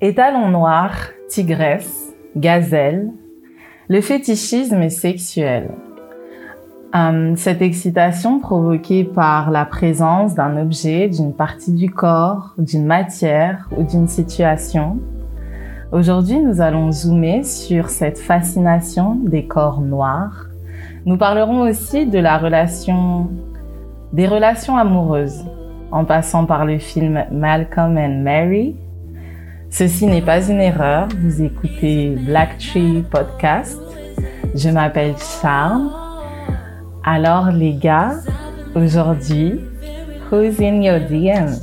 Étalon noir, tigresse, gazelle, le fétichisme est sexuel. Euh, cette excitation provoquée par la présence d'un objet, d'une partie du corps, d'une matière ou d'une situation. Aujourd'hui, nous allons zoomer sur cette fascination des corps noirs. Nous parlerons aussi de la relation, des relations amoureuses, en passant par le film Malcolm and Mary. Ceci n'est pas une erreur, vous écoutez Black Tree Podcast. Je m'appelle Charme alors les gars, aujourd'hui, who's in your DM?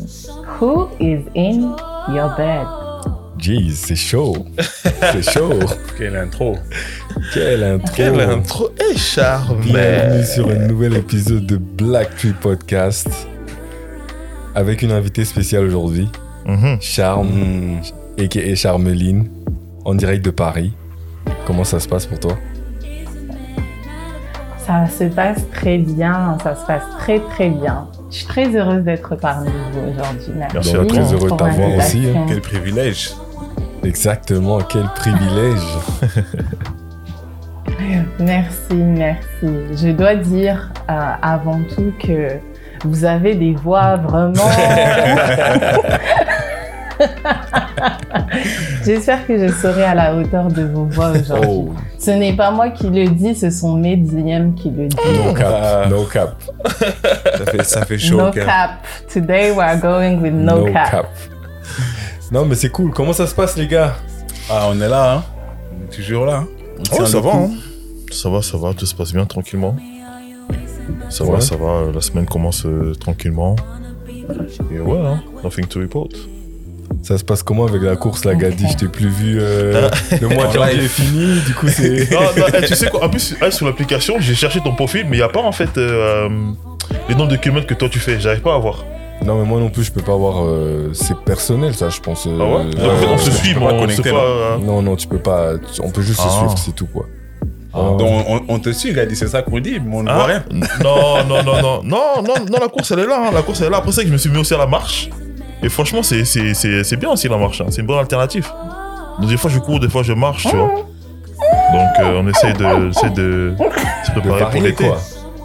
Who is in your bed? Jeez, c'est chaud. C'est chaud. Quelle intro. Quelle intro. Quelle intro. Et charme. Bienvenue sur un nouvel épisode de Black Tree Podcast. Avec une invitée spéciale aujourd'hui. Mhm. Charme, et Charmeline, en direct de Paris. Comment ça se passe pour toi? Ça se passe très bien, ça se passe très très bien. Je suis très heureuse d'être parmi vous aujourd'hui. Merci, Merci très heureux de t'avoir aussi. Hein. Quel privilège. Exactement, quel privilège. merci, merci. Je dois dire euh, avant tout que vous avez des voix vraiment J'espère que je serai à la hauteur de vos voix aujourd'hui. Oh. Ce n'est pas moi qui le dis, ce sont mes DM qui le disent. No cap, no cap. ça, fait, ça fait chaud. No cap. Today we are going with no, cap. Non, mais c'est cool. Comment ça se passe, les gars? Ah, on est là, hein. toujours là. Hein. Oh, ça va, hein. Ça va, ça va. Tout se passe bien tranquillement. Ça va, ça va. La semaine commence euh, tranquillement. Et ouais, hein. Nothing to report. Ça se passe comment avec la course, la Gadi? Je t'ai plus vu. Euh, le mois de janvier est fini, du coup c'est. Non, non, eh, tu sais quoi? En plus, sur l'application, j'ai cherché ton profil, mais il n'y a pas en fait euh, les nombres de kilomètres que toi tu fais. J'arrive pas à voir. Non, mais moi non plus, je peux pas avoir. Euh, c'est personnel, ça, je pense. ah ouais? On se suit, mais on se pas. Non, non, tu peux pas. On peut juste se ah. suivre, c'est tout, quoi. Ah. Donc on, te suit, Gadi, c'est ça qu'on dit, mais on ne voit ah. rien. Non, non, non, non, non, non, non, la course elle est là, hein. la course elle est là. Après ça, je me suis mis aussi à la marche. Et franchement, c'est bien aussi la marche. Hein. C'est une bonne alternative. Donc, des fois, je cours, des fois, je marche, tu vois. Donc, euh, on essaie de, de se préparer pour l'été.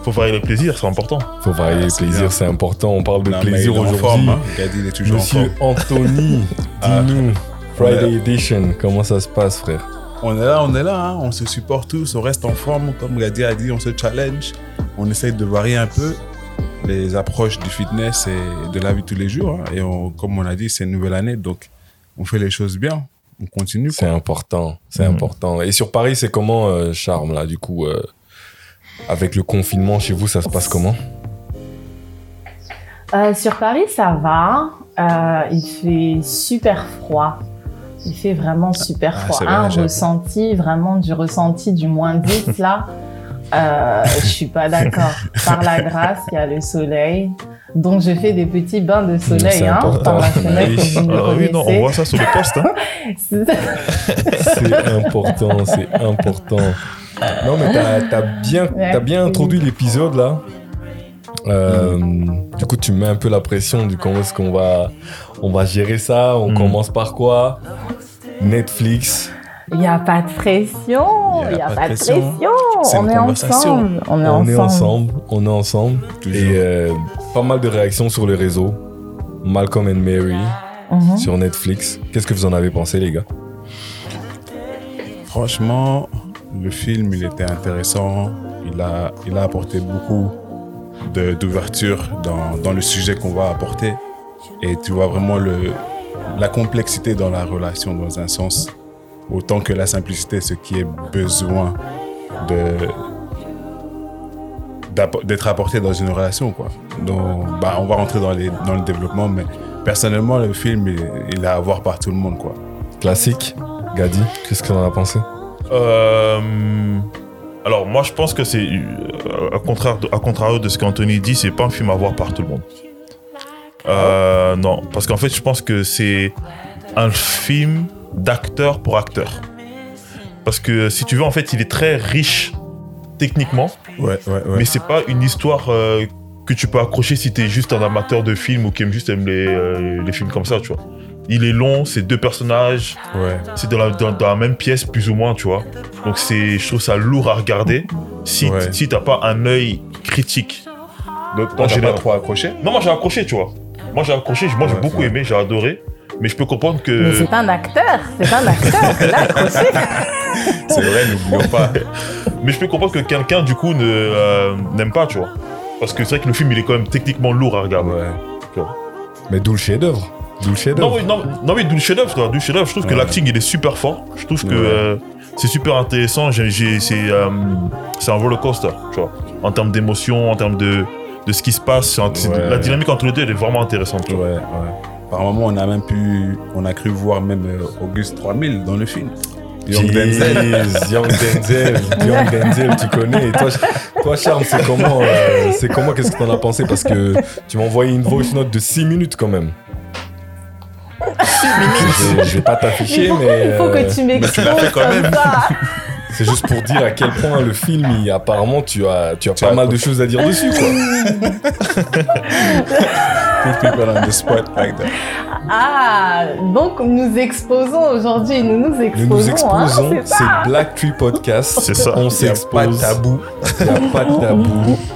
Faut varier le plaisir, c'est important. Faut varier le plaisir, c'est important. On parle de plaisir aujourd'hui. Hein. Monsieur Anthony, ah. dis-nous, Friday Edition, comment ça se passe, frère? On est là, on est là, hein. on se supporte tous, on reste en forme, comme Gadi a dit, on se challenge, on essaye de varier un peu les approches du fitness et de la vie tous les jours. Hein. Et comme on a dit, c'est une nouvelle année, donc on fait les choses bien. On continue. C'est important, c'est mhm. important. Et sur Paris, c'est comment, euh, Charme, là, du coup, euh, avec le confinement chez vous, ça se passe comment? Euh, Sur Paris, ça va. il fait super froid. Il fait vraiment super ah, froid. Un ressenti, vraiment du ressenti du moins 10 là. Euh, je suis pas d'accord. Par la grâce, il y a le soleil. Donc je fais des petits bains de soleil hein, par la fenêtre. Ah oui, non, on voit ça sur le poste. Hein. c'est important, c'est important. Non, mais t'as as bien, as bien introduit l'épisode là. Euh, du coup, tu mets un peu la pression du comment est-ce qu'on va, on va gérer ça? On mm. commence par quoi? Netflix. Il n'y a pas de pression. Il n'y a, pas de pression. On est ensemble. On est ensemble. On est ensemble. Et euh, pas mal de réactions sur le réseau. Malcolm and Mary mhm. sur Netflix. Qu'est-ce que vous en avez pensé, les gars? Franchement, le film, il était intéressant. Il a, il a apporté beaucoup d'ouverture dans, dans le sujet qu'on va apporter. Et tu vois vraiment le, la complexité dans la relation dans un sens autant que la simplicité, ce qui est besoin de d'être apporté dans une relation quoi. Donc bah, on va rentrer dans, les, dans le développement mais personnellement le film il, est à voir par tout le monde quoi. Classique. Gadi, qu'est-ce que tu en as pensé? Euh, Alors moi je pense que c'est euh, à contraire à contrario de ce qu'Anthony dit, c'est pas un film à voir par tout le monde. Euh, non, parce qu'en fait je pense que c'est un film d'acteur pour acteur. Parce que si tu veux, en fait, il est très riche techniquement. Ouais, ouais, ouais. Mais c'est pas une histoire euh, que tu peux accrocher si t'es juste un amateur de films ou qui aime juste aime les, euh, les films comme ça, tu vois. Il est long, c'est deux personnages, Ouais. c'est dans la, dans, dans la même pièce plus ou moins, tu vois. Donc c'est, je trouve ça lourd à regarder si, Ouais. si t'as pas un œil critique. Donc, toi, j'ai pas trop accroché? Non, moi j'ai accroché, tu vois. Moi j'ai accroché, moi j'ai beaucoup aimé, j'ai adoré. Mais je peux comprendre Mais que. c'est un acteur, c'est un acteur, il a accroché. C'est vrai, n'oublions pas. Mais je peux comprendre que quelqu'un du coup ne euh, n'aime pas, tu vois. Parce que c'est vrai que le film il est quand même techniquement lourd à regarder. Ouais. tu vois. Mais d'où le chef-d'œuvre D'où le chef-d'œuvre Non, oui, non, non, mais d'où le chef-d'œuvre, toi, d'où le chef-d'œuvre. Je trouve que l'acting il est super fort. Je trouve que Ouais. euh, c'est super intéressant. J'ai- j'ai- c'est euh, c'est un roller coaster, tu vois. En termes d'émotion, en termes de, de ce qui se passe. c'est- Ouais. La dynamique entre les deux elle est vraiment intéressante. tu vois. Ouais, ouais. Par moment, on a même pu, on a cru voir même euh, Auguste 3000 dans le film. Young Denzel. Young Denzel, Young Denzel, tu connais. Et toi, toi Charles, c'est comment, euh, c'est comment, qu'est-ce que t'en as pensé? Parce que tu m'as envoyé une voice note de 6 minutes quand même. 6 minutes Je vais pas t'afficher, Il faut, mais il faut euh, que tu m'exposes l'as fait quand comme même. ça. c'est juste pour dire à quel point le film, il- apparemment, tu as, tu as Tu pas as- mal de choses à dire dessus, quoi. Put people on the spot like that. Ah, donc nous exposons aujourd'hui, nous nous Nous exposons. nous exposons, hein, c'est Black Tree Podcast. C'est ça. On a pas de s'expose. tabou. Il n'y a pas de tabou.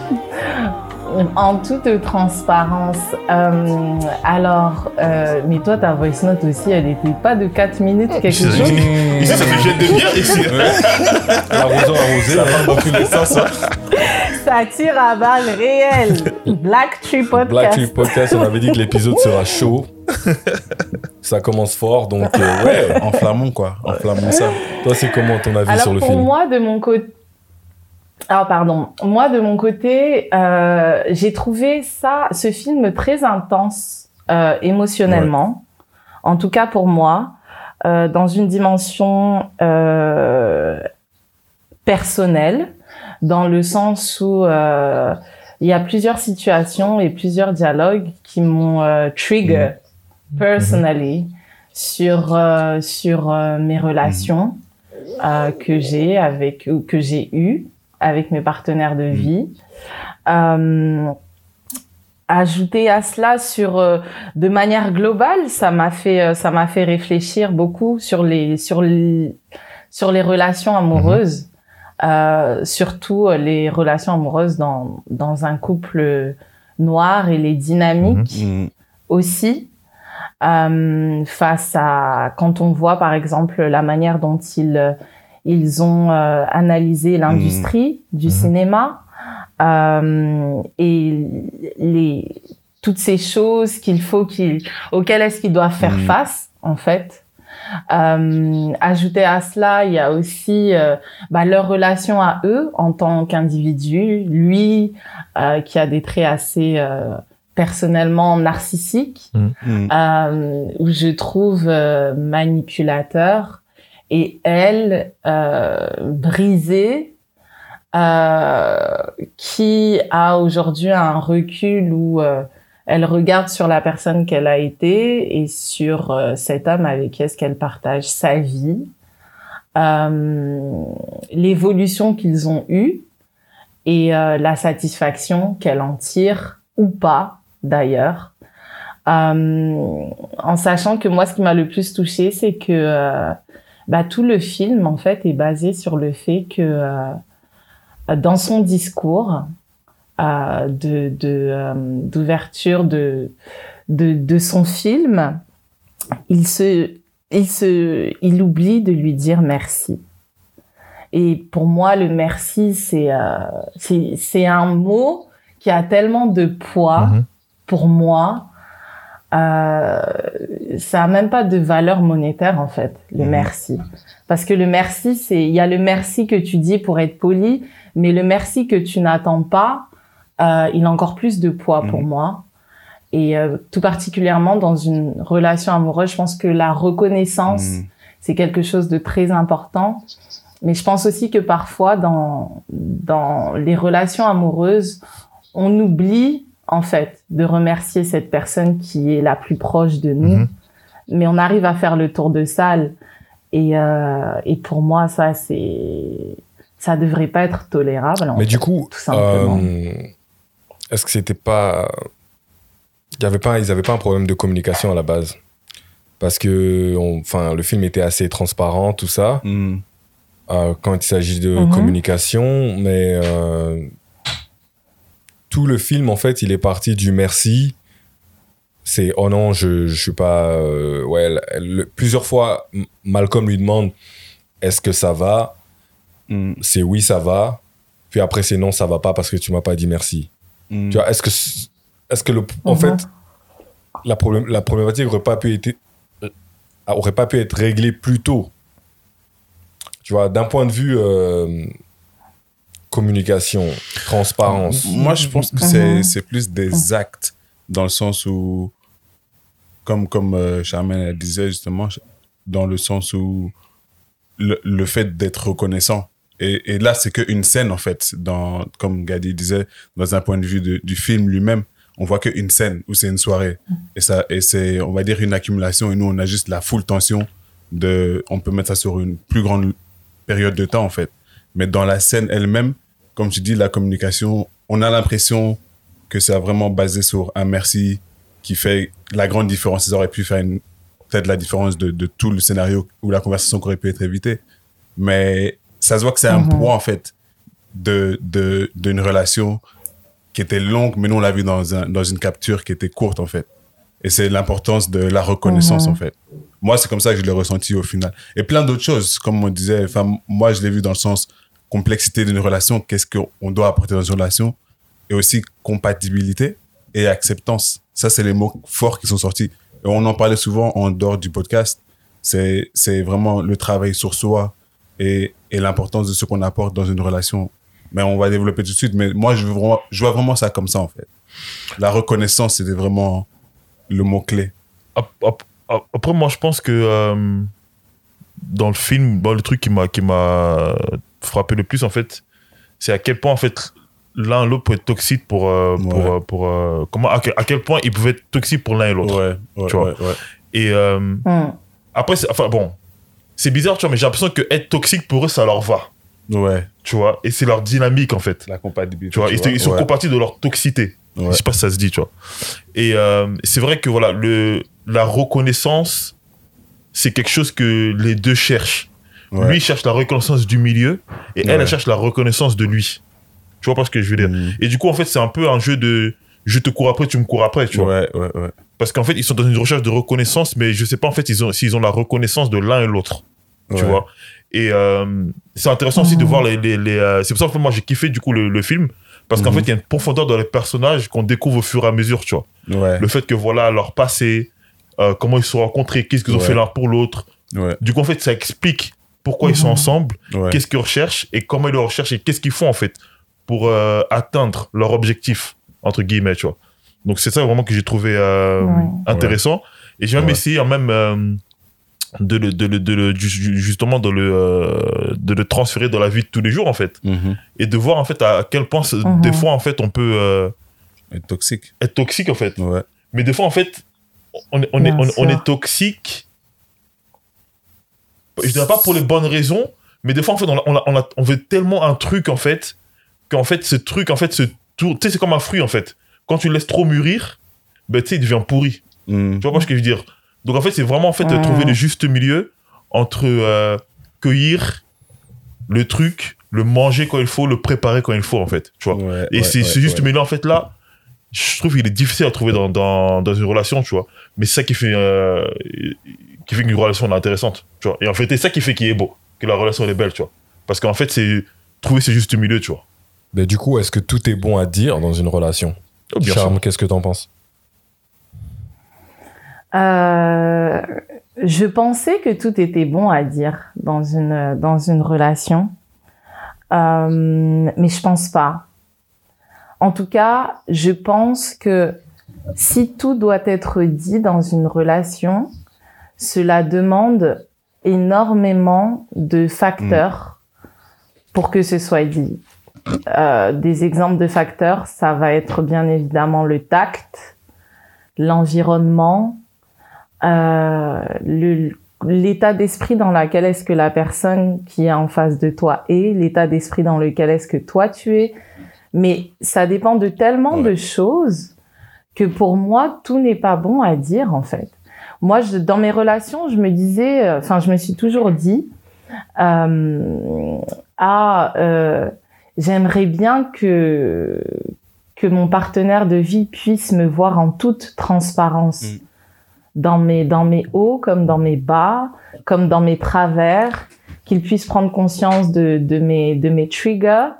En toute transparence. Euh, alors, euh, mais toi, ta voice note aussi, elle n'était pas de 4 minutes, quelque chose? Ici, ça fait jet de bière ici. L'arroseur arrosé. Ça part dans tous les sens. hein. Ça tire à balles réelles. Black Tree Podcast. Black Tree Podcast, on avait dit que l'épisode sera chaud. Ça commence fort, donc euh, ouais. Enflammons quoi. Enflammons ça. Toi, c'est comment ton avis Alors sur le pour film? moi, de mon côté, ah pardon, moi de mon côté, euh, j'ai trouvé ça, ce film très intense euh, émotionnellement, en tout cas pour moi, euh, dans une dimension euh, personnelle, dans le sens où euh, il y a plusieurs situations et plusieurs dialogues qui m'ont euh, trigger personally sur euh, sur euh, mes relations euh, que j'ai avec ou que j'ai eu avec mes partenaires de vie. Euh, ajouter à cela sur euh, de manière globale, ça m'a fait euh, ça m'a fait réfléchir beaucoup sur les sur les sur les relations amoureuses, euh, surtout les relations amoureuses dans dans un couple noir et les dynamiques Mm. aussi. Euh, face à quand on voit par exemple la manière dont ils ils ont euh, analysé l'industrie du Mhm. cinéma euh, et les toutes ces choses qu'il faut qu'ils auxquelles est-ce qu'ils doivent faire Mhm. face en fait euh, ajouter à cela, il y a aussi euh, bah, leur relation à eux en tant qu'individu. Lui, euh, qui a des traits assez euh, personnellement narcissiques, Mm. euh, où je trouve euh, manipulateur, et elle euh, brisée, euh, qui a aujourd'hui un recul où euh, elle regarde sur la personne qu'elle a été et sur cet homme avec qui est-ce qu'elle partage sa vie, euh, l'évolution qu'ils ont eue et la satisfaction qu'elle en tire ou pas d'ailleurs. Euh, en sachant que moi, ce qui m'a le plus touchée, c'est que bah, tout le film, en fait, est basé sur le fait que euh, dans son discours euh, de euh, d'ouverture de, de de son film, il se il se il oublie de lui dire merci. Et pour moi, le merci, c'est euh, un mot qui a tellement de poids Mhm. pour moi. Euh, ça a même pas de valeur monétaire en fait, le Mhm. merci. Parce que le merci, c'est il y a le merci que tu dis pour être poli, mais le merci que tu n'attends pas, euh, il a encore plus de poids pour Mhm. moi. Et euh, tout particulièrement dans une relation amoureuse, je pense que la reconnaissance, Mm. c'est quelque chose de très important. Mais je pense aussi que parfois dans dans les relations amoureuses, on oublie en fait de remercier cette personne qui est la plus proche de nous. Mhm. Mais on arrive à faire le tour de salle et euh, et pour moi ça c'est ça devrait pas être tolérable. Mais fait, du coup, euh, est-ce que c'était pas. Il y avait pas, ils n'avaient pas un problème de communication à la base? Parce que enfin, le film était assez transparent, tout ça, Hmm. euh, quand il s'agit de Mhm. communication, mais euh, tout le film, en fait, il est parti du merci. C'est oh non, je, je suis pas. euh, ouais, le- le- plusieurs fois, Malcolm lui demande est-ce que ça va? Hmm. C'est oui, ça va. Puis après, c'est non, ça va pas parce que tu m'as pas dit merci. Hmm. Tu vois, est-ce que, est-ce que le, en Mhm. fait, la, problème, la problématique aurait pas pu être, euh, aurait pas pu être réglée plus tôt Tu vois, d'un point de vue euh, communication, transparence. Moi, je pense que c'est c'est plus des actes, dans le sens où, comme, comme euh, Charmaine elle disait justement, dans le sens où le, le fait d'être reconnaissant. Et, et là, c'est qu'une scène, en fait, dans, comme Gadi disait, dans un point de vue de- du film lui-même, on voit qu'une scène où c'est une soirée. Et, ça, et c'est, on va dire, une accumulation. Et nous, on a juste la full tension de, on peut mettre ça sur une plus grande période de temps, en fait. Mais dans la scène elle-même, comme tu dis, la communication, on a l'impression que c'est vraiment basé sur un merci qui fait la grande différence. Ils auraient pu faire peut-être la différence de, de tout le scénario où la conversation aurait pu être évitée. Mais ça se voit que c'est un Mhm. poids, en fait, de, de, d'une relation qui était longue, mais nous, on l'a vu dans, un, dans une capture qui était courte, en fait. Et c'est l'importance de la reconnaissance, Mhm. en fait. Moi, c'est comme ça que je l'ai ressenti au final. Et plein d'autres choses, comme on disait, enfin, moi, je l'ai vu dans le sens complexité d'une relation, qu'est-ce qu'on doit apporter dans une relation, et aussi compatibilité et acceptance. Ça, c'est les mots forts qui sont sortis. Et on en parlait souvent en dehors du podcast. C'est, c'est vraiment le travail sur soi et, et l'importance de ce qu'on apporte dans une relation. Mais on va développer tout de suite. Mais moi, je, vois vraiment ça comme ça, en fait. La reconnaissance, c'était vraiment le mot-clé. Ap- ap- ap- Après, moi, je pense que euh, dans le film, bon, le truc qui m'a qui m'a frappé le plus, en fait, c'est à quel point, en fait, l'un l'autre peut être toxique pour. euh, pour, Ouais. euh, pour euh, comment, à, quel, à quel point ils pouvaient être toxiques pour l'un et l'autre. Ouais, ouais, Tu vois. ouais, ouais. Et après, c'est- enfin bon, c'est bizarre, tu vois, mais j'ai l'impression que être toxique pour eux, ça leur va. Ouais, Tu vois, et c'est leur dynamique, en fait. la compatibilité. Tu vois, ils, ils sont ouais. compatibles de leur toxicité. Ouais. Je sais pas si ça se dit, tu vois. Et euh, c'est vrai que voilà, le, la reconnaissance, c'est quelque chose que les deux cherchent. Ouais. Lui il cherche la reconnaissance du milieu et elle, Ouais. elle cherche la reconnaissance de lui. Tu vois pas ce que je veux dire Mhm. Et du coup, en fait, c'est un peu un jeu de je te cours après, tu me cours après, tu vois. Ouais, ouais, ouais. Parce qu'en fait, ils sont dans une recherche de reconnaissance, mais je sais pas en fait s'ils ont, ont la reconnaissance de l'un et l'autre. Tu vois Et euh, c'est intéressant aussi de voir les. les, les, euh, c'est pour ça que moi j'ai kiffé du coup le, le film. Parce qu'en Mhm. fait, il y a une profondeur dans les personnages qu'on découvre au fur et à mesure, tu vois. Ouais, Le fait que voilà, leur passé, euh, comment ils se sont rencontrés, qu'est-ce qu'ils ont Ouais. fait l'un pour l'autre. ouais, Du coup, en fait, ça explique pourquoi ils sont Mhm. ensemble, qu'est-ce qu'ils recherchent et comment ils le recherchent et qu'est-ce qu'ils font en fait pour euh, atteindre leur objectif, entre guillemets, tu vois. Donc c'est ça vraiment que j'ai trouvé euh, intéressant. Et j'ai même essayé en même de, le, de, le, de le- ju- ju- justement de le, euh, de le transférer dans la vie de tous les jours en fait. Mhm. Et de voir en fait à quel point Mhm. des fois en fait on peut euh, Et toxique. être toxique en fait. Ouais. Mais des fois en fait on, est- on, est, Bien on, on sûr. est toxique. Je dirais pas pour les bonnes raisons, mais des fois en fait on, a- on, a- on, a- on veut tellement un truc en fait qu'en fait ce truc en fait se tourne. Tu sais c'est comme un fruit en fait. Quand tu le laisses trop mûrir, ben tu sais il devient pourri. Mhm. Tu vois pas ce que je veux dire? Donc en fait, c'est vraiment en fait de trouver le juste milieu entre euh, cueillir le truc, le manger quand il faut, le préparer quand il faut en fait. Tu vois Ouais, Et ouais, c'est ouais, ce juste ouais. milieu en fait là, je trouve qu'il est difficile à trouver dans, dans, dans une relation, tu vois. Mais c'est ça qui fait euh, qui fait qu'une relation est intéressante, tu vois. Et en fait, c'est ça qui fait qu'il est beau, que la relation elle est belle, tu vois. Parce qu'en fait, c'est trouver ce juste milieu, tu vois. Mais du coup, est-ce que tout est bon à dire dans une relation? Oh, bien Charme, qu'est-ce que t'en penses? Euh, je pensais que tout était bon à dire dans une dans une relation, Euh, mais je pense pas. En tout cas, je pense que si tout doit être dit dans une relation, cela demande énormément de facteurs pour que ce soit dit. Euh, des exemples de facteurs, ça va être bien évidemment le tact, l'environnement, le- l'état d'esprit dans lequel est-ce que la personne qui est en face de toi est, l'état d'esprit dans lequel est-ce que toi tu es, Mais ça dépend de tellement Ouais. de choses que pour moi, tout n'est pas bon à dire, en fait. Moi, je, dans mes relations, je me disais, euh, enfin, je me suis toujours dit, euh, ah, euh, j'aimerais bien que que mon partenaire de vie puisse me voir en toute transparence Mm. Dans mes dans mes hauts comme dans mes bas, comme dans mes travers, qu'il puisse prendre conscience de de mes de mes triggers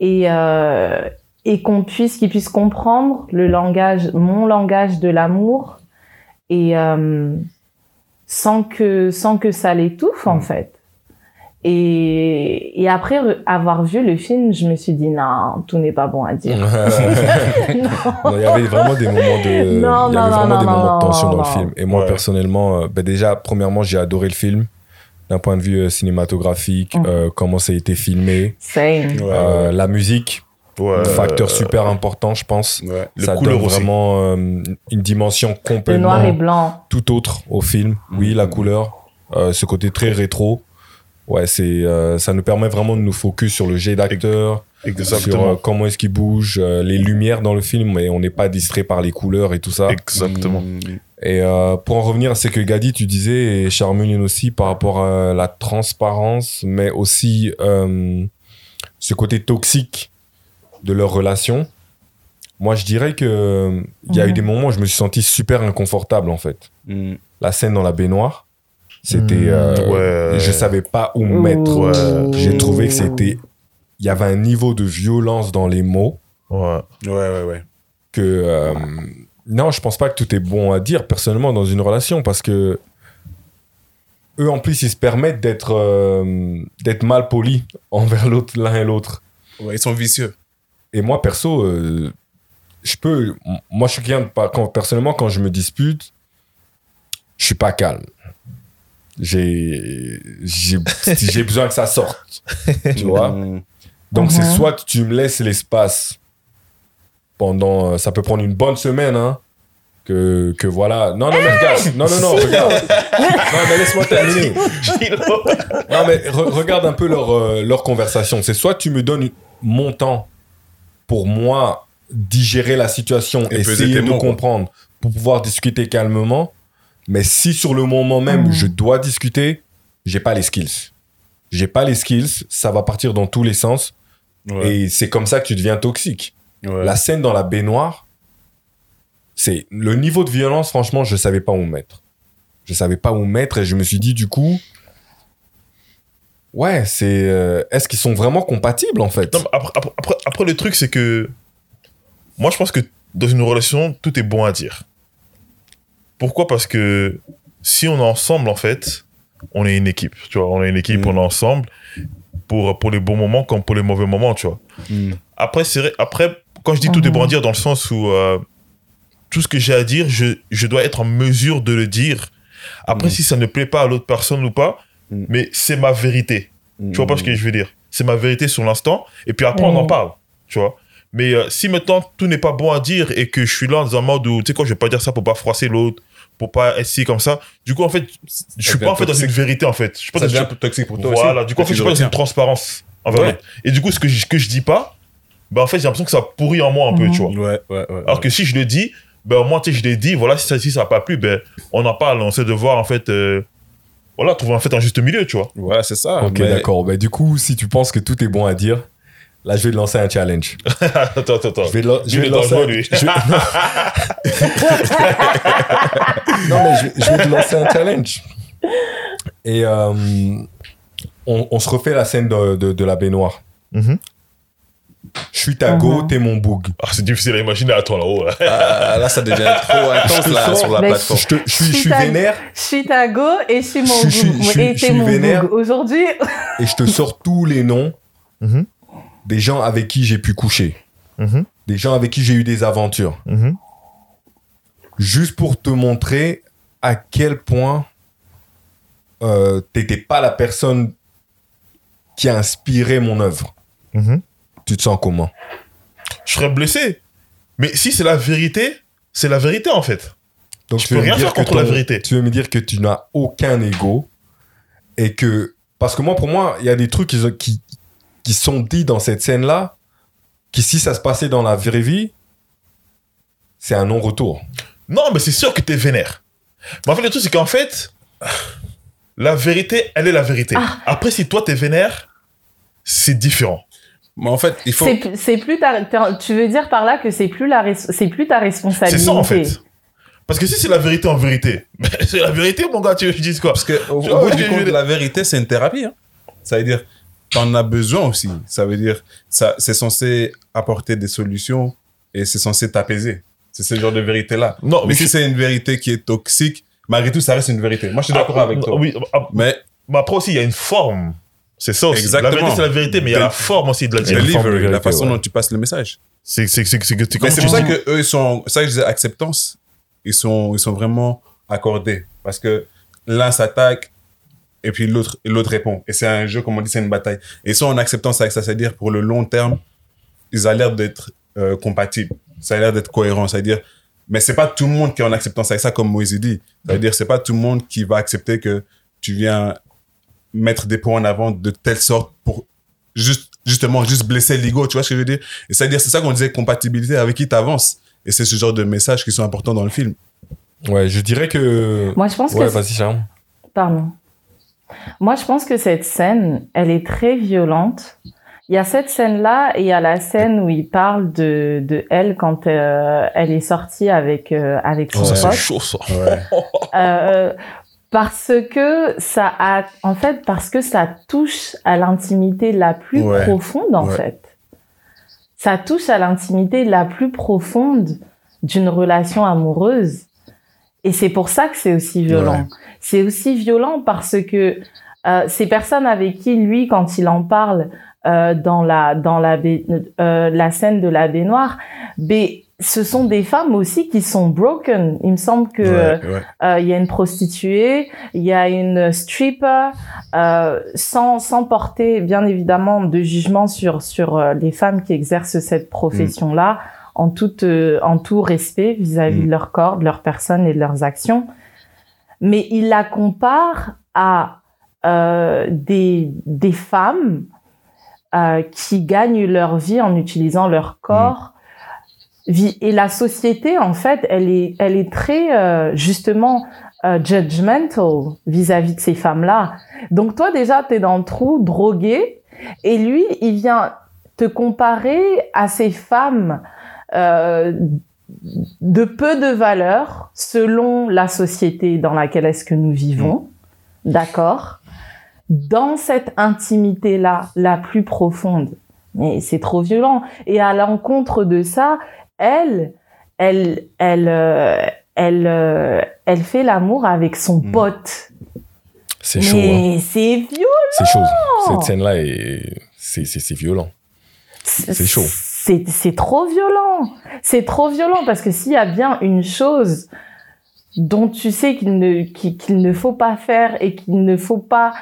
et euh, et qu'on puisse qu'il puisse comprendre le langage mon langage de l'amour et euh, sans que sans que ça l'étouffe en fait. Et, et après avoir vu le film, je me suis dit non, tout n'est pas bon à dire. Non, il y avait vraiment des moments de, Non, il y non, avait non, vraiment non, des non, moments de tension non, dans le film. Et moi, Ouais. personnellement, euh, ben déjà, premièrement, j'ai adoré le film d'un point de vue euh, cinématographique, Mm. euh, comment ça a été filmé, Same. Euh, ouais, la musique, Ouais. facteur super important, je pense. ouais. Les ça donne vraiment euh, une dimension Le noir et complètement blanc. tout autre au film. Oui, Mm. la couleur, euh, ce côté très rétro. Ouais, c'est, euh, ça nous permet vraiment de nous focus sur le jet d'acteur, sur euh, comment est-ce qu'il bouge, euh, les lumières dans le film, et on n'est pas distrait par les couleurs et tout ça. Exactement. Mm. Et euh, pour en revenir à ce que Gadi, tu disais, et Charmeline aussi, par rapport à la transparence, mais aussi euh, ce côté toxique de leur relation, moi je dirais que il y a eu des moments où je me suis senti super inconfortable en fait. Mm. La scène dans la baignoire, c'était, Mhm. euh, Ouais. je savais pas où me mettre. Ouais. J'ai trouvé que c'était, il y avait un niveau de violence dans les mots Ouais. Ouais, ouais, ouais. que euh, non, je pense pas que tout est bon à dire personnellement dans une relation parce que eux en plus ils se permettent d'être euh, d'être mal polis envers l'autre l'un et l'autre. Ouais, ils sont vicieux. Et moi perso, euh, je peux, moi je suis quelqu'un quand personnellement quand je me dispute, je suis pas calme. J'ai j'ai j'ai besoin que ça sorte, tu vois. Mm. Donc c'est soit que tu me laisses l'espace pendant, euh, ça peut prendre une bonne semaine, hein, que, que voilà. Non, non, mais regarde, non, non, non, regarde. Non, mais laisse-moi terminer. Non, mais re- regarde un peu leur, euh, leur conversation. C'est soit tu me donnes mon temps pour moi digérer la situation, Et essayer de mots, quoi. comprendre, pour pouvoir discuter calmement. Mais si sur le moment même Mhm. je dois discuter, j'ai pas les skills. J'ai pas les skills, ça va partir dans tous les sens. Ouais. Et c'est comme ça que tu deviens toxique. Ouais. La scène dans la baignoire, c'est le niveau de violence, franchement, je savais pas où me mettre. Je savais pas où me mettre et je me suis dit, du coup, ouais, c'est. euh, Est-ce qu'ils sont vraiment compatibles en fait? Non, mais après, après, après, après, le truc, c'est que moi, je pense que dans une relation, tout est bon à dire. Pourquoi? Parce que si on est ensemble, en fait, on est une équipe. Tu vois, on est une équipe, Mm. on est ensemble pour, pour les bons moments comme pour les mauvais moments, tu vois. Mm. Après, c'est après, quand je dis tout est Mhm. dire, dans le sens où euh, tout ce que j'ai à dire, je, je dois être en mesure de le dire. Après, Mhm. si ça ne plaît pas à l'autre personne ou pas, mais c'est ma vérité. Tu vois pas ce que je veux dire? C'est ma vérité sur l'instant. Et puis après, on en parle. Tu vois Mais euh, si maintenant tout n'est pas bon à dire et que je suis là dans un mode où, tu sais quoi, je vais pas dire ça pour pas froisser l'autre, pour pas essayer comme ça. Du coup, en fait, je suis pas en fait dans une vérité en fait. Je suis pas Ça dans devient un peu toxique pour toi Voilà. aussi. Du coup, en fait, je suis pas dans une transparence envers Ouais. Et du coup, ce que je, que je dis pas, ben en fait, j'ai l'impression que ça pourrit en moi un peu, Mhm. tu vois. Ouais, ouais, ouais. Alors que si je le dis, ben au moins, tu sais, je l'ai dit, voilà, si ça, si ça a pas plu, ben on en parle, on essaie de voir en fait, euh, voilà, trouver en fait un juste milieu, tu vois. Ouais, c'est ça. Ok, mais- d'accord. Bah, du coup, si tu penses que tout est bon à dire, là, je vais te lancer un challenge. attends, attends, attends. Je vais, je vais te lancer. un- lui. je vais- non, mais je, vais- je vais te lancer un challenge. Et euh, on, on se refait la scène de, de, de la baignoire. Mhm. Je suis ta go, Mhm. t'es mon boug. Ah, c'est difficile à imaginer, attends là-haut. là. Ah, là, ça devient trop intense là, sens- sur la plateforme. Je, te- je suis, je suis Putain. vénère Je suis ta go et je suis mon suis- Et je t'es suis mon vénère. goût. Aujourd'hui, et je te sors tous les noms Mhm. Des gens avec qui j'ai pu coucher. Mhm. Des gens avec qui j'ai eu des aventures. Mhm. juste pour te montrer à quel point euh, t'étais pas la personne qui a inspiré mon œuvre. Mhm. Tu te sens comment? Je serais blessé. Mais si c'est la vérité, c'est la vérité en fait. Donc Je tu peux rien faire que contre la vérité. Tu veux me dire que tu n'as aucun ego et que parce que moi pour moi il y a des trucs qui, qui qui sont dits dans cette scène là qui si ça se passait dans la vraie vie, c'est un non-retour. Non, mais c'est sûr que t'es vénère. Mais en fait, le truc, c'est qu'en fait, la vérité, elle est la vérité. Ah. Après, si toi, t'es vénère, c'est différent. Mais en fait, il faut. C'est plus- ta, tu veux dire par là que c'est plus la, res- c'est plus ta responsabilité. C'est ça, en fait. Parce que si c'est la vérité en vérité, c'est la vérité, mon gars, tu veux que je dise quoi? Parce que au, bout du compte, la vérité, c'est une thérapie. Hein. Ça veut dire, t'en as besoin aussi. Ça veut dire, ça, c'est censé apporter des solutions et c'est censé t'apaiser. C'est ce genre de vérité-là. Non, Mais mais si je- c'est une vérité qui est toxique, malgré tout, ça reste une vérité. Moi, je suis d'accord Ah, avec toi. Oui, ah, Mais mais après aussi, il y a une forme. C'est ça aussi. Exactement. La vérité, c'est la vérité, mais il y a la forme aussi de la vérité. delivery, la vérité, façon ouais. dont tu passes le message. C'est c'est- c'est- c'est que tu Mais c'est pour ça que eux, ils sont, ça, je disais acceptance, ils sont, ils sont vraiment accordés. Parce que l'un s'attaque et puis l'autre, et l'autre répond. Et c'est un jeu, comme on dit, c'est une bataille. Et ils sont en acceptance avec ça, c'est-à-dire pour le long terme, ils ont l'air d'être euh, compatibles. Ça a l'air d'être cohérent, c'est-à-dire, mais c'est pas tout le monde qui est en acceptance avec ça, comme Moïse dit. C'est-à-dire, c'est pas tout le monde qui va accepter que tu viens mettre des points en avant de telle sorte pour juste, justement, juste blesser l'ego, tu vois ce que je veux dire? Et c'est-à-dire, c'est ça qu'on disait compatibilité avec qui t'avances. Et c'est ce genre de messages qui sont importants dans le film. Ouais, je dirais que. Moi, je pense Ouais, que vas-y. Pardon. Moi, je pense que cette scène, elle est très violente. Il y a cette scène-là et il y a la scène où il parle de, de elle quand euh, elle est sortie avec, euh, avec son Oh, ça, c'est pote. chaud, ça. Euh, parce que ça a, en fait, parce que ça touche à l'intimité la plus Ouais. profonde, en Ouais. fait. Ça touche à l'intimité la plus profonde d'une relation amoureuse. Et c'est pour ça que c'est aussi violent. Ouais. C'est aussi violent parce que euh, ces personnes avec qui lui, quand il en parle euh, dans la dans la baie- euh, la scène de la baignoire, ben, ce sont des femmes aussi qui sont broken. Il me semble que euh, Ouais, ouais. euh, il y a une prostituée, il y a une stripper, euh, sans, sans porter bien évidemment de jugement sur, sur euh, les femmes qui exercent cette profession-là, en, toute, euh, en tout respect vis-à-vis Mm. de leur corps, de leur personne et de leurs actions. Mais il la compare à euh, des, des femmes euh, qui gagnent leur vie en utilisant leur corps. Vi- Et la société, en fait, elle est, elle est très, justement, judgmental vis-à-vis de ces femmes-là. Donc toi, déjà, t'es dans le trou, drogué, et lui, il vient te comparer à ces femmes euh, de peu de valeur selon la société dans laquelle est-ce que nous vivons. D'accord? Dans cette intimité-là, la plus profonde. Mais c'est trop violent. Et à l'encontre de ça, elle, elle, elle, euh, elle, euh, elle fait l'amour avec son Mm. pote. C'est chaud, hein. Mais c'est violent. C'est chaud. Cette scène-là, est... c'est violent. C'est chaud. C'est c'est trop violent. C'est trop violent parce que s'il y a bien une chose dont tu sais qu'il ne qu'il ne faut pas faire et qu'il ne faut pas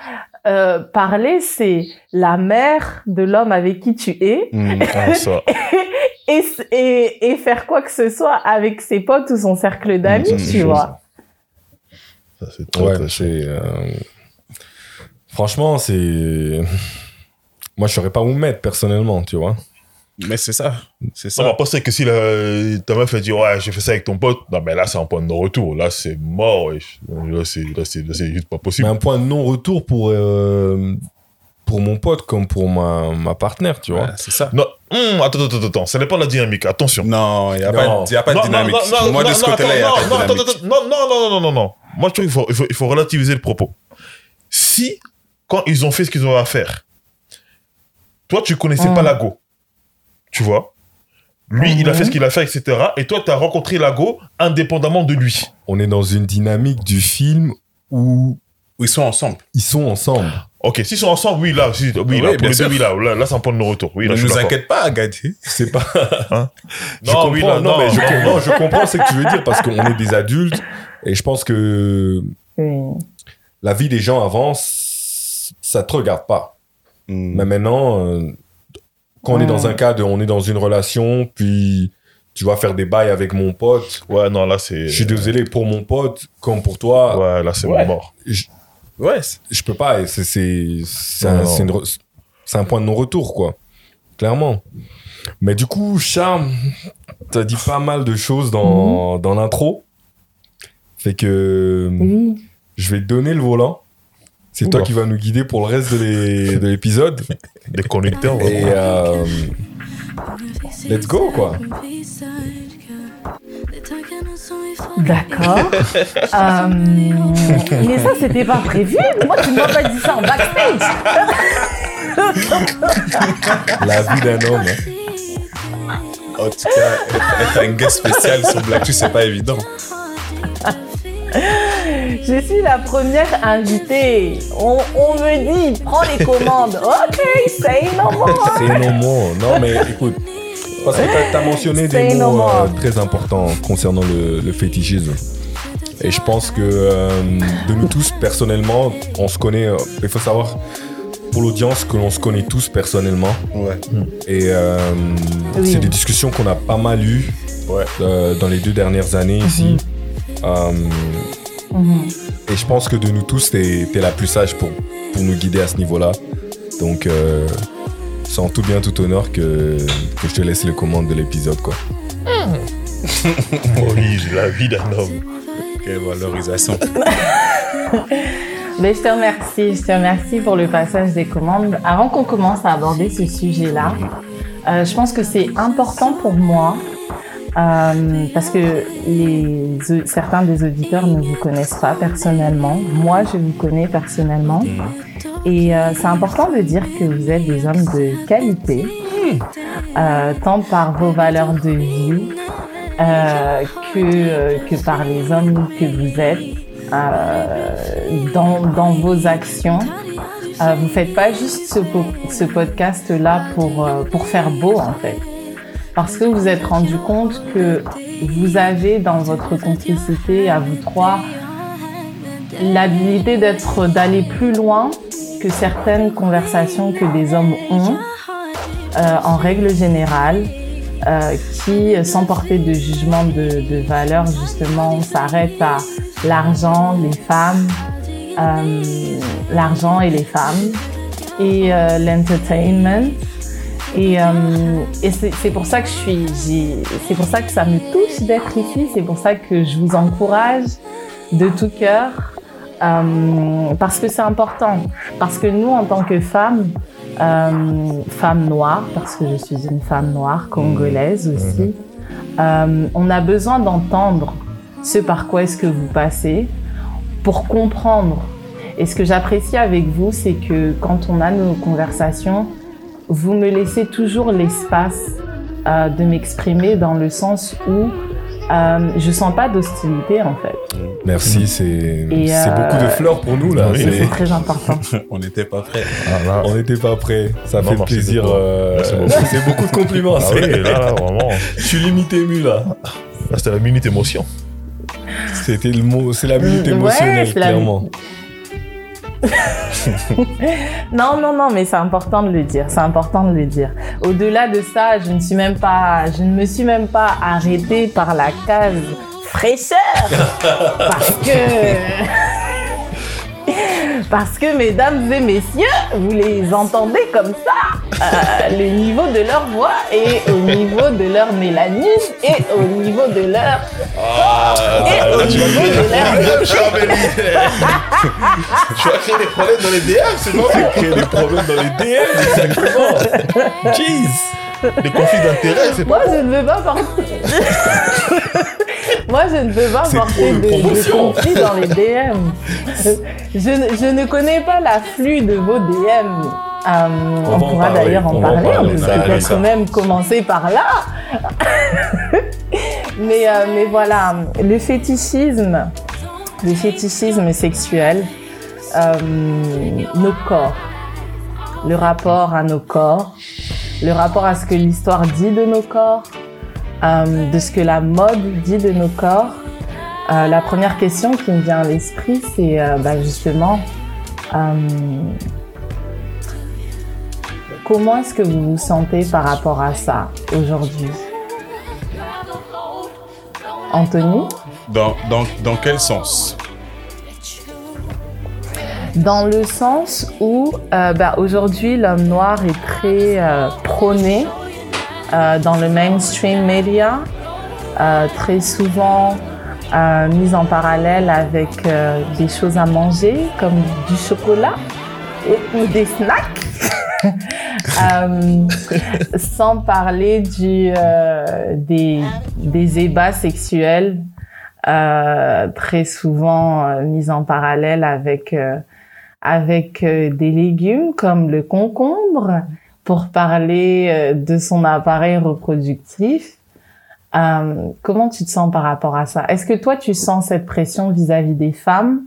euh, parler, c'est la mère de l'homme avec qui tu es Mm. Ah, ça. et, et, et faire quoi que ce soit avec ses potes ou son cercle d'amis, ça, c'est tu vois. Ça, c'est Ouais, c'est. euh, Franchement, c'est. Moi, je saurais pas où me mettre personnellement, tu vois. Mais c'est ça. C'est Ça penser que si la, ta meuf a dit ouais j'ai fait ça avec ton pote, non mais là c'est un point de non-retour, là c'est mort, là c'est là c'est là, c'est juste pas Mais possible. un point de non-retour pour, euh, pour mon pote comme pour ma, ma partenaire, tu vois. Ouais, c'est ça. Non, hum, attends attends attends, ça n'est pas la dynamique, attention. Non, il n'y a, Non. pas de- y a pas de Non, dynamique. non, non, Moi, de non, ce non, côté-là, il n'y a pas de non, dynamique. non, non, non, non, non, non. Moi, je trouve qu'il faut, il faut, il faut relativiser le propos. Si, quand ils ont fait ce qu'ils ont à faire, toi, tu connaissais Mm. pas Lago, tu vois, lui, il a Mhm. fait ce qu'il a fait, etc. Et toi, tu as rencontré Lago indépendamment de lui. On est dans une dynamique du film où Ils sont ensemble. ils sont ensemble. Ok, s'ils sont ensemble, oui, là, si, oui, Oui, là, pour bien les sûr. deux, oui, là, là, là, c'est un point de non-retour. Oui, là, ne nous inquiète pas, Gadi. C'est pas. je Non, comprends, oui, là, non, non, mais je, non, com- non, je comprends ce que tu veux dire parce qu'on est des adultes et je pense que la vie des gens avance, ça te regarde pas. Mm. Mais maintenant, euh, quand on est dans un cas de, on est dans une relation, puis tu vas faire des bails avec mon pote. Ouais, non, là, c'est. Je suis désolé pour mon pote, comme pour toi, Ouais, là, c'est Ouais. mort. je, Ouais. je peux pas. C'est c'est c'est un, non. c'est une re- c'est un point de non-retour, quoi. Clairement. Mais du coup, Charme, t'as dit pas mal de choses dans, dans l'intro. Fait que je vais te donner le volant. C'est toi qui vas nous guider pour le reste de l'é- de l'épisode. Des conducteurs, Et euh, let's go, quoi. D'accord. Euh, mais ça, c'était pas prévu. Moi, tu m'as pas dit ça en backstage. La vie d'un homme. hein. En tout cas, être un guest spécial sur Black c'est pas évident. Je suis la première invitée. On, on me dit, prends les commandes. Ok, say no more. C'est non more. Non, mais écoute. Parce que t'as- t'as mentionné des Say no mots more. euh, très importants concernant le, le fétichisme. Et je pense que euh, de nous tous, personnellement, on se connaît. euh, il faut savoir, pour l'audience, que l'on se connaît tous personnellement. Ouais. Et euh, Oui. c'est des discussions qu'on a pas mal eues Ouais. euh, dans les deux dernières années ici. Euh, et je pense que de nous tous, t'es es la plus sage pour, pour nous guider à ce niveau-là. Donc, euh, c'est en tout bien, tout honneur que, que je te laisse les commandes de l'épisode, quoi. Oui, j'ai la vie d'un homme. Quelle valorisation. Mais je te remercie, je te remercie pour le passage des commandes. Avant qu'on commence à aborder ce sujet-là, euh, je pense que c'est important pour moi euh, parce que les, certains des auditeurs ne vous connaissent pas personnellement. Moi, je vous connais personnellement. Et euh, c'est important de dire que vous êtes des hommes de qualité, euh, tant par vos valeurs de vie euh, que, que par les hommes que vous êtes dans, dans vos actions. Vous faites pas juste ce, ce podcast-là pour, pour faire beau, en fait. Parce que vous êtes rendu compte que vous avez dans votre complicité à vous trois l'habilité d'être, d'aller plus loin que certaines conversations que des hommes ont, euh, en règle générale, euh, qui, sans porter de jugement de, valeur, justement, s'arrêtent à l'argent, les femmes, euh, l'argent et les femmes, et l'entertainment. Et, euh, et c'est pour ça que je suis, c'est pour ça que ça me touche d'être ici, c'est pour ça que je vous encourage de tout cœur, euh, parce que c'est important, parce que nous, en tant que femmes, euh, femmes noires, parce que je suis une femme noire congolaise aussi, euh, on a besoin d'entendre ce par quoi est-ce que vous passez pour comprendre. Et ce que j'apprécie avec vous, c'est que quand on a nos conversations, vous me laissez toujours l'espace euh, de m'exprimer dans le sens où euh, je sens pas d'hostilité en fait. Merci, c'est Et, c'est euh, beaucoup de fleurs pour nous, là. oui, C'est- très important. On n'était pas prêts. Ah, On n'était pas prêts. Ça Non, fait plaisir. euh, beaucoup. c'est beaucoup de compliments. ah oui, là, là, vraiment. Je suis limite ému, là. Là, c'était la minute émotion. C'était le mot, c'est la minute Ouais, émotionnelle, la- clairement. Non, non, non, mais c'est important de le dire. C'est important de le dire. Au-delà de ça, je ne suis même pas, je ne me suis même pas arrêtée par la case fraîcheur parce que. Parce que, mesdames et messieurs, vous les entendez comme ça, euh, le niveau de leur voix et au niveau de leur mélanine et au niveau de leur... et au là, tu vas niveau créer de leur... Tu vas créer des problèmes dans les DM, c'est pas Créer des problèmes dans les DM, exactement. Jeez. Des conflits d'intérêts, c'est Moi, pas. je ne veux pas porter. Moi, je ne veux pas porter de, de conflits dans les DM. Je, ne- je ne connais pas l'afflux de vos DM. Euh, on, pourra d'ailleurs en parler. on peut peut-être même commencer par là. mais, euh, mais voilà, le fétichisme, le fétichisme sexuel, euh, nos corps, le rapport à nos corps, le rapport à ce que l'histoire dit de nos corps, de ce que la mode dit de nos corps. Euh, la première question qui me vient à l'esprit, c'est euh, bah, justement euh, comment est-ce que vous vous sentez par rapport à ça aujourd'hui? Anthony? Dans, dans, dans quel sens? Dans le sens où euh, bah, aujourd'hui l'homme noir est très euh, prôné. euh, dans le mainstream media, euh, très souvent euh, mise en parallèle avec euh, des choses à manger comme du chocolat ou, des snacks. Euh, sans parler du, euh, des, des ébats sexuels euh, très souvent euh, mis en parallèle avec, euh, avec euh, des légumes comme le concombre pour parler euh, de son appareil reproductif. Euh, comment tu te sens par rapport à ça? Est-ce que toi, tu sens cette pression vis-à-vis des femmes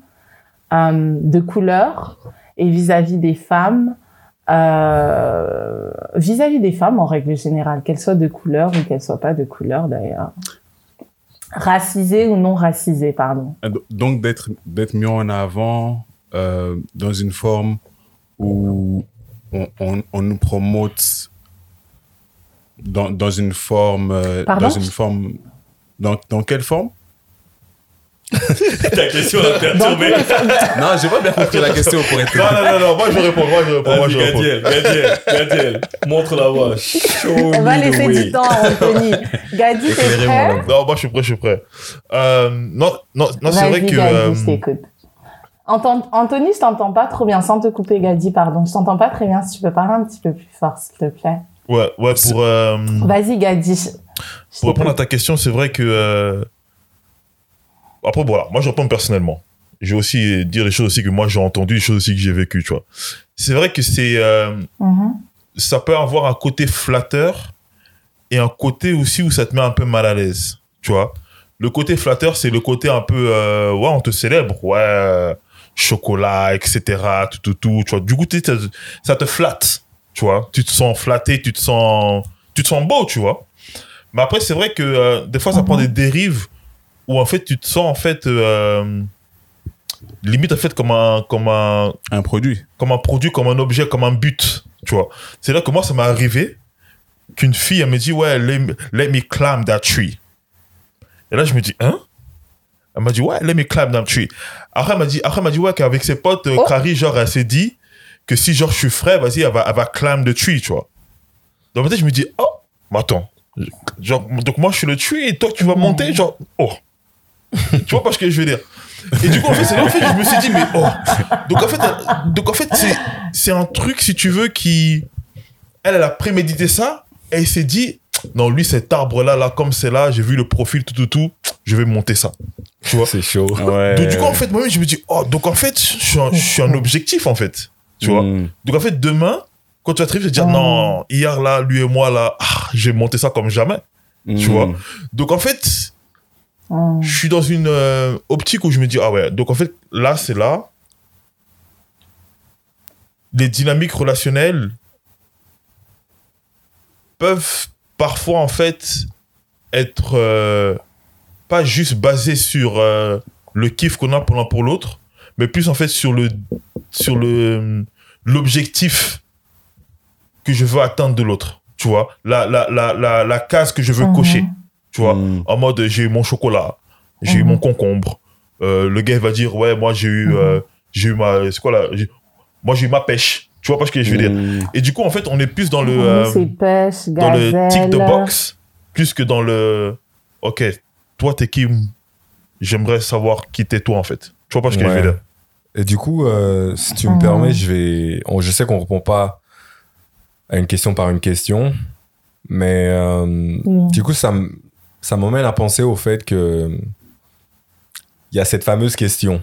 euh, de couleur et vis-à-vis des femmes vis-à-vis des femmes en règle générale, qu'elles soient de couleur ou qu'elles soient pas de couleur d'ailleurs? Racisées ou non racisées, pardon. Donc d'être d'être mis en avant dans une forme où on, on, on nous promote dans, dans une forme euh, Pardon dans une forme dans, dans quelle forme? Ta question tous perturbé. Non, j'ai pas bien compris la question pour être Non, non, non, non, moi je réponds, moi je réponds, moi je réponds. Gadiel, Gadiel, Gadiel, montre la. Show On va laisser du temps Anthony. Gadi, t'es prêt? Non, moi je suis prêt, je suis prêt. Euh, non, non, non c'est vrai que. Gadi, euh, Anthony, je t'entends pas trop bien, sans te couper, Gadi, pardon. Je t'entends pas très bien. Si tu peux parler un petit peu plus fort, s'il te plaît. ouais, ouais, pour, euh, Vas-y, Gadi. pour répondre à ta question, c'est vrai que. euh, Après, voilà, moi je réponds personnellement. Je vais aussi dire les choses aussi que moi j'ai entendues, les choses aussi que j'ai vécues, tu vois. C'est vrai que c'est. euh, Mhm. ça peut avoir un côté flatteur et un côté aussi où ça te met un peu mal à l'aise, tu vois. Le côté flatteur, c'est le côté un peu, ouais, on te célèbre, ouais, chocolat, etc., tout, tout, tout, tu vois. Du coup, ça, te flatte, tu vois. Tu te sens flatté, tu te sens, tu te sens beau, tu vois. Mais après, c'est vrai que euh, des fois, ça prend des dérives où en fait, tu te sens en fait, euh, limite en fait comme un, comme un, un produit. comme un produit, comme un objet, comme un but, tu vois. C'est là que moi, ça m'est arrivé qu'une fille, elle me dit, ouais, let me, let me climb that tree. Et là, je me dis, hein? Elle m'a dit, ouais, let me climb that tree. Après, elle m'a dit, après, elle m'a dit, ouais, qu'avec ses potes, euh, Oh. Carrie, genre, elle s'est dit que si, genre, je suis frais, vas-y, elle va, elle va climb the tree, tu vois. Donc, peut-être, je me dis, oh, mais attends. Genre, donc, moi, je suis le tree et toi, tu vas monter, genre, oh. tu vois pas ce que je veux dire? Et du coup, en fait, c'est là, en fait, je me suis dit, mais oh. Donc, en fait, elle- donc, en fait c'est, c'est un truc, si tu veux, qui. Elle, elle a prémédité ça et elle s'est dit, non, lui, cet arbre-là, là, comme c'est là, j'ai vu le profil, tout, tout, tout, je vais monter ça. Tu vois? C'est chaud. Ouais. Donc, du coup, en fait, moi-même, je me dis, oh, donc, en fait, je suis un, je suis un objectif, en fait. Tu vois? Mm. Donc, en fait, demain, quand tu vas te réveiller, tu vas dire, Mm. non, hier, là, lui et moi, là, ah, j'ai monté ça comme jamais. Tu Mm. vois? Donc, en fait, Mhm. je suis dans une euh, optique où je me dis, ah ouais, donc en fait, là, c'est là. Les dynamiques relationnelles peuvent parfois, en fait, être euh, pas juste basées sur euh, le kiff qu'on a pour l'un pour l'autre, mais plus, en fait, sur le sur le l'objectif que je veux atteindre de l'autre. Tu vois, la, la, la, la, la case que je veux Mhm. cocher. Tu vois, Mm. en mode j'ai eu mon chocolat, j'ai eu Mhm. mon concombre. Euh, le gars va dire ouais moi j'ai eu Mhm. euh, j'ai eu ma c'est quoi là moi j'ai eu ma pêche. Tu vois pas ce que je veux dire. Et du coup en fait on est plus dans le Mhm, euh, pêche, dans le tick de box plus que dans le ok toi t'es qui j'aimerais savoir qui t'es toi en fait. Tu vois pas ce que je veux Ouais. dire. Et du coup, euh, si tu me Mhm. permets, je vais. on- je sais qu'on répond pas à une question par une question, mais euh, du coup, ça m- ça m'emmène à penser au fait que il y a cette fameuse question.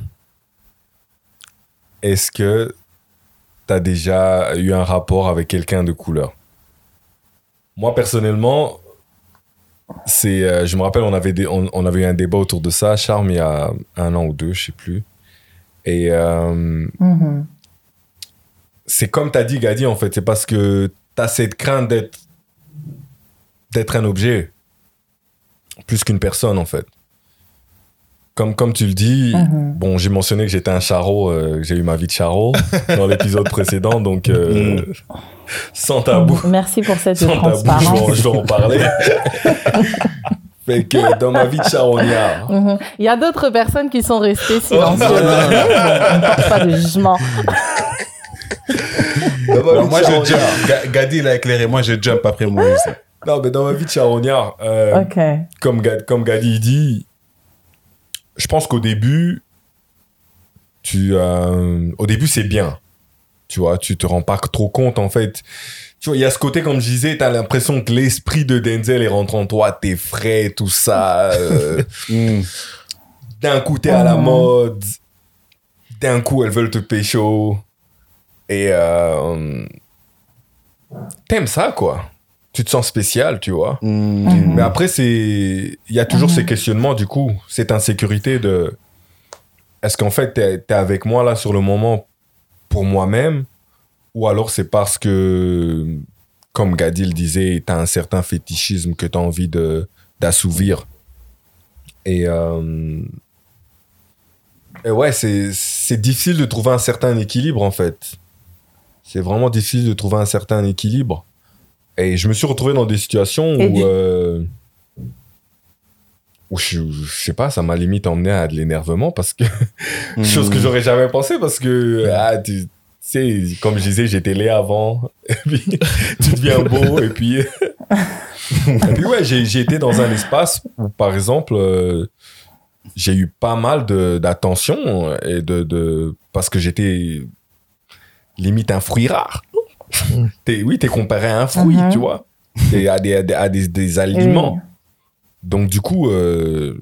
Est-ce que tu as déjà eu un rapport avec quelqu'un de couleur? Moi, personnellement, c'est, euh, je me rappelle, on avait, des- on, on avait eu un débat autour de ça, Charme, il y a un an ou deux, je sais plus. Et euh, Mhm. c'est comme tu as dit, Gadi, en fait. C'est parce que tu as cette crainte d'être, d'être un objet plus qu'une personne, en fait. Comme, comme tu le dis, Mhm. bon, j'ai mentionné que j'étais un charreau, euh, que j'ai eu ma vie de charreau dans l'épisode précédent, donc euh, sans tabou. Merci pour cette Sans tabou, je vais, en- transparence. parler. fait que dans ma vie de charognard, Mhm. Il y a d'autres personnes qui sont restées silencieuses. Oh, bon, on ne porte pas de jugement. dans ma Alors, vie moi, je jump. Ga- Gadi, il a éclairé. Moi, je jump après Moïse. Non, mais dans ma vie de charognard, euh, comme Gadi dit, je pense qu'au début, tu, euh, au début, c'est bien. Tu vois, tu te rends pas trop compte, en fait. Tu vois, il y a ce côté, comme je disais, t'as l'impression que l'esprit de Denzel est rentré en toi, t'es frais, tout ça. euh, Hmm. d'un coup, t'es à la Mhm. mode. D'un coup, elles veulent te pécho. Et euh, t'aimes ça, quoi. Tu te sens spécial, tu vois. Hmm. Mhm. Mais après, c'est. Il y a toujours Mhm. ces questionnements, du coup, cette insécurité de. Est-ce qu'en fait, t'es es avec moi là sur le moment pour moi-même? Ou alors c'est parce que, comme Gadi le disait, t'as un certain fétichisme que t'as envie de d'assouvir. Et. euh, Et ouais, c'est c'est difficile de trouver un certain équilibre en fait. C'est vraiment difficile de trouver un certain équilibre. Et je me suis retrouvé dans des situations Et où, du- euh, où je, je sais pas, ça m'a limite emmené à de l'énervement parce que Hmm. chose que j'aurais jamais pensé parce que ah, tu, sais, comme je disais, j'étais laid avant, et puis tu deviens beau, et puis et puis ouais, j'ai été dans un espace où par exemple euh, j'ai eu pas mal de- d'attention et de, de parce que j'étais limite un fruit rare. T'es- oui, t'es comparé à un fruit, Mhm. tu vois, et à des, à des, à des- des aliments. Oui. Donc du coup, euh,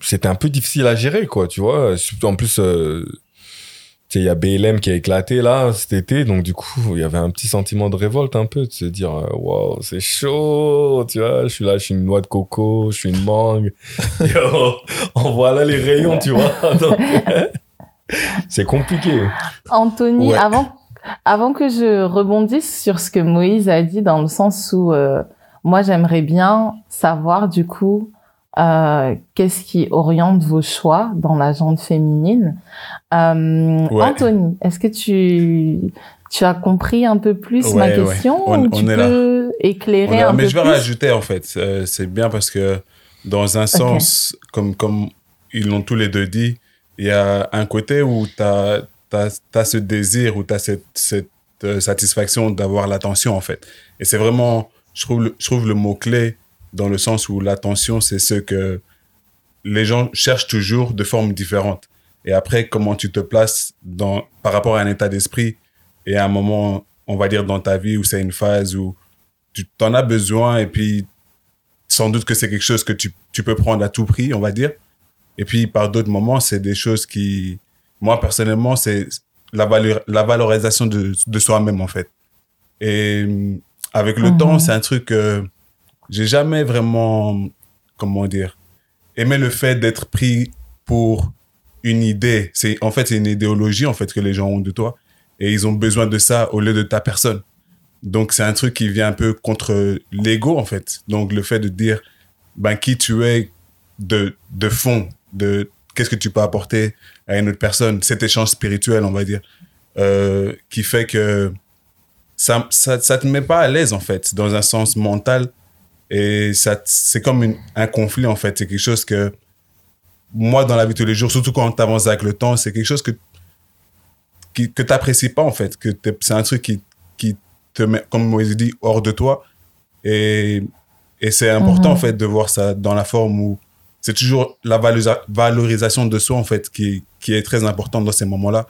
c'était un peu difficile à gérer, quoi, tu vois. En plus, euh, il y a BLM qui a éclaté là cet été, donc du coup, il y avait un petit sentiment de révolte un peu, de se dire, waouh, c'est chaud, tu vois. Je suis là, je suis une noix de coco, je suis une mangue. Yo, en voilà les rayons, tu vois. C'est compliqué. Anthony, Ouais. avant, avant que je rebondisse sur ce que Moïse a dit, dans le sens où euh, moi j'aimerais bien savoir du coup euh, qu'est-ce qui oriente vos choix dans la jante féminine. Euh, Ouais. Anthony, est-ce que tu tu as compris un peu plus ma ouais. question On- ou on tu est là. peux éclairer Voilà, un mais peu je vais plus? rajouter en fait, c'est bien parce que dans un sens, comme, comme ils l'ont tous les deux dit, il y a un côté où tu as, ce désir, où tu as cette, cette euh, satisfaction d'avoir l'attention en fait. Et c'est vraiment, je trouve, le- je trouve le mot-clé dans le sens où l'attention, c'est ce que les gens cherchent toujours de formes différentes. Et après, comment tu te places dans, par rapport à un état d'esprit et à un moment, on va dire, dans ta vie où c'est une phase où tu en as besoin et puis sans doute que c'est quelque chose que tu, tu peux prendre à tout prix, on va dire. Et puis par d'autres moments, c'est des choses qui, moi personnellement, c'est la, valeur, la valorisation de, de soi-même en fait. Et euh, avec le Mhm. temps, c'est un truc que j'ai jamais vraiment, comment dire, aimé le fait d'être pris pour une idée. C'est en fait c'est une idéologie en fait que les gens ont de toi et ils ont besoin de ça au lieu de ta personne. Donc c'est un truc qui vient un peu contre l'ego en fait. Donc le fait de dire ben qui tu es de de fond, de qu'est-ce que tu peux apporter à une autre personne, cet échange spirituel on va dire, euh, qui fait que ça, ça ça te met pas à l'aise en fait dans un sens mental et ça c'est comme une- un conflit en fait. C'est quelque chose que moi dans la vie de tous les jours, surtout quand tu avances avec le temps, c'est quelque chose que qui, que tu n'apprécies pas en fait, que c'est un truc qui, qui te met, comme Moïse dit, hors de toi. Et, et c'est important Mhm. en fait de voir ça dans la forme où c'est toujours la valorisa- valorisation de soi en fait qui, qui est très importante dans ces moments-là.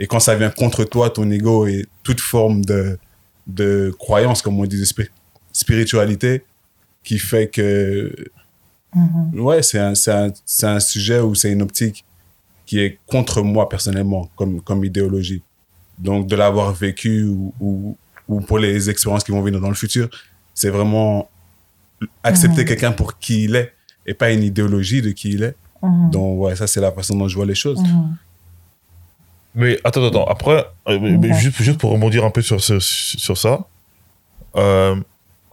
Et quand ça vient contre toi, ton ego et toute forme de, de croyance, comme on dit, de spiritualité, qui fait que Mhm. ouais, c'est un, un, un sujet où c'est une optique qui est contre moi personnellement, comme, comme idéologie. Donc, de l'avoir vécu ou, ou, ou pour les expériences qui vont venir dans le futur, c'est vraiment accepter Mhm. quelqu'un pour qui il est et pas une idéologie de qui il est. Mhm. Donc, ouais, ça, c'est la façon dont je vois les choses. Mhm. Mais attends, attends, après, euh, mais- juste, juste pour rebondir un peu sur, ce- sur ça, euh,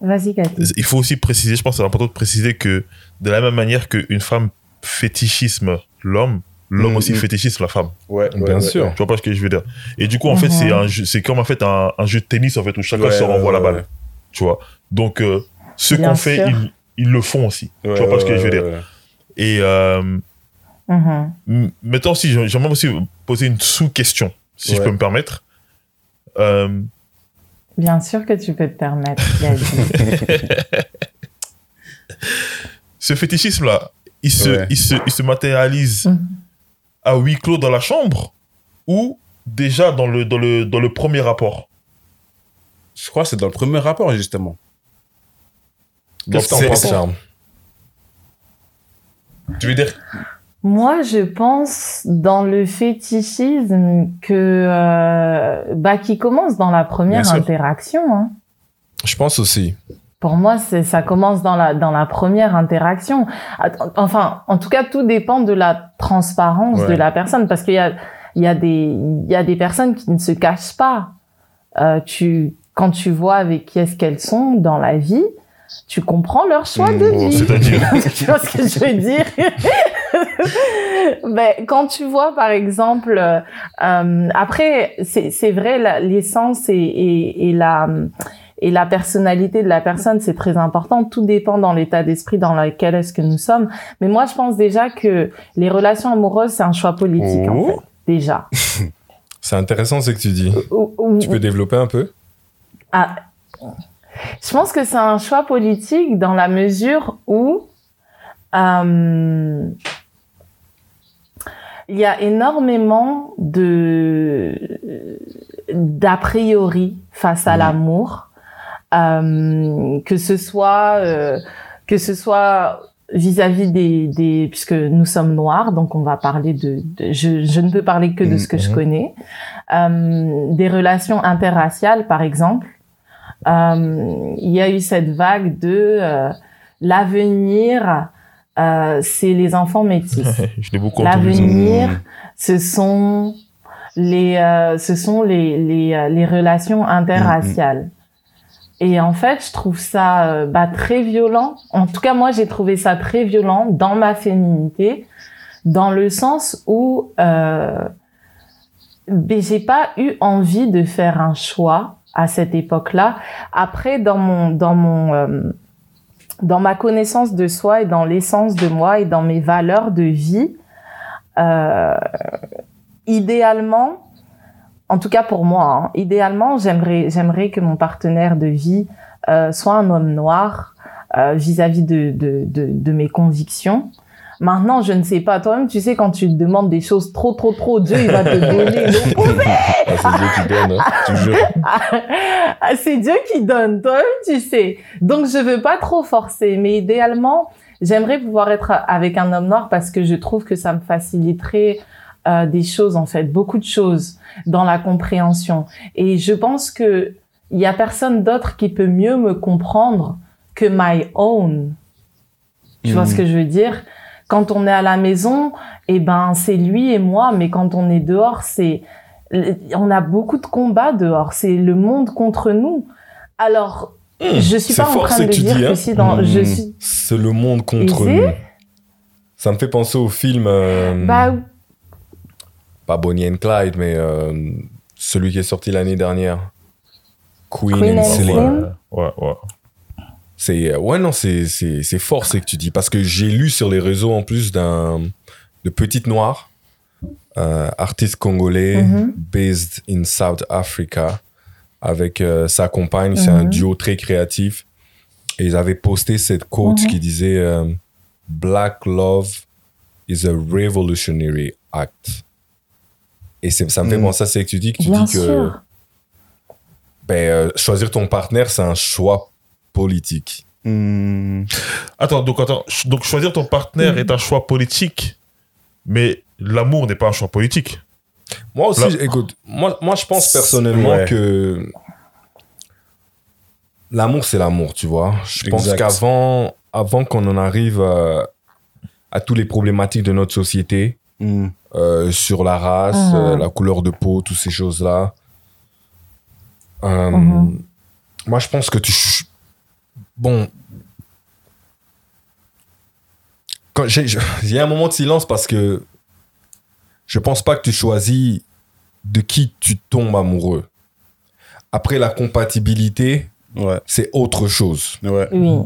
Vas-y, il faut aussi préciser, je pense que c'est important de préciser que de la même manière qu'une femme fétichisme l'homme, l'homme Mhm. aussi fétichisme la femme. Ouais, Bien sûr. Tu vois pas ce que je veux dire Et du coup, en fait, Mhm. c'est un jeu- c'est comme en fait un, un jeu de tennis en fait où chacun se renvoie la balle. Tu vois. Donc, euh, ce Bien qu'on fait, sûr. Ils, le font aussi. tu vois pas ce que je veux dire Et euh, Mhm. m- maintenant aussi, j'ai- j'aimerais aussi poser une sous-question, si je Ouais. peux me permettre. Euh, Bien sûr que tu peux te permettre, ce fétichisme-là, il se, Ouais. il, se, il se matérialise Mhm. à huis clos dans la chambre ou déjà dans le, dans le, dans le premier rapport? Je crois que c'est dans le premier rapport, justement. Qu'est-ce que t'en penses, Charme Tu veux dire Moi, je pense dans le fétichisme que euh, bah qui commence dans la première interaction. hein. Je pense aussi. Pour moi, c'est ça commence dans la dans la première interaction. Enfin, en tout cas, tout dépend de la transparence Ouais. de la personne, parce qu'il y a il y a des il y a des personnes qui ne se cachent pas. Euh, tu quand tu vois avec qui est-ce qu'elles sont dans la vie, tu comprends leur choix de Mmh, vie. C'est-à-dire tu vois ce que je veux dire? Ben, quand tu vois par exemple euh, euh, après c'est vrai l'essence et, et, et la et la personnalité de la personne c'est très important tout dépend dans l'état d'esprit dans lequel est-ce que nous sommes mais moi je pense déjà que les relations amoureuses c'est un choix politique en Oh. fait déjà C'est intéressant ce que tu dis. Ou- Tu peux développer un peu? Ah, je pense que c'est un choix politique dans la mesure où euh, il y a énormément de d'a priori face à Mhm. l'amour, euh, que ce soit euh, que ce soit vis-à-vis des, des puisque nous sommes noirs, donc on va parler de, de- je, je ne peux parler que de ce que je Mhm. connais, euh, des relations interraciales par exemple. Euh, il y a eu cette vague de euh, l'avenir, euh, c'est les enfants métis. Je l'ai beaucoup. L'avenir, ce sont les, euh, ce sont les, les, les relations interraciales. Et en fait, je trouve ça euh, bah, très violent. En tout cas, moi, j'ai trouvé ça très violent dans ma féminité, dans le sens où euh, j'ai pas eu envie de faire un choix à cette époque-là. Après, dans mon, dans mon, euh, dans ma connaissance de soi et dans l'essence de moi et dans mes valeurs de vie, euh, idéalement, en tout cas pour moi, hein, idéalement, j'aimerais, j'aimerais que mon partenaire de vie euh, soit un homme noir vis-à-vis de, de, de mes convictions. Maintenant, je ne sais pas. Toi-même, tu sais, quand tu te demandes des choses trop, trop, trop, Dieu, il va te donner l'opposé. Ah, C'est Dieu qui donne. hein. Toujours. Ah, c'est Dieu qui donne, toi-même, tu sais. Donc, je veux pas trop forcer, mais idéalement, j'aimerais pouvoir être avec un homme noir parce que je trouve que ça me faciliterait euh, des choses, en fait, beaucoup de choses dans la compréhension. Et je pense que il y a personne d'autre qui peut mieux me comprendre que my own. Tu vois ce que je veux dire? Quand on est à la maison, eh ben, c'est lui et moi, mais quand on est dehors, c'est, on a beaucoup de combats dehors. C'est le monde contre nous. Alors, je suis pas en train de dire dis, que hein. si dans, je suis, C'est le monde contre Et nous. Ça me fait penser au film, euh, bah, pas Bonnie and Clyde, mais euh, celui qui est sorti l'année dernière. Queen, Queen and Slim. Slim. Ouais, ouais. C'est euh, ouais non c'est c'est c'est fort ce que tu dis parce que j'ai lu sur les réseaux en plus d'un de petite noire euh, artiste congolais Mhm. based in South Africa avec euh, sa compagne c'est un Mhm. duo très créatif et ils avaient posté cette quote Mhm. qui disait euh, Black love is a revolutionary act et c'est- ça me fait Mhm. penser à ce que tu dis que tu bien dis que ben, choisir ton partenaire c'est un choix politique Hmm. Attends, donc, attends, donc choisir ton partenaire Mhm. est un choix politique, mais l'amour n'est pas un choix politique. Moi aussi, écoute, moi, moi je pense personnellement Ouais. que l'amour, c'est l'amour, tu vois. Je pense qu'avant avant qu'on en arrive à, à toutes les problématiques de notre société, Hmm. euh, sur la race, Mhm. euh, la couleur de peau, toutes ces choses-là, euh, Mhm. moi je pense que tu... ch- Bon... Quand j'ai- je- Il y a un moment de silence parce que je pense pas que tu choisis de qui tu tombes amoureux. Après la compatibilité, Ouais. c'est autre chose. Ouais. Oui.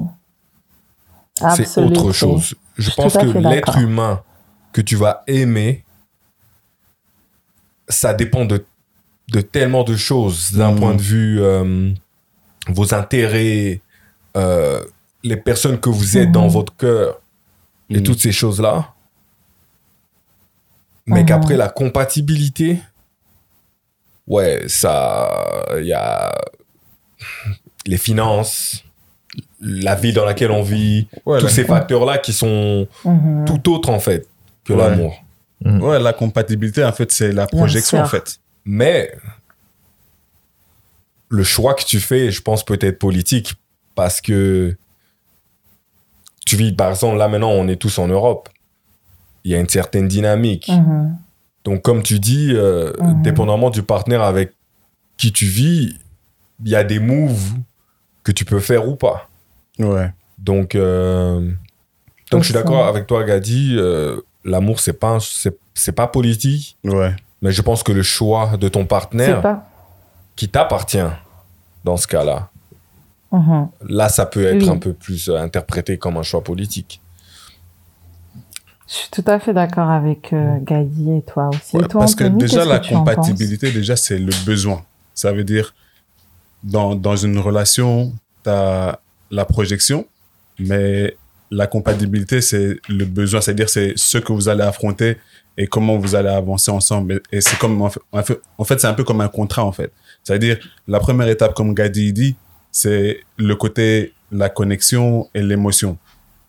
C'est autre chose. Je pense que l'être d'accord. humain que tu vas aimer, ça dépend de, de tellement de choses d'un Mhm. point de vue euh, vos intérêts, euh, les personnes que vous êtes Mhm. dans votre cœur. et Mhm. toutes ces choses-là. Mais Mhm. qu'après la compatibilité, ouais, ça, il y a les finances, la vie dans laquelle on vit, Ouais, tous ces facteurs-là qui sont Mhm. tout autres en fait que Ouais. l'amour. ouais, la compatibilité, en fait, c'est la projection, en fait. Mais le choix que tu fais, je pense, peut être politique parce que tu vis, par exemple, là maintenant, on est tous en Europe. Il y a une certaine dynamique. Mhm. Donc, comme tu dis, euh, Mhm. dépendamment du partenaire avec qui tu vis, il y a des moves que tu peux faire ou pas. Ouais. Donc, euh, donc je suis d'accord avec toi, Gadi. euh, L'amour, c'est pas, c'est c'est pas politique, Ouais. mais je pense que le choix de ton partenaire pas. qui t'appartient dans ce cas-là, Mhm. là, ça peut être Oui. un peu plus euh, interprété comme un choix politique. Je suis tout à fait d'accord avec euh, Gadi et toi aussi. Ouais, et toi, parce que déjà, la que compatibilité, déjà, c'est le besoin. Ça veut dire, dans, dans une relation, tu as la projection, mais la compatibilité, c'est le besoin. C'est-à-dire, c'est ce que vous allez affronter et comment vous allez avancer ensemble. Et c'est comme, en fait, en fait, en fait, c'est un peu comme un contrat, en fait. C'est-à-dire, la première étape, comme Gadi dit, c'est le côté, la connexion et l'émotion.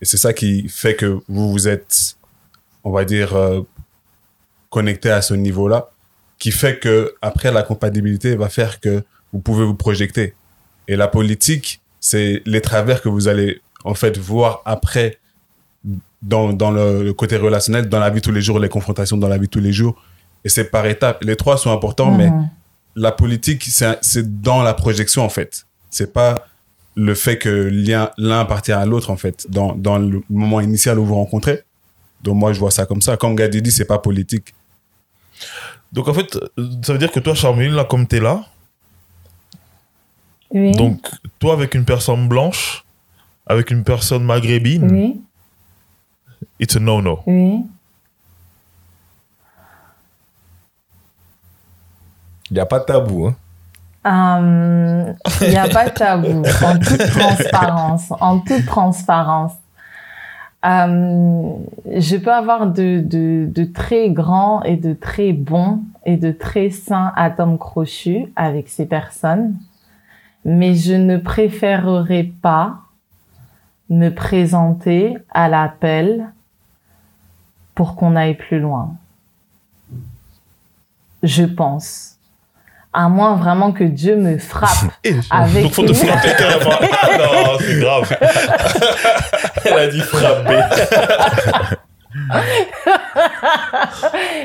Et c'est ça qui fait que vous vous êtes, on va dire, euh, connecté à ce niveau-là, qui fait que après la compatibilité va faire que vous pouvez vous projeter. Et la politique, c'est les travers que vous allez en fait voir après dans, dans le, le côté relationnel, dans la vie tous les jours, les confrontations dans la vie tous les jours. Et c'est par étapes. Les trois sont importants, mais Mhm. la politique, c'est dans la projection, en fait. C'est pas le fait que l'un appartient à l'autre, en fait, dans, dans le moment initial où vous rencontrez. Donc, moi, je vois ça comme ça. Comme Gadi dit, c'est pas politique. Donc en fait, ça veut dire que toi, Charmeline, là, comme t'es là, Oui. donc toi avec une personne blanche, avec une personne maghrébine, oui. it's a no-no. Oui. Il n'y a pas de tabou. Hein. Euh, Il n'y a pas de tabou, en toute transparence, en toute transparence. Euh, je peux avoir de, de, de très grands et de très bons et de très sains atomes crochus avec ces personnes, mais je ne préférerais pas me présenter à l'appel pour qu'on aille plus loin. Je pense. À moins vraiment que Dieu me frappe Et- Avec Donc faut te frapper carrément. Ah non, c'est grave. Elle a dit frapper.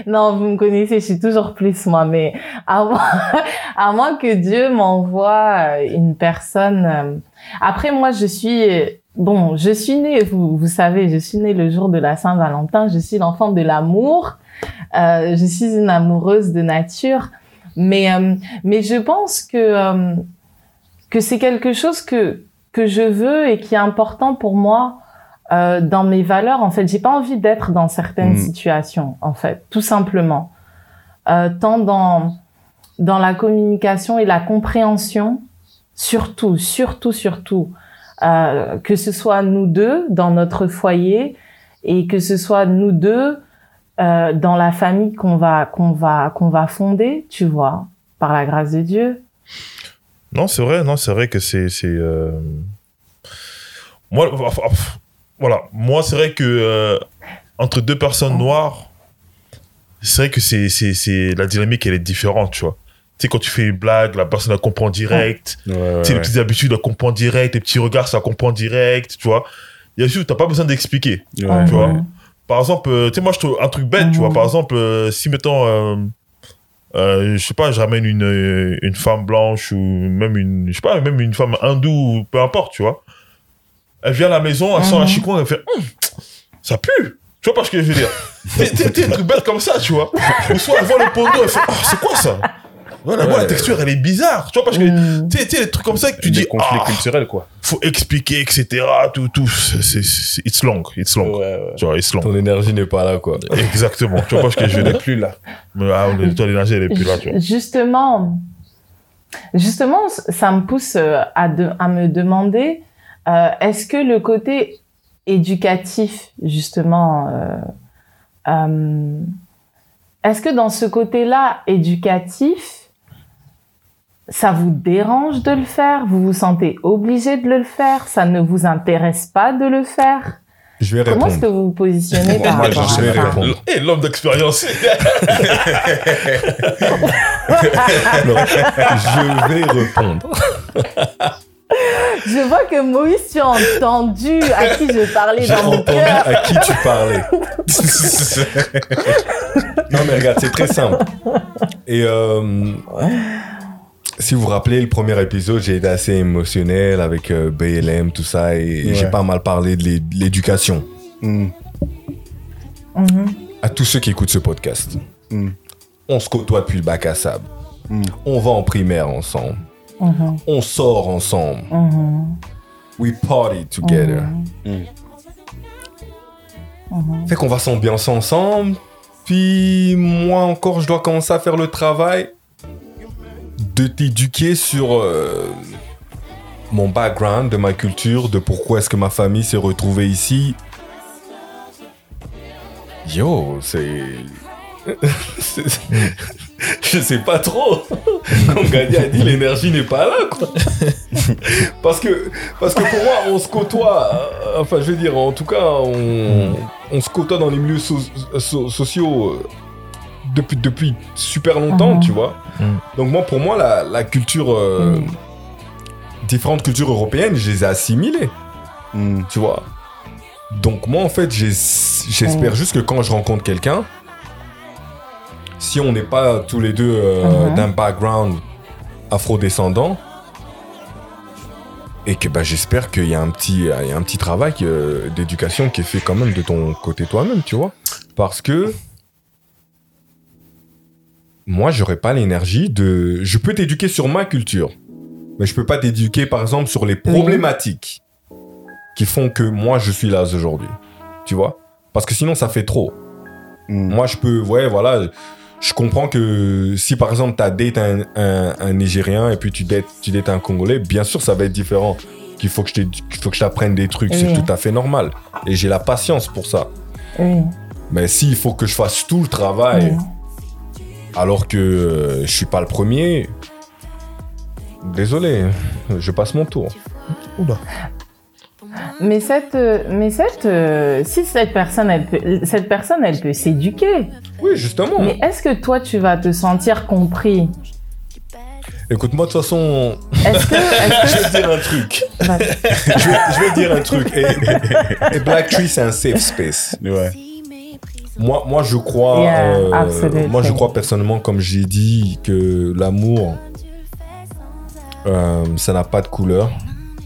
non, vous me connaissez, je suis toujours plus moi, mais à moins, à moins que Dieu m'envoie euh, une personne. euh, Après, moi, je suis bon, je suis née, vous, vous savez, je suis née le jour de la Saint-Valentin. Je suis l'enfant de l'amour. Euh, je suis une amoureuse de nature, mais euh, mais je pense que euh, que c'est quelque chose que que je veux et qui est important pour moi euh, dans mes valeurs. En fait, j'ai pas envie d'être dans certaines Mm. situations, en fait, tout simplement. Euh, tant dans dans la communication et la compréhension, surtout, surtout, surtout, euh, que ce soit nous deux dans notre foyer et que ce soit nous deux euh, dans la famille qu'on va qu'on va qu'on va fonder, tu vois, par la grâce de Dieu. Non, c'est vrai, non, c'est vrai que c'est. c'est, euh, Moi, voilà, moi, c'est vrai que euh, entre deux personnes noires, c'est vrai que c'est, c'est, c'est... la dynamique, elle est différente, tu vois. Tu sais, quand tu fais une blague, la personne, elle comprend direct. Ouais, ouais, Tu sais, les petites habitudes, elle comprend direct. Les petits regards, ça comprend direct, tu vois. Il y a juste, t'as pas besoin d'expliquer. Ouais. tu vois. Par exemple, euh, tu sais, moi, je trouve un truc bête, tu vois. Par exemple, euh, si, mettons, euh, je sais pas, je ramène une, une femme blanche ou même une, je sais pas, même une femme hindoue, ou peu importe, tu vois. Elle vient à la maison, elle sent la Mhm. chicon, elle fait, Hum, ça pue. Tu vois pas ce que je veux dire t'es un truc bête comme ça, tu vois. Ou soit elle voit le pondo, elle fait, oh, c'est quoi ça? Ouais, la, Ouais. la texture, elle est bizarre. Tu vois, parce que, Mhm. tu sais, les trucs comme ça que tu Des dis, conflits ah, culturels, quoi. faut expliquer, etc. Tout, tout. C'est, it's long, it's long. Ouais, ouais. Tu vois, it's long. Ton énergie n'est pas là, quoi. Exactement. Tu vois pas ce que je n'ai plus là. Mais, ah, toi, l'énergie, elle est plus là, tu vois. Justement, justement, ça me pousse euh, à, de- à me demander euh, est-ce que le côté éducatif, justement. euh, euh, Est-ce que dans ce côté-là, éducatif, ça vous dérange de le faire? Vous vous sentez obligé de le faire? Ça ne vous intéresse pas de le faire? Je vais Comment est-ce que vous vous positionnez par Moi, rapport je à vais ça? répondre. Et l'homme d'expérience. Non, je vais répondre. Je vois que Moïse, tu as entendu à qui je parlais J'ai dans mon entendu cœur. à qui tu parlais. Non, mais regarde, c'est très simple. Et euh, si vous vous rappelez, le premier épisode, j'ai été assez émotionnel avec euh, BLM, tout ça, et Ouais. j'ai pas mal parlé de l'é- de l'éducation. Mm, Mhm. À tous ceux qui écoutent ce podcast, mm, on se côtoie depuis le bac à sable. mm. On va en primaire ensemble. Mhm. On sort ensemble. Mhm. We party together. Mm. Fait qu'on va s'ambiancer ensemble. Puis moi encore, je dois commencer à faire le travail de t'éduquer sur euh, mon background, de ma culture, de pourquoi est-ce que ma famille s'est retrouvée ici. Yo, c'est... je sais pas trop. Comme Gadi a dit, l'énergie n'est pas là, quoi. parce, que, parce que pour moi, on se côtoie. euh, Enfin, je veux dire, en tout cas, on, on se côtoie dans les milieux so- so- sociaux euh, depuis, depuis super longtemps, Mhm. tu vois. Mhm. Donc, moi, pour moi, la, la culture. euh, Mhm. Différentes cultures européennes, je les ai assimilées, tu vois. Donc, moi, en fait, j'espère juste que quand je rencontre quelqu'un, si on n'est pas tous les deux euh, d'un background afro-descendant, et que bah, j'espère qu'il y a un petit, il y a un petit travail euh, d'éducation qui est fait quand même de ton côté toi-même, tu vois. Parce que moi, j'aurais pas l'énergie de. Je peux t'éduquer sur ma culture, mais je peux pas t'éduquer, par exemple, sur les problématiques qui font que moi, je suis là aujourd'hui. Tu vois? Parce que sinon, ça fait trop. Mm. Moi, je peux, ouais, voilà. Je comprends que si par exemple, tu date un, un, un Nigérien et puis tu dates, tu dates un Congolais, bien sûr, ça va être différent. Qu'il faut que je qu'il faut que je t'apprenne des trucs, c'est Oui. tout à fait normal. Et j'ai la patience pour ça. Mais s'il faut que je fasse tout le travail. Alors que euh, je suis pas le premier, désolé, je passe mon tour. Oula. Mais cette, euh, mais cette, euh, si cette personne, elle peut, cette personne, elle peut s'éduquer. Oui, justement. Mais est-ce que toi, tu vas te sentir compris? Écoute-moi, de toute façon, Est-ce que, je vais dire un truc. Je vais, je vais dire un truc. Et, et Black Tree, c'est un safe space. Ouais. Moi, moi, je crois, Yeah, euh, moi, je crois personnellement, comme j'ai dit, que l'amour, euh, ça n'a pas de couleur,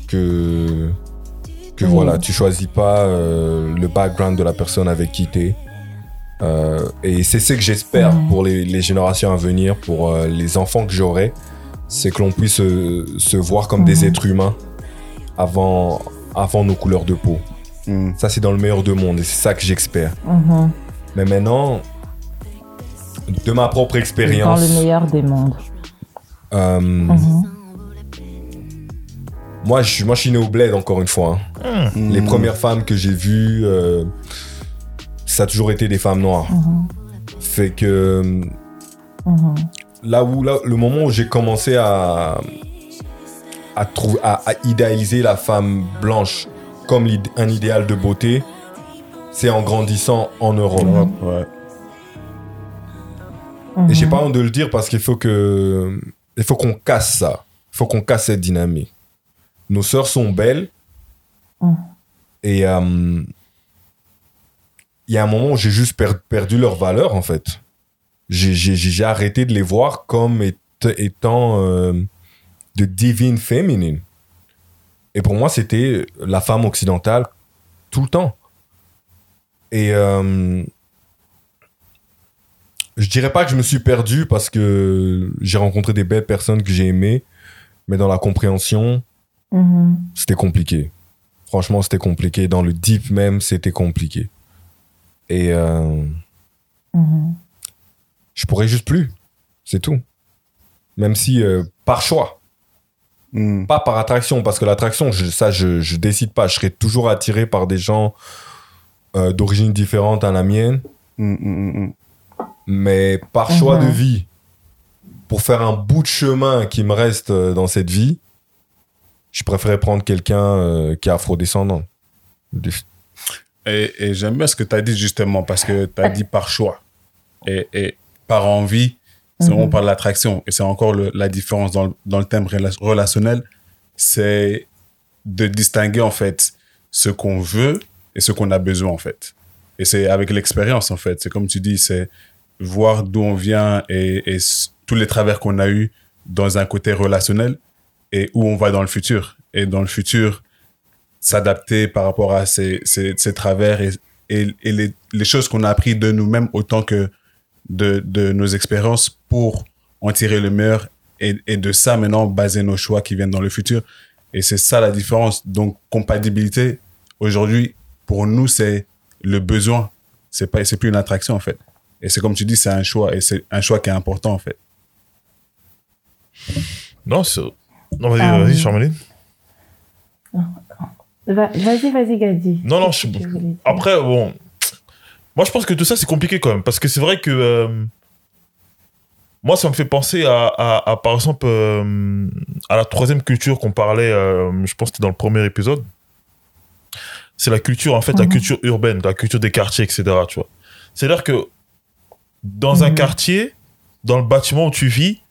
que que Oui. voilà, tu choisis pas euh, le background de la personne avec qui t'es. Euh, et c'est ce que j'espère Mhm. pour les, les générations à venir, pour euh, les enfants que j'aurai, c'est que l'on puisse euh, se voir comme des Mhm. êtres humains avant, avant nos couleurs de peau. Mm. Ça, c'est dans le meilleur de monde et c'est ça que j'espère. Mais maintenant, de ma propre dans expérience, le meilleur des mondes. euh, Mhm. moi, je, suis- moi, je suis né au bled, encore une fois. hein. Mm. Les premières femmes que j'ai vues, euh, ça a toujours été des femmes noires. Mhm. Fait que Mhm. là où là, le moment où j'ai commencé à à, trou- à à idéaliser la femme blanche comme un idéal de beauté, c'est en grandissant en Europe. Ouais. Et j'ai Mhm. pas honte de le dire parce qu'il faut que il faut qu'on casse ça. Il faut qu'on casse cette dynamique. Nos sœurs sont belles. Mhm. Et euh, il y a un moment où j'ai juste per- perdu leur valeur en fait. J'ai- J'ai j'ai arrêté de les voir comme éta- étant euh, de divine féminine. Et pour moi, c'était la femme occidentale tout le temps. Et euh, je dirais pas que je me suis perdu parce que j'ai rencontré des belles personnes que j'ai aimées, mais dans la compréhension, Mhm. c'était compliqué. Franchement, c'était compliqué. Dans le deep même, c'était compliqué. Et euh, Mhm. je pourrais juste plus. C'est tout. Même si, euh, par choix. Mm. Pas par attraction, parce que l'attraction, je- ça, je, je décide pas. Je serai toujours attiré par des gens euh, d'origine différente à la mienne, Mm, mm, mm, mais par choix de vie, pour faire un bout de chemin qui me reste euh, dans cette vie, je préférais prendre quelqu'un euh, qui est afrodescendant. Des- Et, et j'aime bien ce que tu as dit justement, parce que tu as dit par choix. Et, et par envie, c'est Mhm. vraiment par l'attraction. Et c'est encore le- la différence dans le, dans le thème rela- relationnel, c'est de distinguer en fait ce qu'on veut et ce qu'on a besoin en fait. Et c'est avec l'expérience en fait. C'est comme tu dis, c'est voir d'où on vient et, tous les travers qu'on a eu dans un côté relationnel et où on va dans le futur. Et dans le futur, s'adapter par rapport à ces, ces, travers et, et, les, choses qu'on a appris de nous-mêmes autant que de, de nos expériences pour en tirer le meilleur et de ça maintenant baser nos choix qui viennent dans le futur. Et c'est ça la différence. Donc, compatibilité, aujourd'hui, pour nous, c'est le besoin. C'est pas, c'est plus une attraction, en fait. Et c'est comme tu dis, c'est un choix. Et c'est un choix qui est important, en fait. Non, c'est. Non, vas-y, Euh, vas-y, Charmeline. Va- Vas-y, vas-y, Gadi. Non, non, je- Après, bon. Moi, je pense que tout ça, c'est compliqué quand même. Parce que c'est vrai que. euh, moi, ça me fait penser à, à- à, par exemple, euh, à la troisième culture qu'on parlait, euh, je pense que c'était dans le premier épisode. C'est la culture, en fait, la Mhm. culture urbaine, la culture des quartiers, etc. Tu vois. C'est-à-dire que dans un Mhm. quartier, dans le bâtiment où tu vis,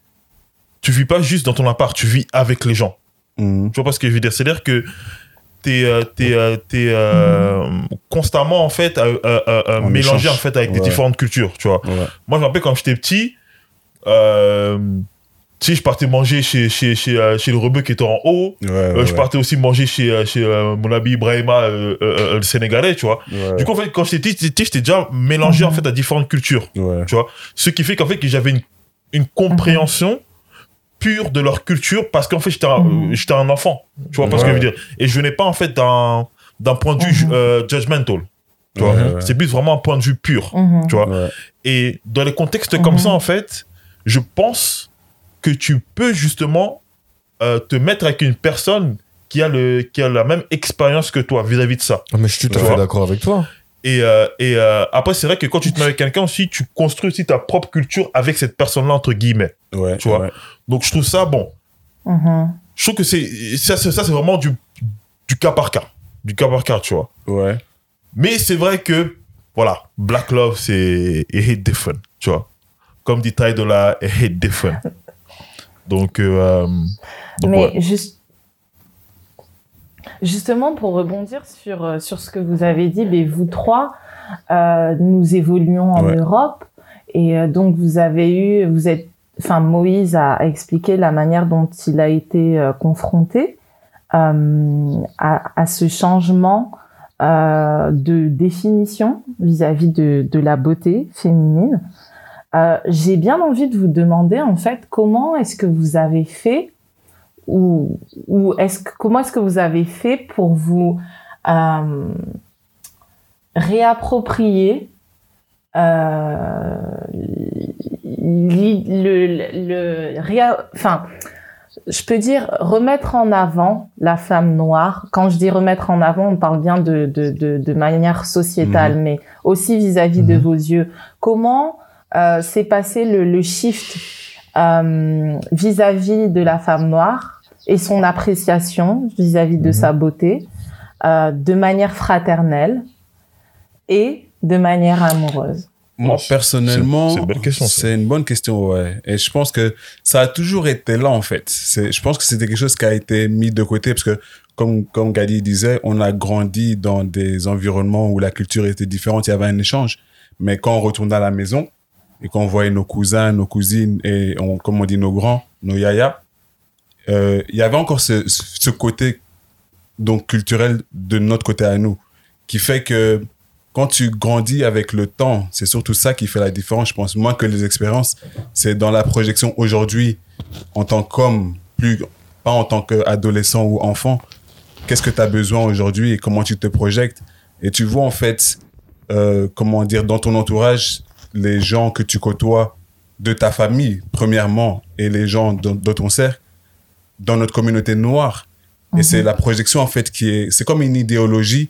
tu vis pas juste dans ton appart, tu vis avec les gens. Mhm. Tu vois pas ce que je veux dire? C'est-à-dire que t'es euh, euh, euh, constamment en fait euh, euh, En mélangé en fait avec des Ouais. différentes cultures, tu vois. Ouais. Moi, je me rappelle quand j'étais petit, tu sais, je partais manger chez, chez, chez, euh, chez le rebeu qui était en haut. Ouais, Euh, je partais aussi manger chez, euh, chez euh, mon ami Ibrahima, euh, euh, euh, le Sénégalais, tu vois. ouais. Du coup, en fait, quand j'étais petit, j'étais- déjà mélangé en fait à différentes cultures. Ouais. Tu vois Ce qui fait qu'en fait, que j'avais une, une compréhension pure de leur culture parce qu'en fait, j'étais un, Mhm. j'étais un enfant. Tu vois pas ce que je veux dire Et je venais pas en fait d'un d'un point de vue Mhm. euh, judgmental. Tu vois. C'est plus vraiment un point de vue pur. Mhm. Tu vois Ouais. Et dans les contextes comme Mhm. ça, en fait, je pense que tu peux justement euh, te mettre avec une personne qui a, le, qui a la même expérience que toi vis-à-vis de ça. Ah, mais je suis tout à fait d'accord avec toi. Et, euh, et euh, après, c'est vrai que quand tu te mets avec quelqu'un aussi, tu construis aussi ta propre culture avec cette personne-là, entre guillemets. Ouais, Tu vois. ouais. Donc, je trouve ça bon. Mhm. Je trouve que c'est ça, c'est- ça c'est vraiment du, du cas par cas. Du cas par cas, tu vois. Ouais. Mais c'est vrai que, voilà, Black Love, c'est it hit different, tu vois. Comme dit Ty Dolla, it hit different. Donc, euh, donc Mais ouais. juste, justement, pour rebondir sur, euh, sur ce que vous avez dit, mais vous trois, euh, nous évoluons en Ouais. Europe. Et euh, donc, vous avez eu, vous êtes, enfin, Moïse a expliqué la manière dont il a été euh, confronté euh, à, à ce changement euh, de définition vis-à-vis de, de la beauté féminine. Euh, J'ai bien envie de vous demander, en fait, comment est-ce que vous avez fait ou, ou est-ce que, comment est-ce que vous avez fait pour vous euh, réapproprier euh, li- le, le, le réa- enfin, je peux dire remettre en avant la femme noire. Quand je dis remettre en avant, on parle bien de, de, de, de manière sociétale, mais aussi vis-à-vis de Mhm. vos yeux. Comment euh, s'est passé le, le shift euh, vis-à-vis de la femme noire et son appréciation vis-à-vis de Mhm. sa beauté euh, de manière fraternelle et de manière amoureuse. Moi, c'est- personnellement, c'est une bonne question, ça. C'est une bonne question, ouais. Et je pense que ça a toujours été là, en fait. C'est, je pense que c'était quelque chose qui a été mis de côté parce que, comme, comme Gadi disait, on a grandi dans des environnements où la culture était différente, il y avait un échange. Mais quand on retournait à la maison et qu'on voyait nos cousins, nos cousines et, on, comme on dit, nos grands, nos yaya, euh, il y avait encore ce, côté donc culturel de notre côté à nous qui fait que quand tu grandis avec le temps, c'est surtout ça qui fait la différence, je pense, moins que les expériences. C'est dans la projection aujourd'hui, en tant qu'homme, plus, pas en tant qu'adolescent ou enfant. Qu'est-ce que tu as besoin aujourd'hui et comment tu te projettes? Et tu vois, en fait, euh, comment dire, dans ton entourage, les gens que tu côtoies de ta famille, premièrement, et les gens de, de ton cercle, dans notre communauté noire. Et c'est la projection, en fait, qui est, c'est comme une idéologie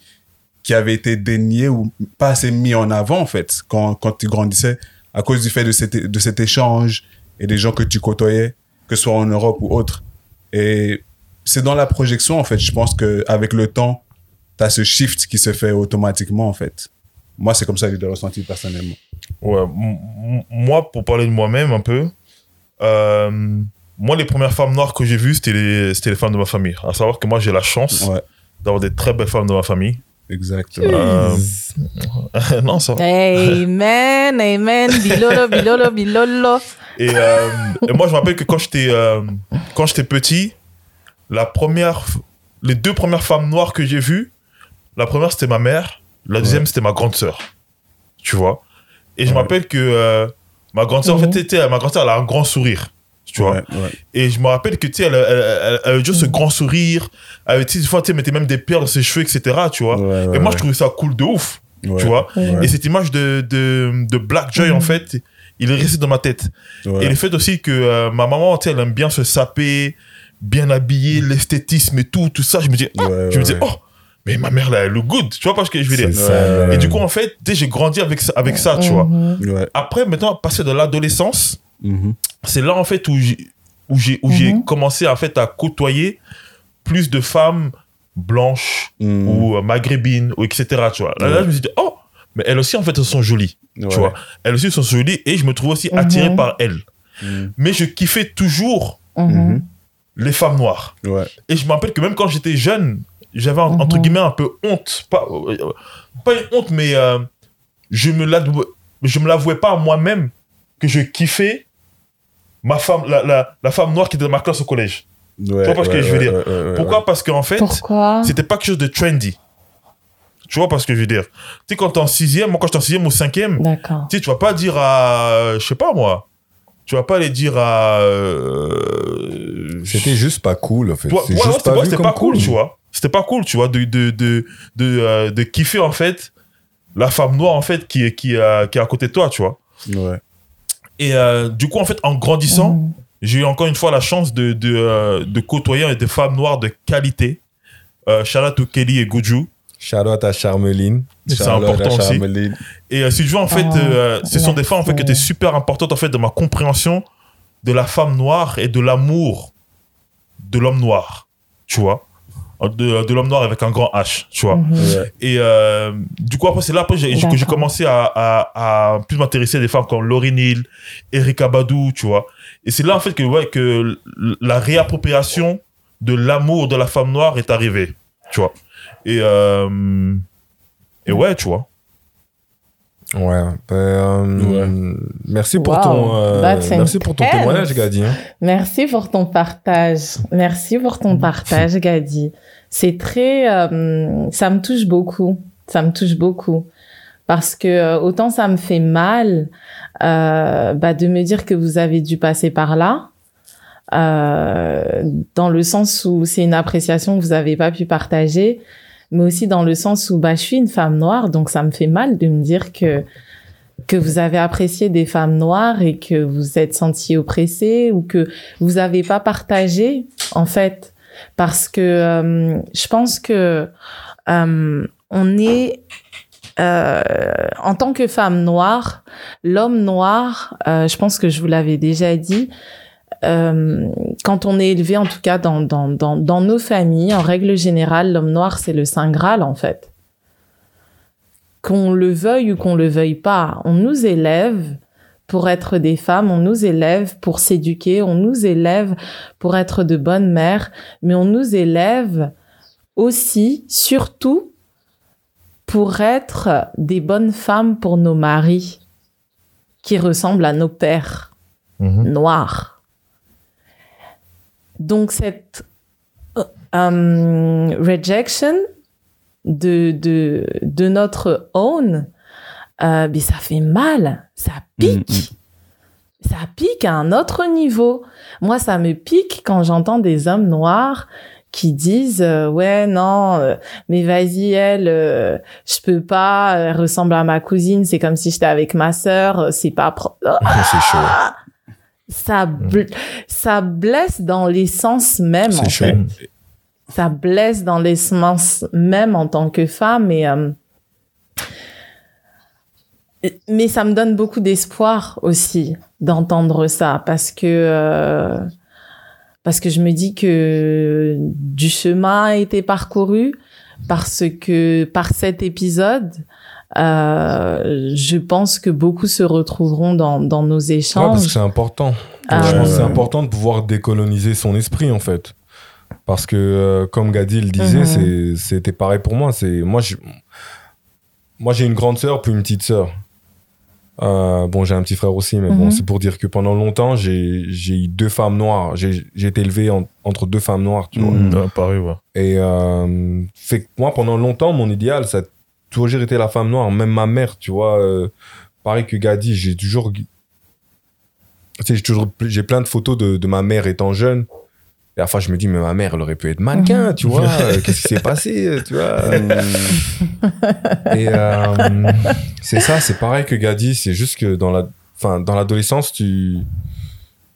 qui avait été déniée ou pas assez mis en avant, en fait, quand, quand tu grandissais, à cause du fait de cet, de cet échange et des gens que tu côtoyais, que ce soit en Europe ou autre. Et c'est dans la projection, en fait, je pense qu'avec le temps, tu as ce shift qui se fait automatiquement, en fait. Moi, c'est comme ça que je l'ai ressenti personnellement. Ouais, moi, pour parler de moi-même un peu, euh, moi, les premières femmes noires que j'ai vues, c'était les, c'était les femmes de ma famille. À savoir que moi, j'ai la chance Ouais, d'avoir des très belles femmes de ma famille. exactement. Euh, non, ça va. Amen, amen, bilolo, bilolo, bilolo. Et, euh, et moi, je me rappelle que quand j'étais euh, quand j'étais petit, la première, les deux premières femmes noires que j'ai vues, la première c'était ma mère, la deuxième c'était ma grande sœur. Tu vois? Et je me rappelle que euh, ma grande sœur, en fait, tu sais, ma grande sœur, elle a un grand sourire. Tu vois. Ouais, ouais. Et je me rappelle que, tu sais, elle, elle, elle, elle avait juste ce grand sourire. Elle, avait, tu sais, des fois, tu sais, elle mettait même des perles dans ses cheveux, etc. Tu vois. Ouais, ouais, et moi, ouais. je trouvais ça cool de ouf. Ouais, Tu vois. ouais. Et cette image de, de, de Black Joy, en fait, il est resté dans ma tête. Ouais. Et le fait aussi que euh, ma maman, tu sais, elle aime bien se saper, bien habillée, l'esthétisme et tout, tout ça. Je me dis, ah, Ouais, je me dis, ouais. oh, mais ma mère, là, elle est good. Tu vois pas ce que je veux dire ça. Et du coup, en fait, j'ai grandi avec ça, avec ça tu vois. Mhm. Ouais. Après, maintenant, passer de l'adolescence, Mhm. c'est là, en fait, où j'ai, où j'ai, où j'ai Mhm. commencé, en fait, à côtoyer plus de femmes blanches Mhm. ou euh, maghrébines, ou etc. Tu vois. Là, je me suis dit, oh, mais elles aussi, en fait, elles sont jolies. Ouais. Tu vois. Elles aussi sont jolies et je me trouve aussi attiré par elles. Mhm. Mais je kiffais toujours les femmes noires. Ouais. Et je me rappelle que même quand j'étais jeune, j'avais en- entre Mhm. guillemets un peu honte. Pas, euh, pas une honte, mais euh, je me l'avouais, je me l'avouais pas à moi-même que je kiffais ma femme, la, la, la femme noire qui était dans ma classe au collège. Ouais, vois pas ce que ouais, je veux ouais, dire? ouais, ouais, ouais, Pourquoi? ouais. Parce qu'en fait, c'était pas quelque chose de trendy. Tu vois pas ce que je veux dire? Tu sais, quand t'es en sixième, moi quand j'étais en sixième ou cinquième, tu sais, tu vas pas dire à, je sais pas moi, tu vas pas aller dire à, euh, C'était juste pas cool, en fait. Ouais, C'est ouais, juste ouais, c'était pas pas, comme pas cool, tu vois. C'était pas cool, tu vois, de, de, de, de, euh, de kiffer, en fait, la femme noire, en fait, qui, est- qui, euh, qui est à côté de toi, tu vois. Ouais. Et euh, du coup, en fait, en grandissant, Mhm. j'ai eu encore une fois la chance de, de, euh, de côtoyer des femmes noires de qualité. Euh, Kelly et Goju. Charlotte à Charmeline. C'est Charlotte, important aussi. Charmeline. Et euh, si tu veux, en fait, Oh, euh, ce sont des femmes en fait, qui étaient super importantes en fait, dans ma compréhension de la femme noire et de l'amour de l'homme noir, tu vois. De, de l'homme noir avec un grand H, tu vois. Mhm. Et euh, du coup, après, c'est là après, j'ai- que j'ai commencé à, à, à plus m'intéresser à des femmes comme Laurie Neal, Erika Badou, tu vois. Et c'est là, en fait, que, ouais, que la réappropriation de l'amour de la femme noire est arrivée, tu vois. Et, euh, et ouais, tu vois. Ouais. ben, euh, Merci pour Wow, ton, euh, merci pour ton témoignage, Gadi. hein. Merci pour ton partage. Merci pour ton partage, Gadi. C'est très, euh, ça me touche beaucoup. Ça me touche beaucoup parce que euh, autant ça me fait mal euh, bah, de me dire que vous avez dû passer par là, euh, dans le sens où c'est une appréciation que vous avez pas pu partager, mais aussi dans le sens où bah, je suis une femme noire, donc ça me fait mal de me dire que que vous avez apprécié des femmes noires et que vous êtes senti oppressé ou que vous avez pas partagé en fait. Parce que euh, je pense que euh, on est euh, en tant que femme noire, l'homme noir, euh, je pense que je vous l'avais déjà dit, euh, quand on est élevé, en tout cas dans, dans, dans, dans nos familles, en règle générale, l'homme noir, c'est le Saint Graal, en fait. Qu'on le veuille ou qu'on le veuille pas, on nous élève pour être des femmes, on nous élève pour s'éduquer, on nous élève pour être de bonnes mères, mais on nous élève aussi, surtout, pour être des bonnes femmes pour nos maris, qui ressemblent à nos pères noirs. Donc cette euh, um, rejection de, de, de notre own, euh, mais ça fait mal, ça pique. Ça pique à un autre niveau. Moi, ça me pique quand j'entends des hommes noirs qui disent euh, ouais non euh, mais vas-y elle euh, je peux pas elle ressemble à ma cousine c'est comme si j'étais avec ma sœur c'est pas pro- C'est chaud. Ça bl- ça blesse dans les sens même, en chaud. fait. Ça blesse dans les sens même en tant que femme et, euh, mais ça me donne beaucoup d'espoir aussi d'entendre ça parce que, euh, parce que je me dis que du chemin a été parcouru parce que par cet épisode, euh, je pense que beaucoup se retrouveront dans, dans nos Ouais, parce échanges. que c'est important. Ah, je pense que c'est important de pouvoir décoloniser son esprit, en fait. Parce que, euh, comme Gadi le disait, Mhm. c'est- c'était pareil pour moi. C'est Moi, je- moi j'ai une grande sœur puis une petite sœur. Euh, bon, j'ai un petit frère aussi, mais bon, Mhm. c'est pour dire que pendant longtemps, j'ai j'ai eu deux femmes noires. J'ai j'ai été élevé en- entre deux femmes noires, tu vois. Mhm. Ouais, pareil, ouais. Et euh, fait que moi, pendant longtemps, mon idéal, ça toujours été la femme noire. Même ma mère, tu vois. euh, pareil que Gadi, j'ai toujours. Tu sais, j'ai toujours. J'ai plein de photos de, de ma mère étant jeune. Et à la fois, je me dis, mais ma mère, elle aurait pu être mannequin, tu vois. euh, Qu'est-ce qui s'est passé, euh, tu vois. Et euh, c'est ça, c'est pareil que Gadi. C'est juste que dans la. Enfin, dans l'adolescence, tu.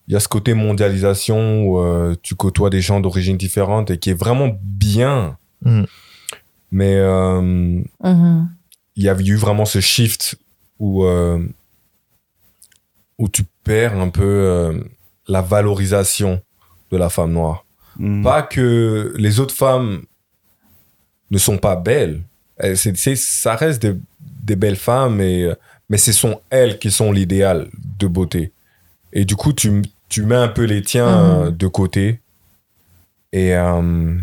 Il y a ce côté mondialisation où euh, tu côtoies des gens d'origine différente et qui est vraiment bien. Mhm. Mais euh, Mhm. il y a eu vraiment ce shift où, euh, où tu perds un peu euh, la valorisation de la femme noire. Mm. Pas que les autres femmes ne sont pas belles. Elles- c'est- c'est- ça reste des, des belles femmes, et, mais ce sont elles qui sont l'idéal de beauté. Et du coup, tu, tu mets un peu les tiens Mhm. euh, de côté. Et euh,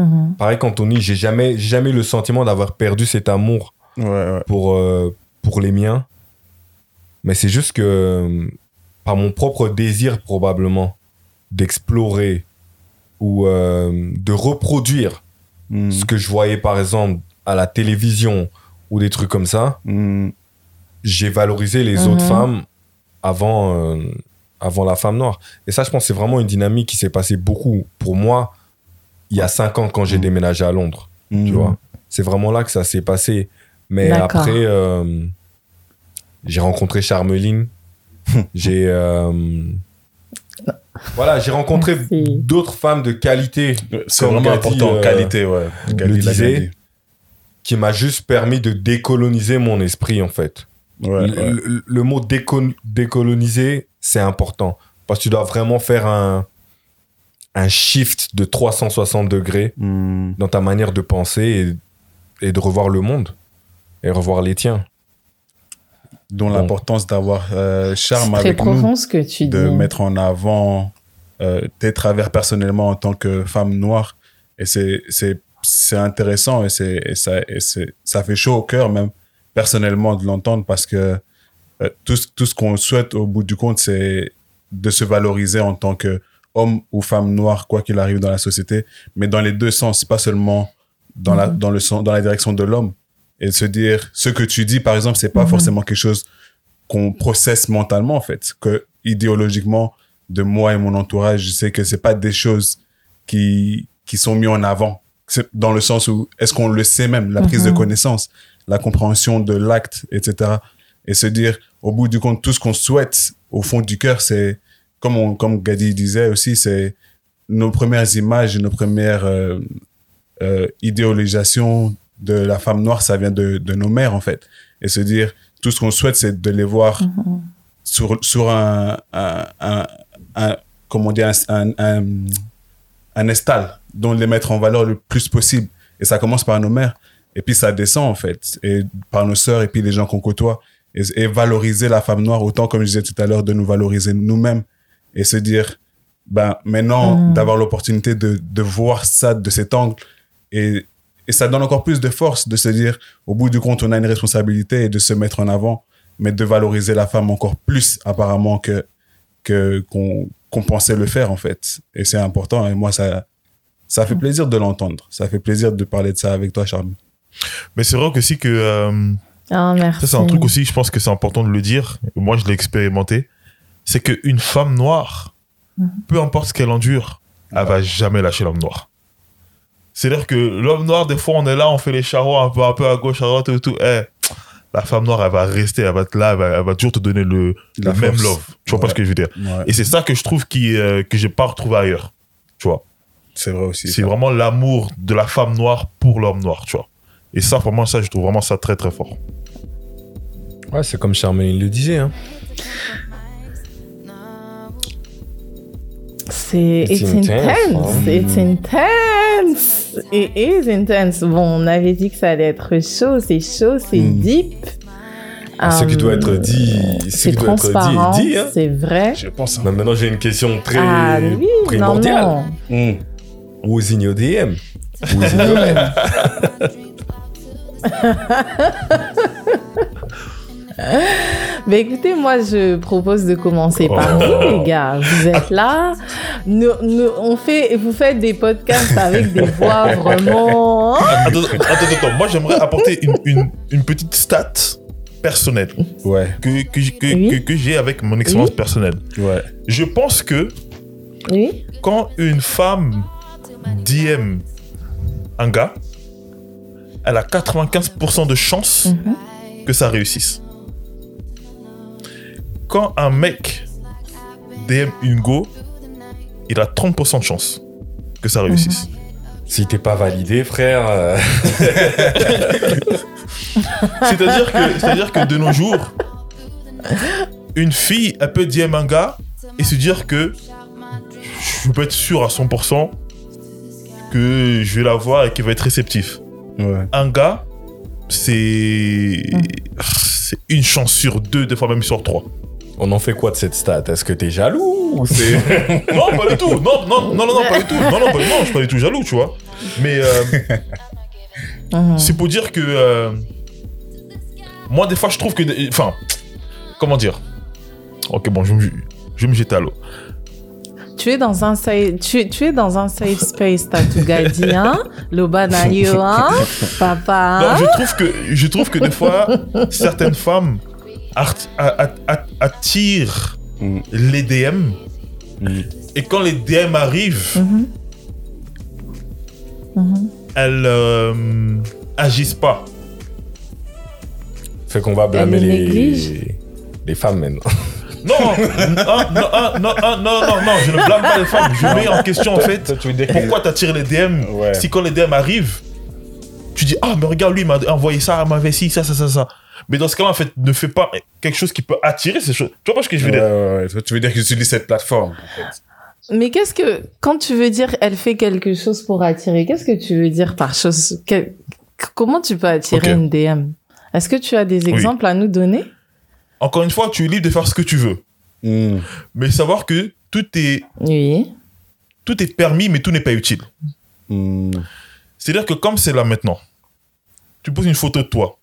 Mhm. pareil, qu'Anthony, j'ai jamais, j'ai jamais eu le sentiment d'avoir perdu cet amour Ouais, ouais. pour, euh, pour les miens. Mais c'est juste que, euh, par mon propre désir probablement, d'explorer ou euh, de reproduire Mm. ce que je voyais par exemple à la télévision ou des trucs comme ça, Mm. j'ai valorisé les Mhm. autres femmes avant, euh, avant la femme noire. Et ça, je pense, que c'est vraiment une dynamique qui s'est passée beaucoup pour moi il y a cinq ans quand j'ai Mhm. déménagé à Londres. Mm. Tu vois, c'est vraiment là que ça s'est passé. Mais après, euh, j'ai rencontré Charmeline. j'ai euh, voilà, j'ai rencontré Merci. d'autres femmes de qualité C'est vraiment Gadi, important, euh, qualité, ouais. Gadi le disait. qui m'a juste permis de décoloniser mon esprit en fait. Ouais, le, ouais. le- le mot déco- décoloniser, c'est important parce que tu dois vraiment faire un un shift de 360 degrés Mm. dans ta manière de penser et, et de revoir le monde et revoir les tiens. Dont Bon. l'importance d'avoir euh, charme avec profond nous, ce que tu de dis. mettre en avant euh, tes travers personnellement en tant que femme noire. Et c'est, c'est, c'est intéressant et, ça, et ça fait chaud au cœur même personnellement de l'entendre parce que euh, tout, tout ce qu'on souhaite au bout du compte, c'est de se valoriser en tant que homme ou femme noire, quoi qu'il arrive dans la société, mais dans les deux sens, pas seulement dans, la, Mhm. dans, le sens, dans la direction de l'homme. Et de se dire, ce que tu dis, par exemple, c'est pas Mhm. forcément quelque chose qu'on processe mentalement, en fait. Que idéologiquement, de moi et mon entourage, je sais que c'est pas des choses qui, qui sont mises en avant. Dans le sens où, est-ce qu'on le sait même, la prise de Mhm. connaissance, la compréhension de l'acte, etc. Et se dire, au bout du compte, tout ce qu'on souhaite, au fond du cœur, c'est, comme, on, comme Gadi disait aussi, c'est nos premières images, nos premières euh, euh, idéalisations de la femme noire, ça vient de, de nos mères, en fait. Et se dire, tout ce qu'on souhaite, c'est de les voir Mhm. sur, sur un, un, un, un- comment dire, un, un, un, un estal, dont les mettre en valeur le plus possible. Et ça commence par nos mères. Et puis ça descend, en fait, et par nos sœurs et puis les gens qu'on côtoie. Et, et valoriser la femme noire, autant, comme je disais tout à l'heure, de nous valoriser nous-mêmes. Et se dire, ben, maintenant, Mhm. d'avoir l'opportunité de, de voir ça de cet angle. Et, et ça donne encore plus de force de se dire, au bout du compte, on a une responsabilité et de se mettre en avant, mais de valoriser la femme encore plus, apparemment, que que qu'on qu'on pensait le faire, en fait. Et c'est important. Et moi, ça, ça fait plaisir de l'entendre. Ça fait plaisir de parler de ça avec toi, Charles. Mais c'est vrai aussi que euh, Ah, merci. ça, c'est un truc aussi, je pense que c'est important de le dire. Moi, je l'ai expérimenté. C'est qu'une femme noire, Mhm. peu importe ce qu'elle endure, elle va jamais lâcher l'homme noir. C'est-à-dire que l'homme noir, des fois, on est là, on fait les charrois un peu, un peu à gauche, à droite et tout. Eh, la femme noire, elle va rester, elle va être là, elle va, elle va toujours te donner le, même love. Tu vois pas ce que je veux dire? Ouais, Et c'est ça que je trouve qui, euh, que j'ai pas retrouvé ailleurs. Tu vois c'est vrai aussi. C'est ça. vraiment l'amour de la femme noire pour l'homme noir, tu vois. Et ça, vraiment, ça, je trouve vraiment ça très, très fort. Ouais, c'est comme Charmaine le disait. Hein. C'est It's it's, intense, intense. hein. It's intense. It is intense. Bon, on avait dit que ça allait être chaud. C'est chaud, c'est Mm. deep. ce qui doit être dit, ce C'est qui doit être transparent. dit. Hein. C'est vrai. Je pense. hein. Mais maintenant, j'ai une question très Ah oui, non, primordiale. non. Mm. Who's in your DM? Who's in your DM? Mais écoutez, moi, je propose de commencer par Oh. vous, les gars. Vous êtes là. Nous, nous- on fait, vous faites des podcasts avec des voix vraiment. Attends, attends, attends. Moi, j'aimerais apporter une, une, une petite stat personnelle Ouais, que, que, j- que, Oui. que, que j'ai avec mon expérience Oui. personnelle. ouais. Je pense que Oui. quand une femme DM un gars, elle a 95% de chances Mhm. que ça réussisse. Quand un mec DM une go, il a 30% de chance que ça réussisse. Si t'es pas validé, frère. euh, C'est-à-dire que, c'est-à-dire que de nos jours, une fille, elle peut DM un gars et se dire que je peux être sûr à 100% que je vais la voir et qu'il va être réceptif. Ouais. Un gars, c'est c'est une chance sur deux, des fois même sur trois. On en fait quoi de cette stat? Est-ce que t'es jaloux ou c'est Non, pas du tout. Non, non, non, non, non, pas du tout. Non, non, pas- non, je suis pas du tout jaloux, tu vois. Mais euh, c'est pour dire que euh, moi, des fois, je trouve que, enfin, comment dire? Ok, bon, je vais me, je me jeter à l'eau. Tu es dans un safe, tu, tu es dans un safe space, t'as tout gadi, hein? Loba na yo, hein? Papa, Non, je trouve que, je trouve que des fois, certaines femmes art- a- a- a- attirent Mm. les DM Mm. et quand les DM arrivent, Mhm. Mhm. elles euh, agissent pas. Fait qu'on va blâmer les les... les femmes maintenant. Non, ah, non, ah, non, ah, non, non, non, je ne blâme pas les femmes. Je mets en question en fait pourquoi t'attires les DM Ouais. si quand les DM arrivent, tu dis ah mais regarde lui il m'a envoyé ça, il m'avait ci, ça, ça, ça, ça. Mais dans ce cas-là en fait ne fais pas quelque chose qui peut attirer ces choses. Tu vois pas ce que je veux Ouais, dire? Ouais, ouais. Toi, Tu veux dire que j'utilise cette plateforme en fait. Mais qu'est-ce que, quand tu veux dire elle fait quelque chose pour attirer, qu'est-ce que tu veux dire par chose? que- comment tu peux attirer une DM? Est-ce que tu as des exemples à nous donner? Encore une fois, tu es libre de faire ce que tu veux, Mm. mais savoir que tout est Oui. tout est permis mais tout n'est pas utile. Mm. C'est-à-dire que comme c'est là maintenant, tu poses une photo de toi,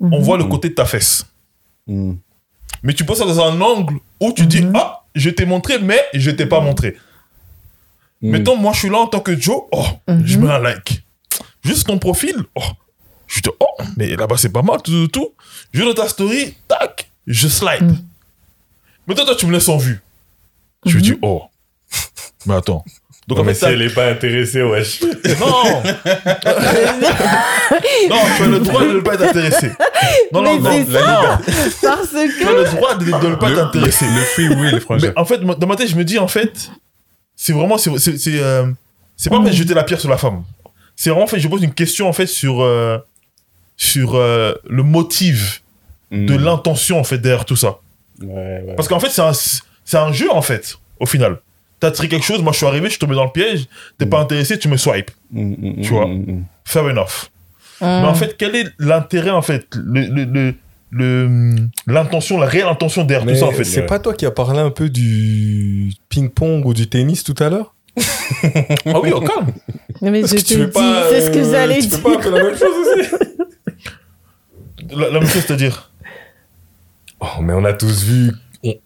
Mhm. on Mhm. voit le côté de ta fesse. Mm. Mais tu poses ça dans un angle où tu dis Mhm. ah je t'ai montré mais je t'ai pas montré. Mettons, moi, je suis là en tant que Joe. Oh, Mhm. je mets un like. Juste ton profil. Oh, je te. Oh, mais là-bas, c'est pas mal, tout, tout, tout. Je dans ta story. Tac. Je slide. Mhm. Mais toi, toi, tu me laisses en vue. Je me dis, oh. Mais attends. Donc, en mais fait, si elle est pas intéressée, wesh. non. non, tu as le droit de ne pas être intéressé. Non, non, Mais non. la ça. Parce Tu as que, le droit de, de ne pas t'intéresser. Le free will, franchement. Mais en fait, dans ma tête, je me dis, en fait, c'est vraiment, c'est, euh, pas en fait jeter la pierre sur la femme. C'est vraiment, en fait, je pose une question, en fait, sur, euh, sur euh, le motif Mm. de l'intention, en fait, derrière tout ça. Ouais, ouais. Parce qu'en fait, c'est un, c'est un jeu, en fait, au final. T'as tiré quelque chose, moi, je suis arrivé, je suis tombé dans le piège, t'es pas intéressé, tu me swipes. Mm, mm, tu vois. mm, mm. Fair enough. Mm. Mais en fait, quel est l'intérêt, en fait, le, le, le, le- l'intention, la réelle intention derrière Mais tout ça, en fait? c'est ouais. pas toi qui as parlé un peu du ping-pong ou du tennis tout à l'heure? Ah oui, au calme. mais je te dis, veux pas, c'est ce que euh, j'allais tu dire. peux pas un peu la même chose aussi La, la même chose, c'est-à-dire? Oh, mais on a tous vu.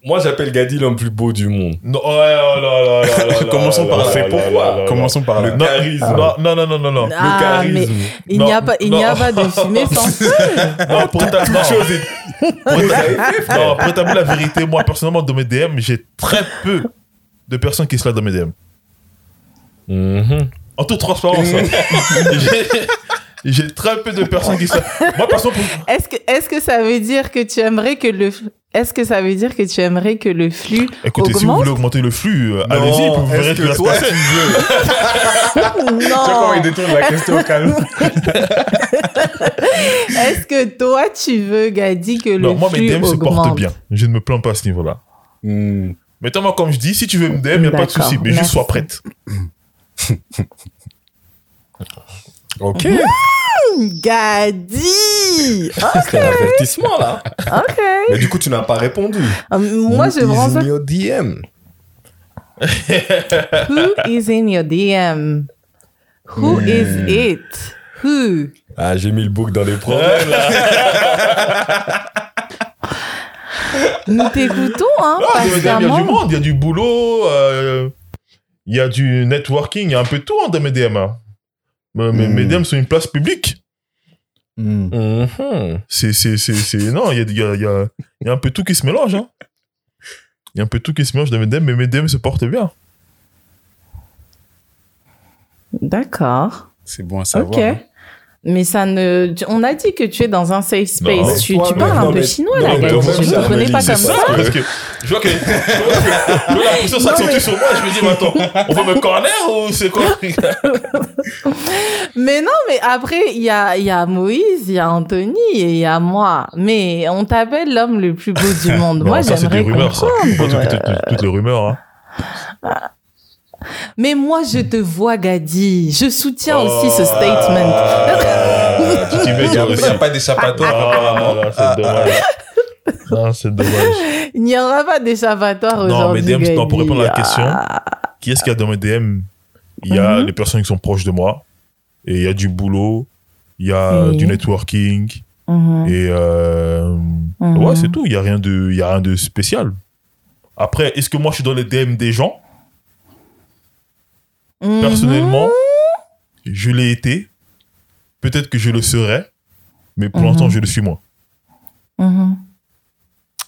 Moi, j'appelle Gadi l'homme plus beau du monde. Non, ouais, oh là là là là là Commençons par là là. Commençons par là. Le charisme. Non, non, non, non, non, non. Ah, le charisme. mais il n'y a Non, pas, il n'y a non. pas de fumée sans feu. Non, pour éta- non. Pour éta- non, pour établir la vérité, moi, personnellement, dans mes DM, j'ai très peu de personnes qui se dans mes DM. Mhm. En toute transparence. J'ai- très peu de personnes qui savent. Moi, par exemple, Est-ce que, est-ce que ça veut dire que tu aimerais que le, est-ce que ça veut dire que tu aimerais que le flux écoutez, si vous augmente voulez augmenter le flux, euh, allez-y, vous verrez que se toi, tu veux? Tu vois comment il Non. détourne la question au calme Est-ce que toi, tu veux, Gadi, que le Non, moi, mes flux DM se augmente? portent bien. Je ne me plains pas à ce niveau-là. Hmm. Mais toi, moi, comme je dis, si tu veux me DM, il n'y a pas de souci, mais juste merci. sois prête. Ok, Gadi c'est un avertissement là. Ok. Mais du coup, tu n'as pas répondu. Euh, Moi, je Who prends is ça. in your DM. Who is in your DM? Who Hmm. is it? Who? Ah, j'ai mis le bouc dans les problèmes là. Nous t'écoutons, hein, Ah, il y a- il y a du monde, il y a du boulot, euh, il y a du networking, il y a un peu de tout DM. hein. Mais- Hmm. Mes DM sont une place publique. Mhm. C'est, c'est, c'est, c'est- non, il y a, il y, a, il y, a, il y a un peu tout qui se mélange. hein. Il y a un peu tout qui se mélange dans mes DM, mais mes DM se portent bien. D'accord. C'est bon à savoir. Ok. hein. Mais ça ne. tu- On a dit que tu es dans un safe space. Non. tu, tu mais parles un peu mais- chinois, non, là, mais toi-même, Je ne connais pas comme ça. Parce que je vois que, je vois que- la pression s'accentue sur moi, je me dis, mais attends, on va me corner ou c'est quoi? Mais non, mais après, il y a, il y a Moïse, il y a Anthony et il y a moi. Mais on t'appelle l'homme le plus beau du monde. Moi, ça, c'est des j'aimerais rumeurs, ça. comprendre. Toutes- toutes les rumeurs. Hein. Mais moi, je te vois, Gadi. Je soutiens aussi ce Oh. statement. Ah, tu Il n'y a, pas d'échappatoire apparemment. Ah, là, c'est dommage. Non, c'est dommage. Il n'y aura pas d'échappatoire Non, aujourd'hui. mais DM, non, pour répondre à la question, Ah. Qui est-ce qu'il y a dans mes DM Il y a Mhm. les personnes qui sont proches de moi, et il y a du boulot, il y a Oui. du networking, Mhm. et euh, Mhm. ouais, c'est tout. Il y a rien de, il y a rien de spécial. Après, est-ce que moi je suis dans les DM des gens? Mhm. Personnellement, je l'ai été. Peut-être que je le serai, mais pour l'instant, je le suis moins. Mhm.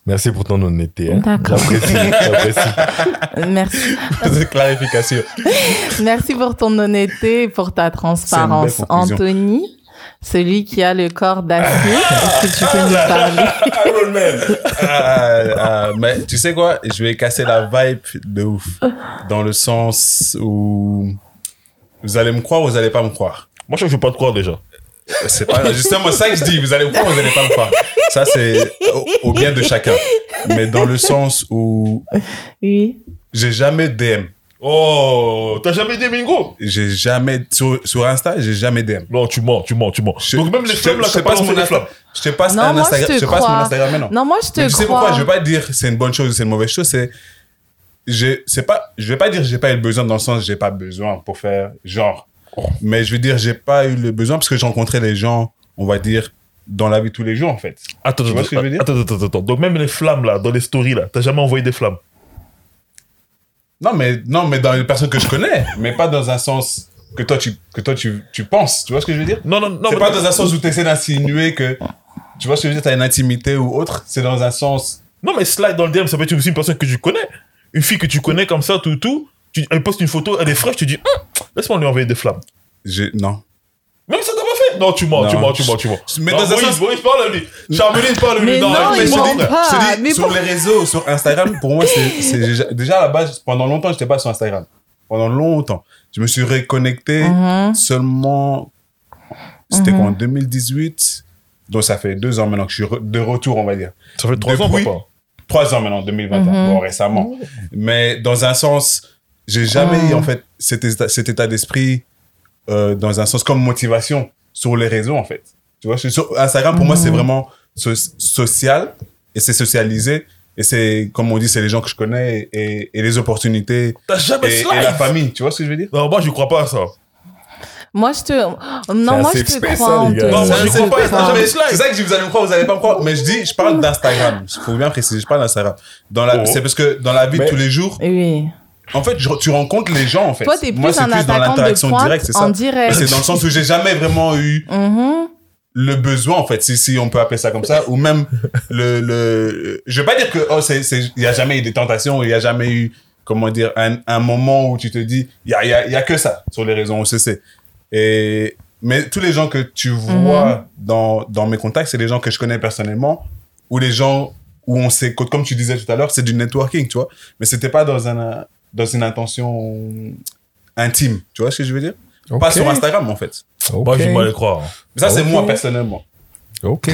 Merci pour ton honnêteté. hein. D'accord. Merci. Clarification. Merci pour ton honnêteté et pour ta transparence. Anthony, celui qui a le corps d'acier, est-ce que tu peux nous parler? Ah, ah, mais tu sais quoi? Je vais casser la vibe de ouf. Dans le sens où vous allez me croire ou vous allez pas me croire? Moi, je ne veux pas te croire déjà. C'est pas justement ça que je dis. Vous allez me croire ou vous allez pas me croire? Ça, c'est au, au bien de chacun. Mais dans le sens où Oui. j'ai jamais DM. Oh, t'as jamais dit Mingo? J'ai jamais, sur, sur Insta, j'ai jamais DM. Non, tu mens, tu mens, tu ments. Je- Donc même les je flammes, là, je te t'as pas mon Insta. flammes. Je te passe Non, un moi, je Instagram. Je, te passe mon. Instagram maintenant. Non, moi, je te Mais tu sais crois. pourquoi? Je vais pas dire c'est une bonne chose ou c'est une mauvaise chose. C'est, j'ai, c'est pas, je vais pas dire j'ai pas eu le besoin dans le sens j'ai pas besoin pour faire genre. Mais je veux dire j'ai pas eu le besoin parce que j'ai rencontré les gens, on va dire dans la vie de tous les jours en fait. Attends, Tu vois attends, ce que je veux dire? attends, attends, attends, attends. Donc même les flammes là, dans les stories là, t'as jamais envoyé des flammes? Non mais non mais dans les personnes que je connais, mais pas dans un sens que toi tu que toi tu, tu penses. Tu vois ce que je veux dire? Non, non, non. C'est pas dans un sens où tu essaies d'insinuer que tu vois ce que je veux dire, t'as une intimité ou autre. C'est dans un sens. Non, mais slide dans le DM, ça peut être aussi une personne que tu connais. Une fille que tu connais comme ça, tout, tout. Tu, elle poste une photo, elle est fraîche, tu dis, Hum, laisse-moi lui envoyer des flammes. J'ai non. Même ça Non, tu mens, tu mens, tu mens, tu mens. Mais dans un sens- Boris, parle à lui. Charmeline, parle à lui. Mais non, mais je te dis, je sur les réseaux, sur Instagram, pour moi, c'est, déjà- à la base, pendant longtemps, j'étais pas sur Instagram. Pendant longtemps. Je me suis reconnecté Mhm. seulement, c'était Mhm. quoi, en 2018. Donc ça fait deux ans maintenant que je suis de retour, on va dire. Ça fait trois ans, papa. Trois ans maintenant, 2021, Mhm. bon, récemment. Mais dans un sens, j'ai jamais Mhm. eu, en fait, cet état, cet état d'esprit, euh, dans un sens comme motivation sur les réseaux, en fait. Tu vois, je- sur Instagram, pour moi, c'est Mhm. vraiment so- social et c'est socialisé. Et c'est, comme on dit, c'est les gens que je connais et, et les opportunités T'as jamais et, et la famille. Tu vois ce que je veux dire? Non, moi, je crois pas à ça. Moi, je te. Non, moi, je te crois. Non, moi, un crois pas. C'est ça que je dis, vous allez me croire, vous allez pas me croire. Mais je dis, je parle d'Instagram. Il faut bien préciser, je parle d'Instagram. Dans la, Oh. c'est parce que dans la vie Mais- de tous les jours, Oui. En fait, je- tu rencontres les gens, en fait. Toi, t'es plus Moi, c'est plus dans l'interaction directe, c'est en ça. direct. C'est dans le sens où j'ai jamais vraiment eu Mhm. le besoin, en fait, si, si on peut appeler ça comme ça, ou même le, le, je veux pas dire que, oh, c'est, c'est, il y a jamais eu des tentations, il y a jamais eu, comment dire, un, un moment où tu te dis, il y a, y a, y a que ça sur les réseaux, on sait, c'est. Et Mais tous les gens que tu vois dans, dans mes contacts, c'est des gens que je connais personnellement ou les gens où on s'est, comme tu disais tout à l'heure, c'est du networking, tu vois. Mais c'était pas dans, un, dans une intention intime, tu vois ce que je veux dire? Pas sur Instagram, en fait. Moi, j'ai Ok. mal à croire. Mais ça, c'est moi, personnellement. Ok.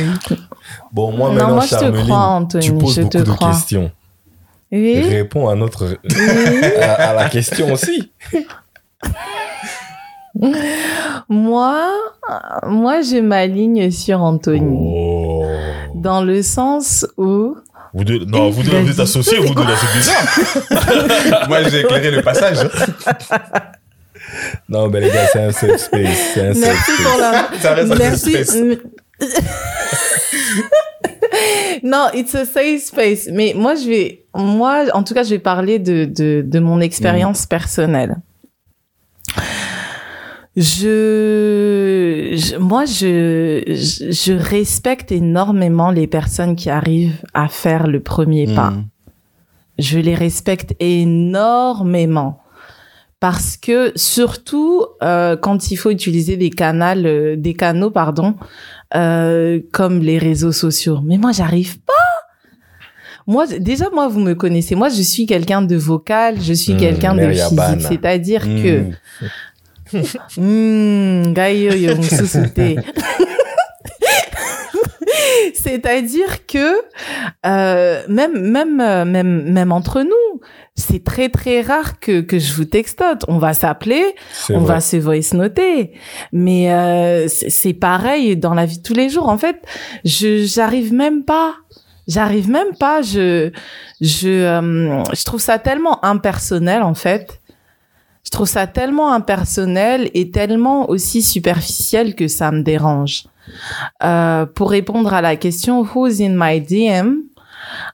Bon, moi Non, maintenant, moi, je te crois, Anthony, tu poses je beaucoup te de crois. questions. Oui. Réponds à notre à, à la question aussi. Moi, moi, je m'aligne sur Anthony. Oh. Dans le sens où. Vous deux, non, vous deux, vous êtes associés, vous deux, c'est bizarre. moi, j'ai éclairé le passage. Non, mais les gars, c'est un safe space. C'est un Merci space. pour la. Ça reste un Merci. safe space. non, it's a safe space. Mais moi, je vais, moi, en tout cas, je vais parler de, de, de mon expérience personnelle. Je, je- moi, je, je, je respecte énormément les personnes qui arrivent à faire le premier pas. Mm. Je les respecte énormément. Parce que surtout euh, quand il faut utiliser des canaux, euh, des canaux pardon, euh, comme les réseaux sociaux. Mais moi, j'arrive pas. Moi, déjà, moi, vous me connaissez. Moi, je suis quelqu'un de vocal, je suis Hmm, quelqu'un de physique. C'est-à-dire que, Mm. Hmm, gayo yo mususute. C'est-à-dire que euh, même même euh, même même entre nous, c'est très très rare que que je vous textote. On va s'appeler, on vrai. va se voice noter, mais euh, c'est c'est pareil dans la vie de tous les jours. En fait, je j'arrive même pas. J'arrive même pas. Je je euh, je trouve ça tellement impersonnel en fait. Je trouve ça tellement impersonnel et tellement aussi superficiel que ça me dérange. Euh, pour répondre à la question Who's in my DM,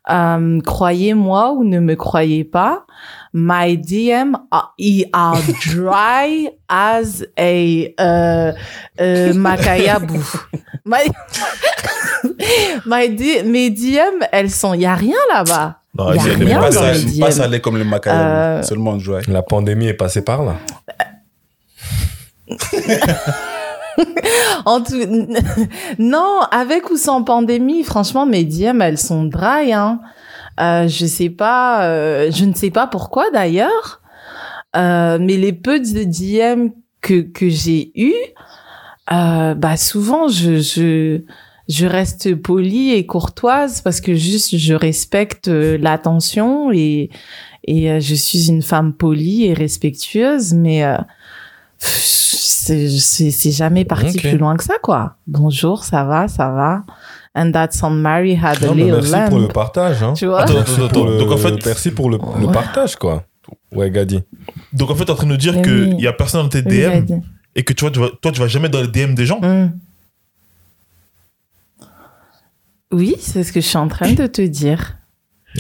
euh, croyez-moi ou ne me croyez pas, my DM are, are dry as a uh, uh, macayabu. My, my D- mes DM, elles sont, il y a rien là-bas. Non, Y a c'est- rien Pas, dans ça, les pas salé comme le macaron, Euh, seulement joie. La pandémie est passée par là. En tout... non, avec ou sans pandémie, franchement, mes DM, elles sont dry. Hein. Euh, je sais pas, euh, je ne sais pas pourquoi d'ailleurs, euh, mais les peu de DM que que j'ai eu, euh, bah souvent je je je reste polie et courtoise parce que juste je respecte euh, l'attention et et euh, je suis une femme polie et respectueuse, mais euh, c'est jamais parti plus loin que ça quoi. Bonjour, ça va, ça va. And that son Mary had a Non, mais little merci lamb. pour le partage. Hein. Tu vois? Attends, attends, attends. le- Donc, en fait, merci pour le, le partage, quoi. Ouais, Gadi. donc, en fait, t'es en train de nous dire Mais qu'il oui. y a personne dans tes Oui, DM et que tu vois, tu vas, toi, tu vas jamais dans les DM des gens. Hmm. Oui, c'est ce que je suis en train de te dire.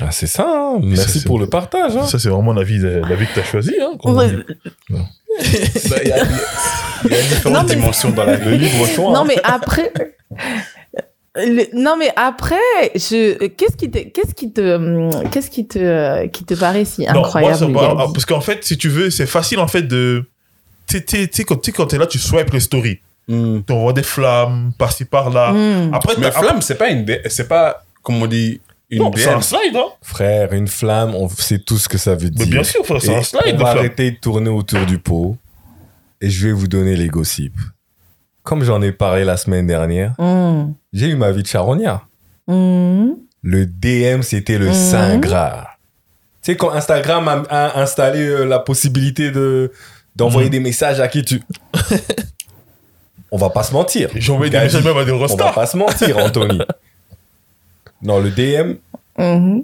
Ah, c'est ça, hein. ça, Merci c'est- pour le partage. Hein. Ça, c'est vraiment la vie, la vie que t'as choisie. Hein. Ça, Il y, y a différentes Non, mais- dimensions dans la choix. Non, hein. mais après. Le- non mais après, je qu'est-ce qui te qu'est-ce qui te qu'est-ce qui te qui te paraît si Non, moi, incroyable ça Gadi parle- parce qu'en fait, si tu veux, c'est facile en fait de. Tu sais, tu tu quand tu t'es là, tu swipes les stories. Mm. Tu envoies des flammes par-ci par-là. Hmm. Après, Mais flamme, c'est pas une, c'est pas, comme on dit, une Non, c'est un slide, hein. Frère, une flamme, on sait tout ce que ça veut Mais dire. bien sûr, frère, c'est un slide on va flamme. arrêter de tourner autour du pot et je vais vous donner les gossips. Comme j'en ai parlé la semaine dernière, Hmm. j'ai eu ma vie de charognard. Hmm. Le DM, c'était le. Saint Graal. Tu sais, quand Instagram a, a installé euh, la possibilité de d'envoyer des messages à qui tu... on va pas se mentir. J'ai envoyé des messages même à des On va pas se mentir, Anthony. non, le DM, Mhm.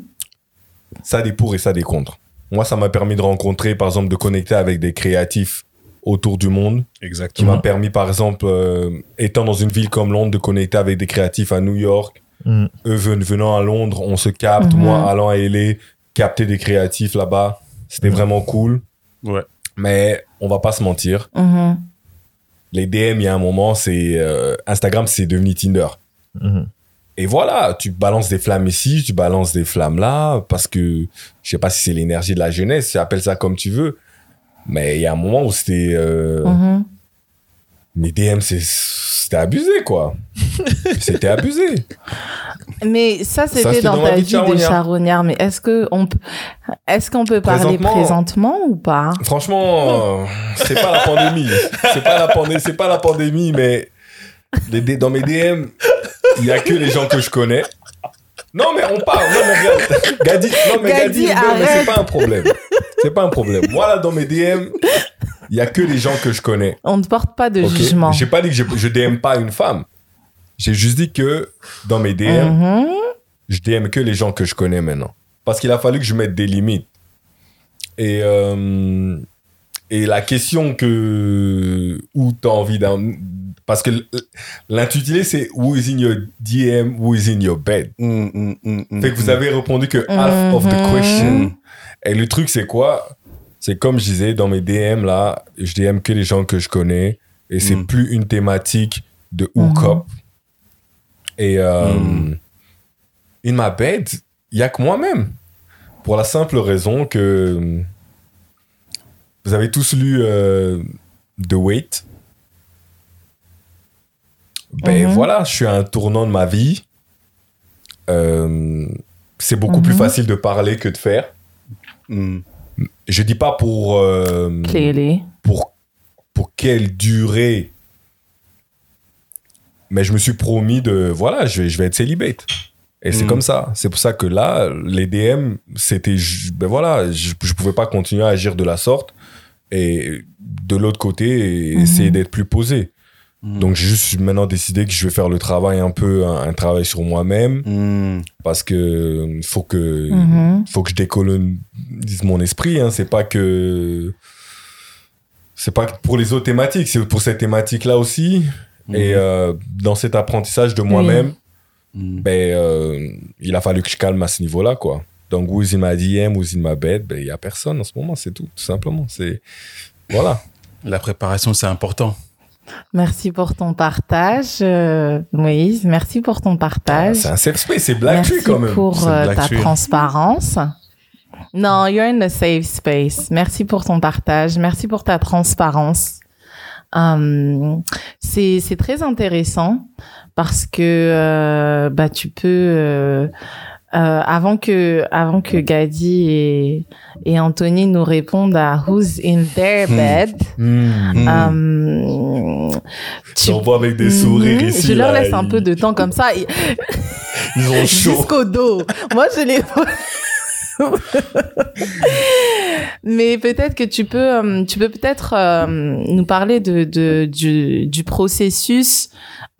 ça a des pour et ça a des contre. Moi, ça m'a permis de rencontrer, par exemple, de connecter avec des créatifs autour du monde, qui Exactement. m'a permis, par exemple, euh, étant dans une ville comme Londres, de connecter avec des créatifs à New York. Mm. Eux ven- venant à Londres, on se capte. Mhm. Moi, allant à LA, capter des créatifs là-bas. C'était Mhm. vraiment cool. Ouais. Mais on va pas se mentir. Les DM, il y a un moment, c'est euh, Instagram, c'est devenu Tinder. Mhm. Et voilà, tu balances des flammes ici, tu balances des flammes là, parce que je sais pas si c'est l'énergie de la jeunesse, tu appelles ça comme tu veux. Mais il y a un moment où c'était. euh, Mhm. Mes DM, c'était abusé, quoi. c'était abusé. Mais ça, c'était dans dans ta vie vie de de charognard. Mais est-ce que on peut, est-ce qu'on peut parler Présentement- présentement ou pas? Franchement, euh, c'est pas la pandémie. C'est pas la pandémie, pas la pandémie, mais les dans mes DM, il y a que les gens que je connais. Non, mais on parle. Non, mais regarde. Gadi, non, mais Gadi, Gadi, mais c'est pas un problème. C'est pas un problème. Moi, là, dans mes DM, il y a que les gens que je connais. On ne porte pas de ok jugement. J'ai pas dit que je, je DM pas une femme. J'ai juste dit que dans mes DM, Mhm. je DM que les gens que je connais maintenant. Parce qu'il a fallu que je mette des limites. Et, euh, et la question que. Où tu as envie d'un. Parce que l'intitulé, c'est Who is in your DM, who is in your bed? Mm, mm, mm, mm, Fait que vous mm. avez répondu que half of the Mhm. question. Et le truc, c'est quoi? C'est comme je disais, dans mes DM, là, je DM que les gens que je connais. Et c'est Mm. plus une thématique de hook-up. Et euh, Mm. in my bed, il y a que moi-même. Pour la simple raison que vous avez tous lu euh, The Wait. Ben Mhm. voilà, je suis à un tournant de ma vie. Euh, c'est beaucoup plus Mhm. facile de parler que de faire. Je dis pas pour euh, pour pour quelle durée, mais je me suis promis de voilà, je vais je vais être célibate. Et c'est Mm. comme ça. C'est pour ça que là, les DM, c'était ben voilà, je, je pouvais pas continuer à agir de la sorte. Et de l'autre côté, Mhm. essayer d'être plus posé. Mm. Donc j'ai juste maintenant décidé que je vais faire le travail un peu, un, un travail sur moi-même, Mm. parce que faut que Mhm. faut que je décolonise mon esprit. Hein. C'est pas que c'est pas que pour les autres thématiques, c'est pour cette thématique-là aussi. Mm. Et euh, dans cet apprentissage de moi-même, ben euh, il a fallu que je calme à ce niveau-là, quoi. Donc who's in my DM, who's in my bed, ben il y a personne en ce moment, c'est tout, tout simplement. C'est voilà. La préparation, c'est important. Merci pour ton partage, euh, Moïse. Merci pour ton partage. C'est un safe space, c'est Black Merci quand même. pour euh, ta Tree. transparence. Non, you're in a safe space. Merci pour ton partage. Merci pour ta transparence. Hum, c'est c'est très intéressant parce que euh, bah tu peux euh, euh, avant que avant que Gadi et et Anthony nous répondent à who's in their Hmm. bed. Hmm. hum, tu- On voit avec des sourires Mhm. ici. Je leur là, laisse un ils- peu de temps comme ça. et- Ils ont chaud. Jusqu'au dos. Moi, je les. Mais peut-être que tu peux, euh, tu peux peut-être euh, nous parler de, du, processus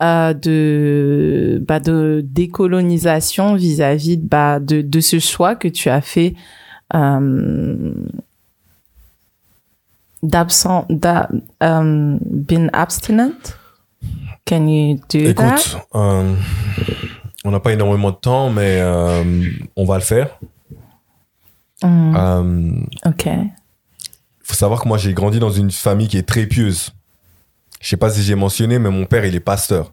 euh, de bah, de décolonisation vis-à-vis bah, de de ce choix que tu as fait euh, d'absent, d'a- um, abstinent? Can you? Écoute, on n'a pas énormément de temps, mais on va le faire. Mm, Euh, ok. faut savoir que moi, j'ai grandi dans une famille qui est très pieuse. Je sais pas si j'ai mentionné, mais mon père, il est pasteur.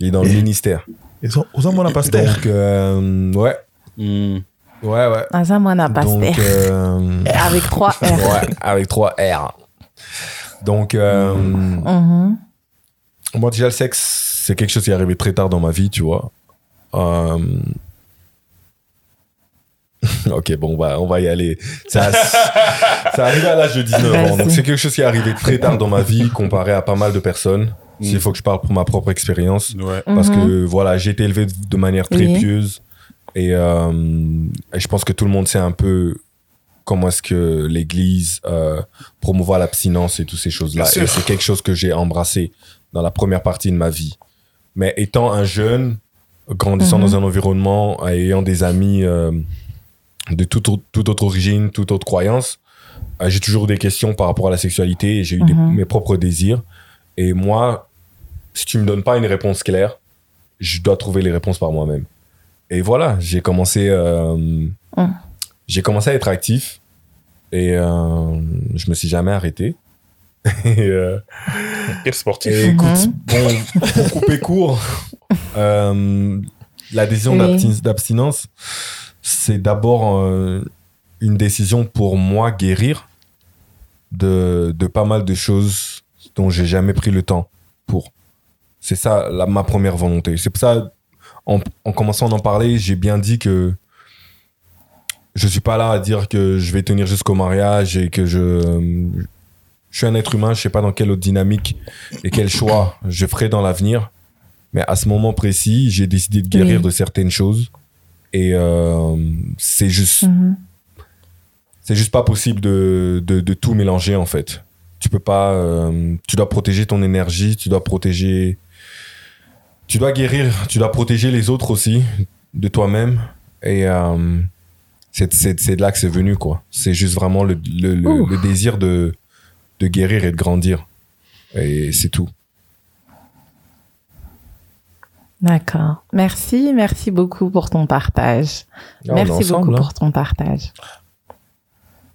Il est dans le ministère. Ils ont, aux hommes, on a pasteur. Donc, euh, ouais, Mm. ouais, ouais. Azamwana Donc, Pasteur. euh, Avec trois R. ouais, avec trois R. Donc, euh, Mhm. moi, déjà, le sexe, c'est quelque chose qui est arrivé très tard dans ma vie, tu vois. Ok, bon, on va, on va y aller. Ça, ça arrivé à l'âge de 19 ans. Donc, c'est quelque chose qui est arrivé très tard dans ma vie, comparé à pas mal de personnes. S'il Mm. faut que je parle pour ma propre expérience. Ouais. Parce Mhm. que, voilà, j'ai été élevé de manière très Oui. pieuse. Et, euh, et je pense que tout le monde sait un peu comment est-ce que l'Église euh, promouvoit l'abstinence et toutes ces choses-là. Et c'est quelque chose que j'ai embrassé dans la première partie de ma vie. Mais étant un jeune, grandissant Mhm. dans un environnement, ayant des amis euh, de toute, autre- toute autre origine, toute autre croyance, euh, j'ai toujours des questions par rapport à la sexualité et j'ai eu des- Mhm. mes propres désirs. Et moi, si tu me donnes pas une réponse claire, je dois trouver les réponses par moi-même. Et voilà, j'ai commencé, euh, j'ai commencé à être actif et euh, je me suis jamais arrêté. et, euh, Quel sportif. et écoute, Mhm. bon, pour couper court, euh, la décision Oui. d'absti- d'abstinence, c'est d'abord euh, une décision pour moi guérir de, de pas mal de choses dont j'ai jamais pris le temps pour. C'est ça la, ma première volonté. C'est pour ça, en, en commençant à en parler, j'ai bien dit que je suis pas là à dire que je vais tenir jusqu'au mariage et que je, je suis un être humain, je sais pas dans quelle autre dynamique et quel choix je ferai dans l'avenir. Mais à ce moment précis, j'ai décidé de guérir Oui. de certaines choses. Et euh, c'est juste, Mhm. c'est juste pas possible de, de, de tout mélanger en fait. Tu peux pas, euh, tu dois protéger ton énergie, tu dois protéger, tu dois guérir, tu dois protéger les autres aussi de toi-même. Et euh, c'est, de là que c'est venu quoi. C'est juste vraiment le, le, le désir de, de guérir et de grandir. Et c'est tout. D'accord. Merci, merci beaucoup pour ton partage. Ah, merci ensemble, beaucoup hein. pour ton partage.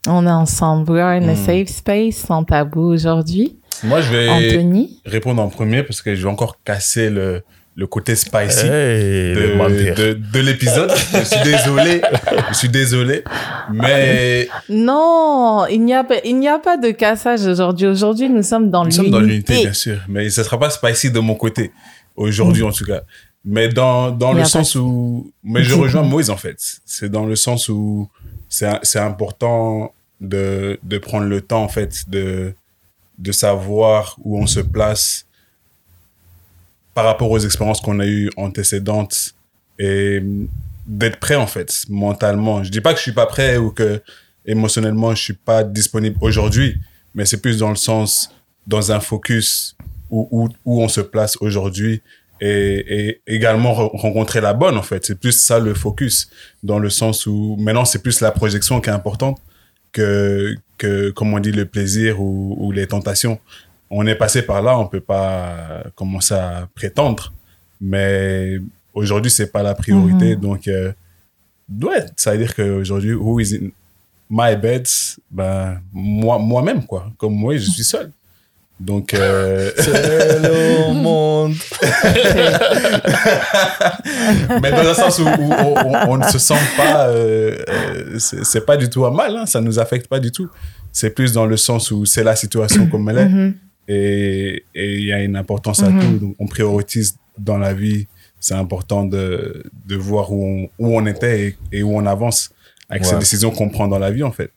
On est ensemble. We are in a Hmm. safe space, sans tabou aujourd'hui. Moi, je vais Anthony? répondre en premier parce que je vais encore casser le, le côté spicy. Hey, de, de, de l'épisode. je suis désolé. Je suis désolé. Mais Non, il n'y a pas, il n'y a pas de cassage aujourd'hui. Aujourd'hui, nous sommes dans nous l'unité. sommes dans l'unité, bien sûr. Mais ça sera pas spicy de mon côté. Aujourd'hui, en tout cas. Mais dans, dans le sens où. Mais je rejoins Moïse, en fait. C'est dans le sens où c'est c'est important de, de prendre le temps, en fait, de, de savoir où on se place par rapport aux expériences qu'on a eues antécédentes et d'être prêt, en fait, mentalement. Je dis pas que je suis pas prêt ou que émotionnellement, je suis pas disponible aujourd'hui, mais c'est plus dans le sens, dans un focus où, où, où on se place aujourd'hui et, et également re- rencontrer la bonne, en fait. C'est plus ça le focus, dans le sens où maintenant, c'est plus la projection qui est importante que, que comme on dit, le plaisir ou, ou les tentations. On est passé par là, on peut pas commencer à prétendre, mais aujourd'hui, c'est pas la priorité. Donc, euh, ouais, ça veut dire qu'aujourd'hui, who is in my bed? Ben, moi, moi-même, quoi. Comme moi, je suis seul. Donc, euh, C'est le monde. mais dans un sens où, où on, on- on ne se sent pas, euh, euh, c'est pas du tout à mal, hein, ça nous affecte pas du tout. C'est plus dans le sens où c'est la situation comme elle est Mhm. et et il y a une importance à Mhm. tout. Donc, on priorise dans la vie. C'est important de, de voir où on, où on était et, et où on avance avec ces Ouais. décisions qu'on prend dans la vie, en fait.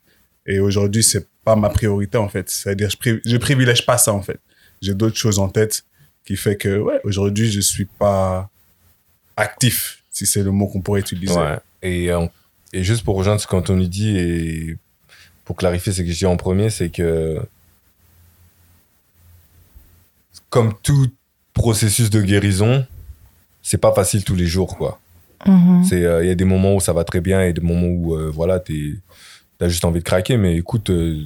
Et aujourd'hui, c'est pas ma priorité, en fait. C'est-à-dire, je, pri- je privilège pas ça, en fait. J'ai d'autres choses en tête qui fait que, ouais, aujourd'hui, je suis pas actif, si c'est le mot qu'on pourrait utiliser. Ouais. Et, euh, et juste pour rejoindre ce qu'Anthony dit et pour clarifier ce que je dis en premier, c'est que comme tout processus de guérison, c'est pas facile tous les jours, quoi. Mhm. C'est, euh, il y a des moments où ça va très bien et des moments où, euh, voilà, t'es, t'as juste envie de craquer. Mais écoute, euh,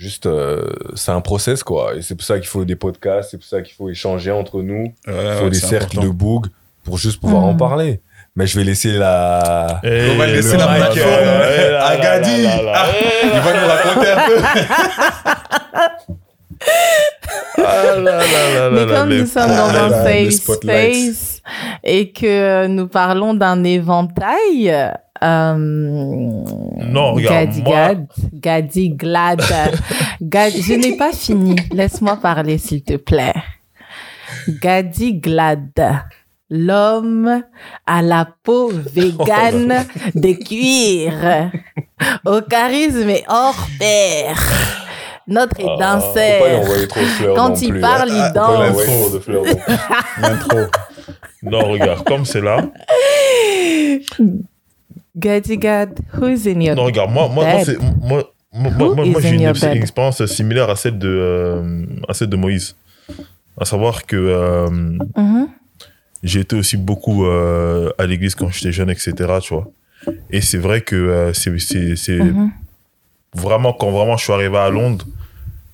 juste, euh, c'est un process, quoi. Et c'est pour ça qu'il faut des podcasts, c'est pour ça qu'il faut échanger entre nous. Ouais, Il ouais, faut des cercles important. de boug pour juste pouvoir en Mhm. parler. Mais je vais laisser la. Hey, On va laisser la plateforme là, à là, Gadi. là, là, là. Ah, il va nous raconter un peu. Ah là là là Mais comme nous sommes dans un safe space et que nous parlons d'un éventail, euh, Non, regarde, Gadi moi- Gad, Gadi Glad, Gad- je n'ai pas fini. Laisse-moi parler, s'il te plaît. Gadi Glad, l'homme à la peau végane de cuir, au charisme et hors pair, notre Ah, danseur. Quand il plus, parle, hein. il danse. trop de fleurs. L'intro. Non, regarde, comme c'est là. Gadi Gad, who's in your Non, regarde, moi, moi, moi, moi, moi, j'ai une, expérience similaire à celle de, euh, à celle de Moïse. À savoir que euh, Mhm. j'ai été aussi beaucoup euh, à l'église quand j'étais jeune, etc. Tu vois. Et c'est vrai que c'est c'est Mhm. vraiment quand vraiment je suis arrivé à Londres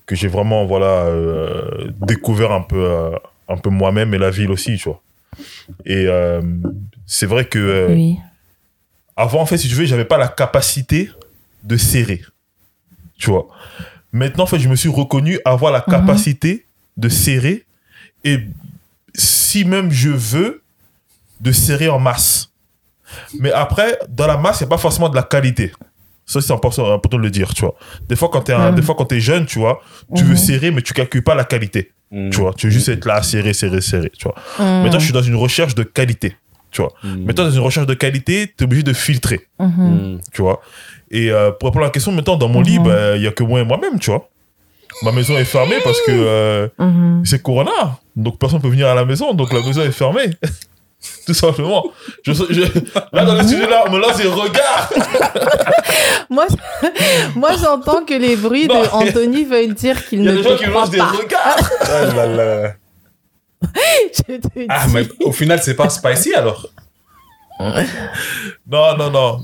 que j'ai vraiment voilà découvert un peu un peu moi-même et la ville aussi, tu vois. Et c'est vrai que Oui. Avant, en fait, si tu veux, j'avais pas la capacité de serrer. Tu vois. Maintenant, en fait, je me suis reconnu avoir la capacité de serrer et si même je veux, de serrer en masse. Mais après, dans la masse, il n'y a pas forcément de la qualité. Ça, c'est important, important de le dire, tu vois. Des fois, quand tu es, Mhm. des fois, quand es jeune, tu vois, tu veux serrer, mais tu calcules pas la qualité. Mm. Tu vois, tu veux juste être là, serré, serré, serré. Tu vois. Mhm. Maintenant, je suis dans une recherche de qualité. Tu vois. Mm. Maintenant, dans une recherche de qualité, tu es obligé de filtrer. Mhm. Mm. Tu vois. Et euh, pour répondre à la question, maintenant, dans mon lit, Mhm. bah, il y a que moi et moi-même, tu vois. Ma maison est fermée parce que euh, Mhm. c'est Corona. Donc, personne peut venir à la maison. Donc, la maison est fermée. Tout simplement. Je, je- là, dans le studio, là, on me lance des regards. Moi, moi j'entends que les bruits Non. de Anthony veulent dire qu'il Il y a ne des gens qui me lancent des pas. regards. Ah là là. Je te Ah, mais au final, c'est pas spicy alors Non, non, non.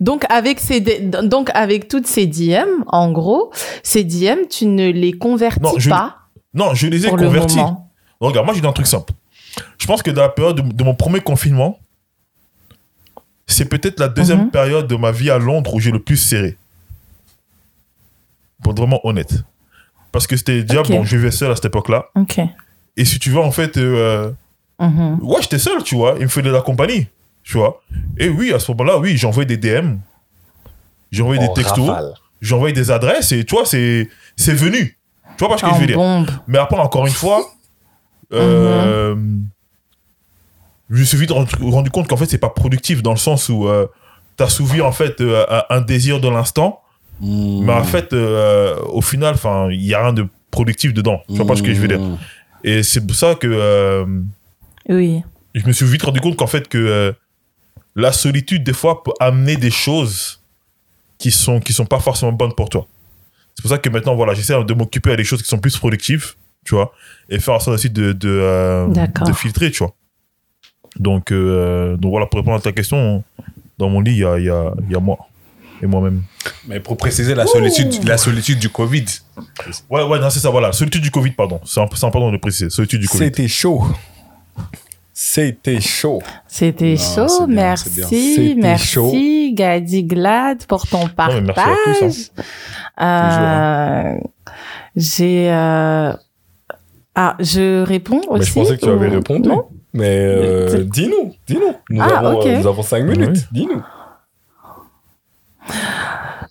Donc avec ces donc avec toutes ces DM, en gros, ces DM, tu ne les convertis Non, je- pas Non, je les ai le convertis. Regarde, moi, j'ai dit un truc simple. Je pense que dans la période de, de mon premier confinement, c'est peut-être la deuxième Mhm. période de ma vie à Londres où j'ai le plus serré. Pour être vraiment honnête. Parce que c'était déjà, Ok. bon, je vivais seul à cette époque-là. Ok. Et si tu veux, en fait, euh, Mhm. ouais, j'étais seul, tu vois. Il me fallait de la compagnie, tu vois. Et oui, à ce moment-là, oui, j'ai envoyé des DM. En des textos. rafale. J'ai envoyé des adresses et tu vois, c'est c'est venu. Tu vois pas ce que je veux dire. Mais après, encore une fois, euh, je me suis vite rendu, compte qu'en fait, c'est pas productif dans le sens où tu as souvi en fait euh, un désir de l'instant, mais en fait, euh, au final, enfin, il y a rien de productif dedans. Tu vois pas ce que je veux dire. Et c'est pour ça que euh, Oui. je me suis vite rendu compte qu'en fait que euh, la solitude des fois peut amener des choses qui sont qui sont pas forcément bonnes pour toi. C'est pour ça que maintenant voilà, j'essaie de m'occuper à des choses qui sont plus productives, tu vois, et faire en sorte aussi de de, euh, de filtrer, tu vois. Donc donc voilà pour répondre à ta question, dans mon lit il y a y a y a moi et moi-même. Mais pour préciser la solitude, la solitude du Covid. Ouais ouais non c'est ça voilà, solitude du Covid pardon, c'est important de préciser, solitude du Covid. C'était chaud. C'était chaud. C'était Non, chaud. bien, merci, merci, chaud. Gadi Glad pour ton Non, mais merci à partage. tous, Euh, J'ai. euh, Ah, je réponds Mais aussi. je pensais que tu avais répondu. Non? Mais euh, dis-nous, dis-nous. Nous, Ah, avons, ok. nous avons cinq minutes. Oui. Dis-nous.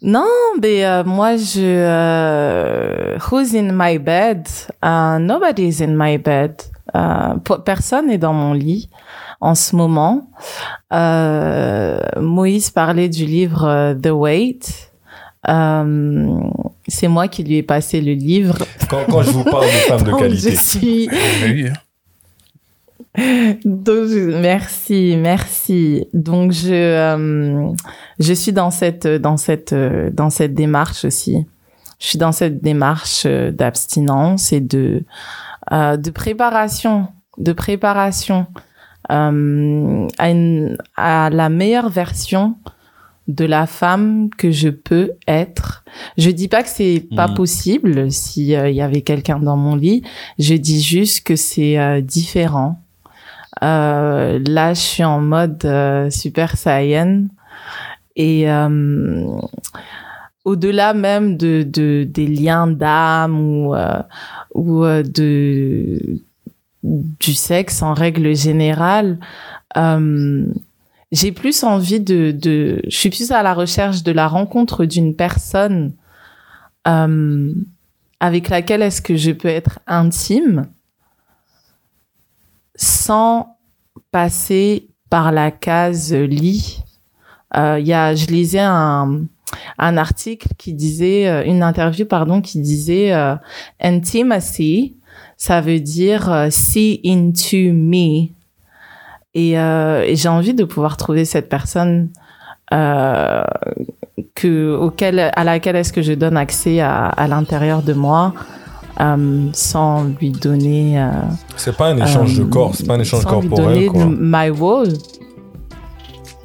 Non, mais euh, moi, je. euh, who's in my bed? Uh, nobody's in my bed. Euh, personne n'est dans mon lit en ce moment. Euh, Moïse parlait du livre euh, The Wait. Euh, c'est moi qui lui ai passé le livre. Quand, quand je vous parle de femmes de qualité. je suis. Donc, merci, merci. Donc, je, euh, je suis dans cette, dans cette, euh, dans cette démarche aussi. Je suis dans cette démarche euh, d'abstinence et de, euh, de préparation, de préparation euh, à, une, à la meilleure version de la femme que je peux être. Je dis pas que c'est pas Mhm. possible si il y avait quelqu'un dans mon lit. Je dis juste que c'est différent. Euh, là, je suis en mode euh, Super Saiyan. Et euh, au-delà même de, de des liens d'âme ou euh, ou euh, de du sexe en règle générale, j'ai plus envie de, de je suis plus à la recherche de la rencontre d'une personne avec laquelle est-ce que je peux être intime sans passer par la case lit. Euh, y a, je lisais un, un article qui disait, euh, une interview, pardon, qui disait euh, intimacy, ça veut dire euh, see into me. Et, euh, et j'ai envie de pouvoir trouver cette personne euh, que, auquel, à laquelle est-ce que je donne accès à, à l'intérieur de moi euh, sans lui donner euh, C'est pas un échange de euh, corps, c'est pas un échange sans lui corporel. donner Quoi. de my wall.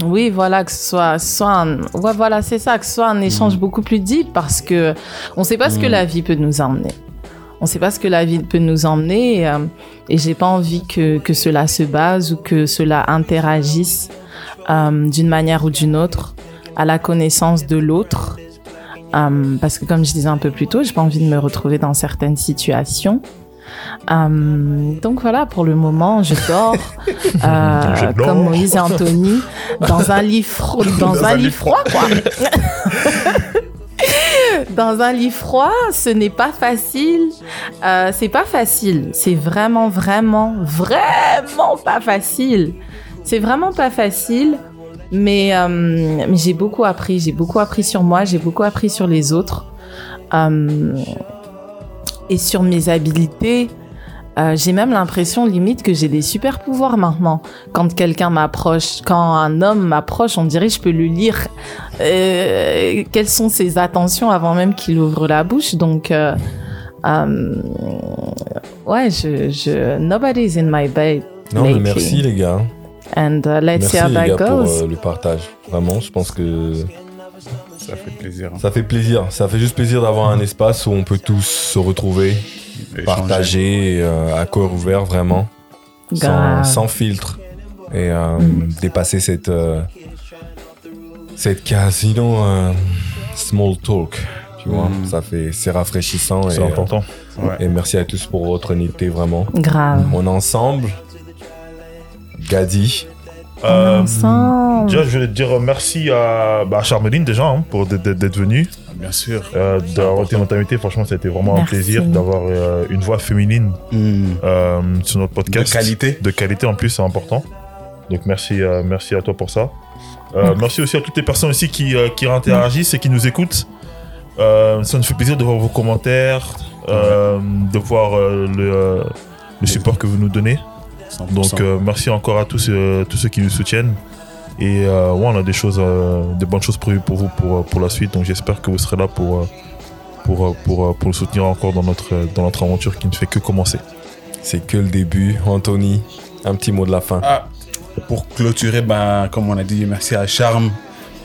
Oui, voilà, que ce soit, soit un, ouais, voilà, c'est ça, que ce soit un échange beaucoup plus deep parce que on sait pas ce que Mm. la vie peut nous emmener. On sait pas ce que la vie peut nous emmener et, euh, et j'ai pas envie que, que cela se base ou que cela interagisse euh, d'une manière ou d'une autre à la connaissance de l'autre. Euh, parce que comme je disais un peu plus tôt, j'ai pas envie de me retrouver dans certaines situations. Euh, donc voilà, pour le moment, je dors, euh, Je dors. comme Moïse et Anthony dans un lit froid, dans, un, lit froid, quoi. dans un lit froid, ce n'est pas facile. Euh, c'est pas facile. C'est vraiment, vraiment, vraiment pas facile. C'est vraiment pas facile. Mais, euh, mais j'ai beaucoup appris. J'ai beaucoup appris sur moi. J'ai beaucoup appris sur les autres. Euh, et sur mes habilités. Euh, j'ai même l'impression limite que j'ai des super pouvoirs maintenant. Quand quelqu'un m'approche, quand un homme m'approche, on dirait que je peux lui lire euh, quelles sont ses attentions avant même qu'il ouvre la bouche? Donc, euh, ouais, je, je, nobody's in my bed. Non, mais merci les gars. And uh, let's Merci see how les that gars pour goes. euh, le partage. Vraiment, je pense que Ça fait plaisir. hein. ça fait plaisir. Ça fait juste plaisir d'avoir un espace où on peut tous se retrouver, Échanger. partager euh, à corps ouvert vraiment, sans, filtre et euh, Mm. dépasser cette euh, cette case, euh, small talk. Tu vois, Mm. ça fait c'est rafraîchissant et, C'est important. Ouais. et merci à tous pour votre honnêteté vraiment. Grave. On est ensemble. Gadi, Euh, déjà, je voulais te dire merci à, bah, à Charmeline déjà hein, pour d'être- venue, Bien sûr. euh, d'avoir été notre invité. Franchement, ça a été vraiment Merci. un plaisir d'avoir euh, une voix féminine Hmm. euh, sur notre De podcast. qualité. De qualité en plus, c'est important. Donc merci, euh, merci à toi pour ça. Euh, Merci. aussi à toutes les personnes aussi qui, euh, qui interagissent et qui nous écoutent. Euh, ça nous fait plaisir de voir vos commentaires, euh, de voir euh, le, euh, le support que vous nous donnez. 100%. Donc euh, merci encore à tous, euh, tous ceux qui nous soutiennent. Et euh, ouais, on a des choses, euh, des bonnes choses prévues pour vous pour, pour la suite. Donc j'espère que vous serez là pour, pour, pour, pour le soutenir encore dans notre, dans notre aventure qui ne fait que commencer. c'est que le début. Anthony, un petit mot de la fin. Ah, pour clôturer, ben, comme on a dit, merci à Charme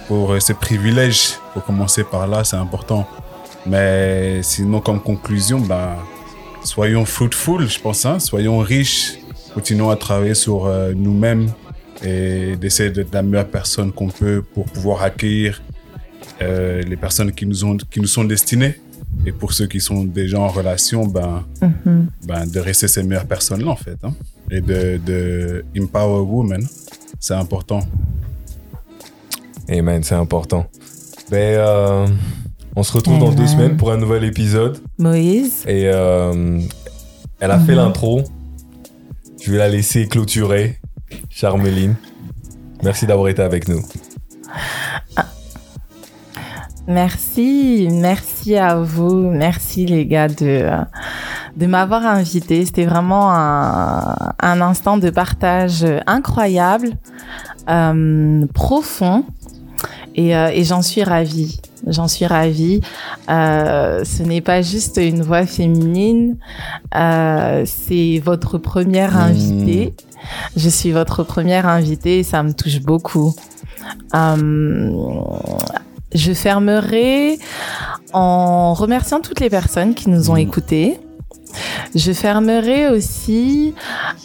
pour ce privilège. Pour commencer par là, c'est important. Mais sinon, comme conclusion, ben, soyons fruitful, je pense. Hein, soyons riches. Continuons à travailler sur euh, nous-mêmes et d'essayer d'être la meilleure personne qu'on peut pour pouvoir accueillir euh, les personnes qui nous, ont, qui nous sont destinées. Et pour ceux qui sont déjà en relation, ben, Mhm. ben, de rester ces meilleures personnes-là, en fait. hein. Et de, de empower women. C'est important. Amen, c'est important. Ben, euh, on se retrouve dans deux semaines pour un nouvel épisode. Moïse. Et euh, elle a fait Mhm. l'intro. Je vais la laisser clôturer. Charmeline, merci d'avoir été avec nous. Merci, merci à vous, merci les gars de, de m'avoir invité. C'était vraiment un, un instant de partage incroyable, euh, profond, et, euh, et j'en suis ravie. J'en suis ravie. Euh, ce n'est pas juste une voix féminine, euh, c'est votre première Mmh. invitée. Je suis votre première invitée et ça me touche beaucoup. Euh, je fermerai en remerciant toutes les personnes qui nous ont Mhm. écoutés. Je fermerai aussi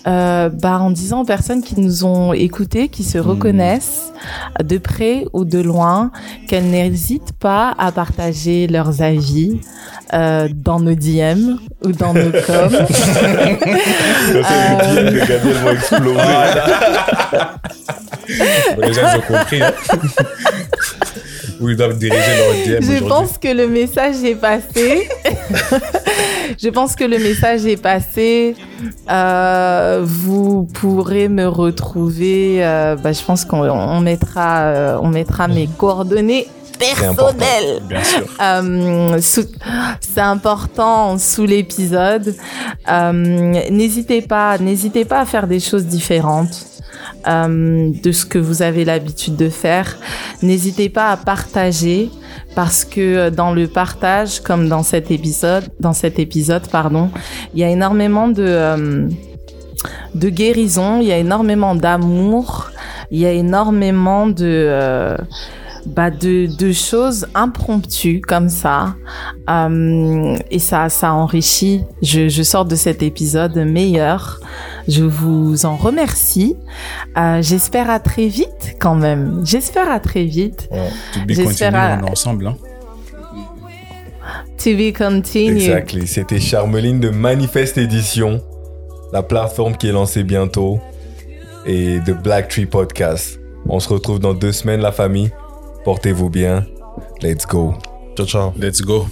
euh, bah, en disant aux personnes qui nous ont écoutés, qui se reconnaissent de près ou de loin, qu'elles n'hésitent pas à partager leurs avis euh, dans nos DM ou dans nos coms. Euh, les gens ont compris. hein. Où ils doivent diriger leur DM Je pense que le message est passé. je pense que le message est passé. Euh, vous pourrez me retrouver. euh, bah, je pense qu'on on mettra, euh, on mettra mes coordonnées important. personnelles. Sûr. Euh, sous- c'est important sous l'épisode. Euh, n'hésitez pas, n'hésitez pas à faire des choses différentes euh, de ce que vous avez l'habitude de faire. N'hésitez pas à partager parce que dans le partage, comme dans cet épisode, dans cet épisode, pardon, il y a énormément de euh, de guérison, il y a énormément d'amour, il y a énormément de euh, bah de, de choses impromptues comme ça Euh, et ça ça enrichit je, je sors de cet épisode meilleur je vous en remercie Euh, j'espère à très vite quand même j'espère à très vite To be J'espère à- ensemble. Hein. to be continued Exactly. C'était Charmeline de Manifest Edition, la plateforme qui est lancée bientôt, et de Black Tree Podcast. On se retrouve dans deux semaines, la famille. Portez-vous bien. Let's go. Ciao, ciao. Let's go.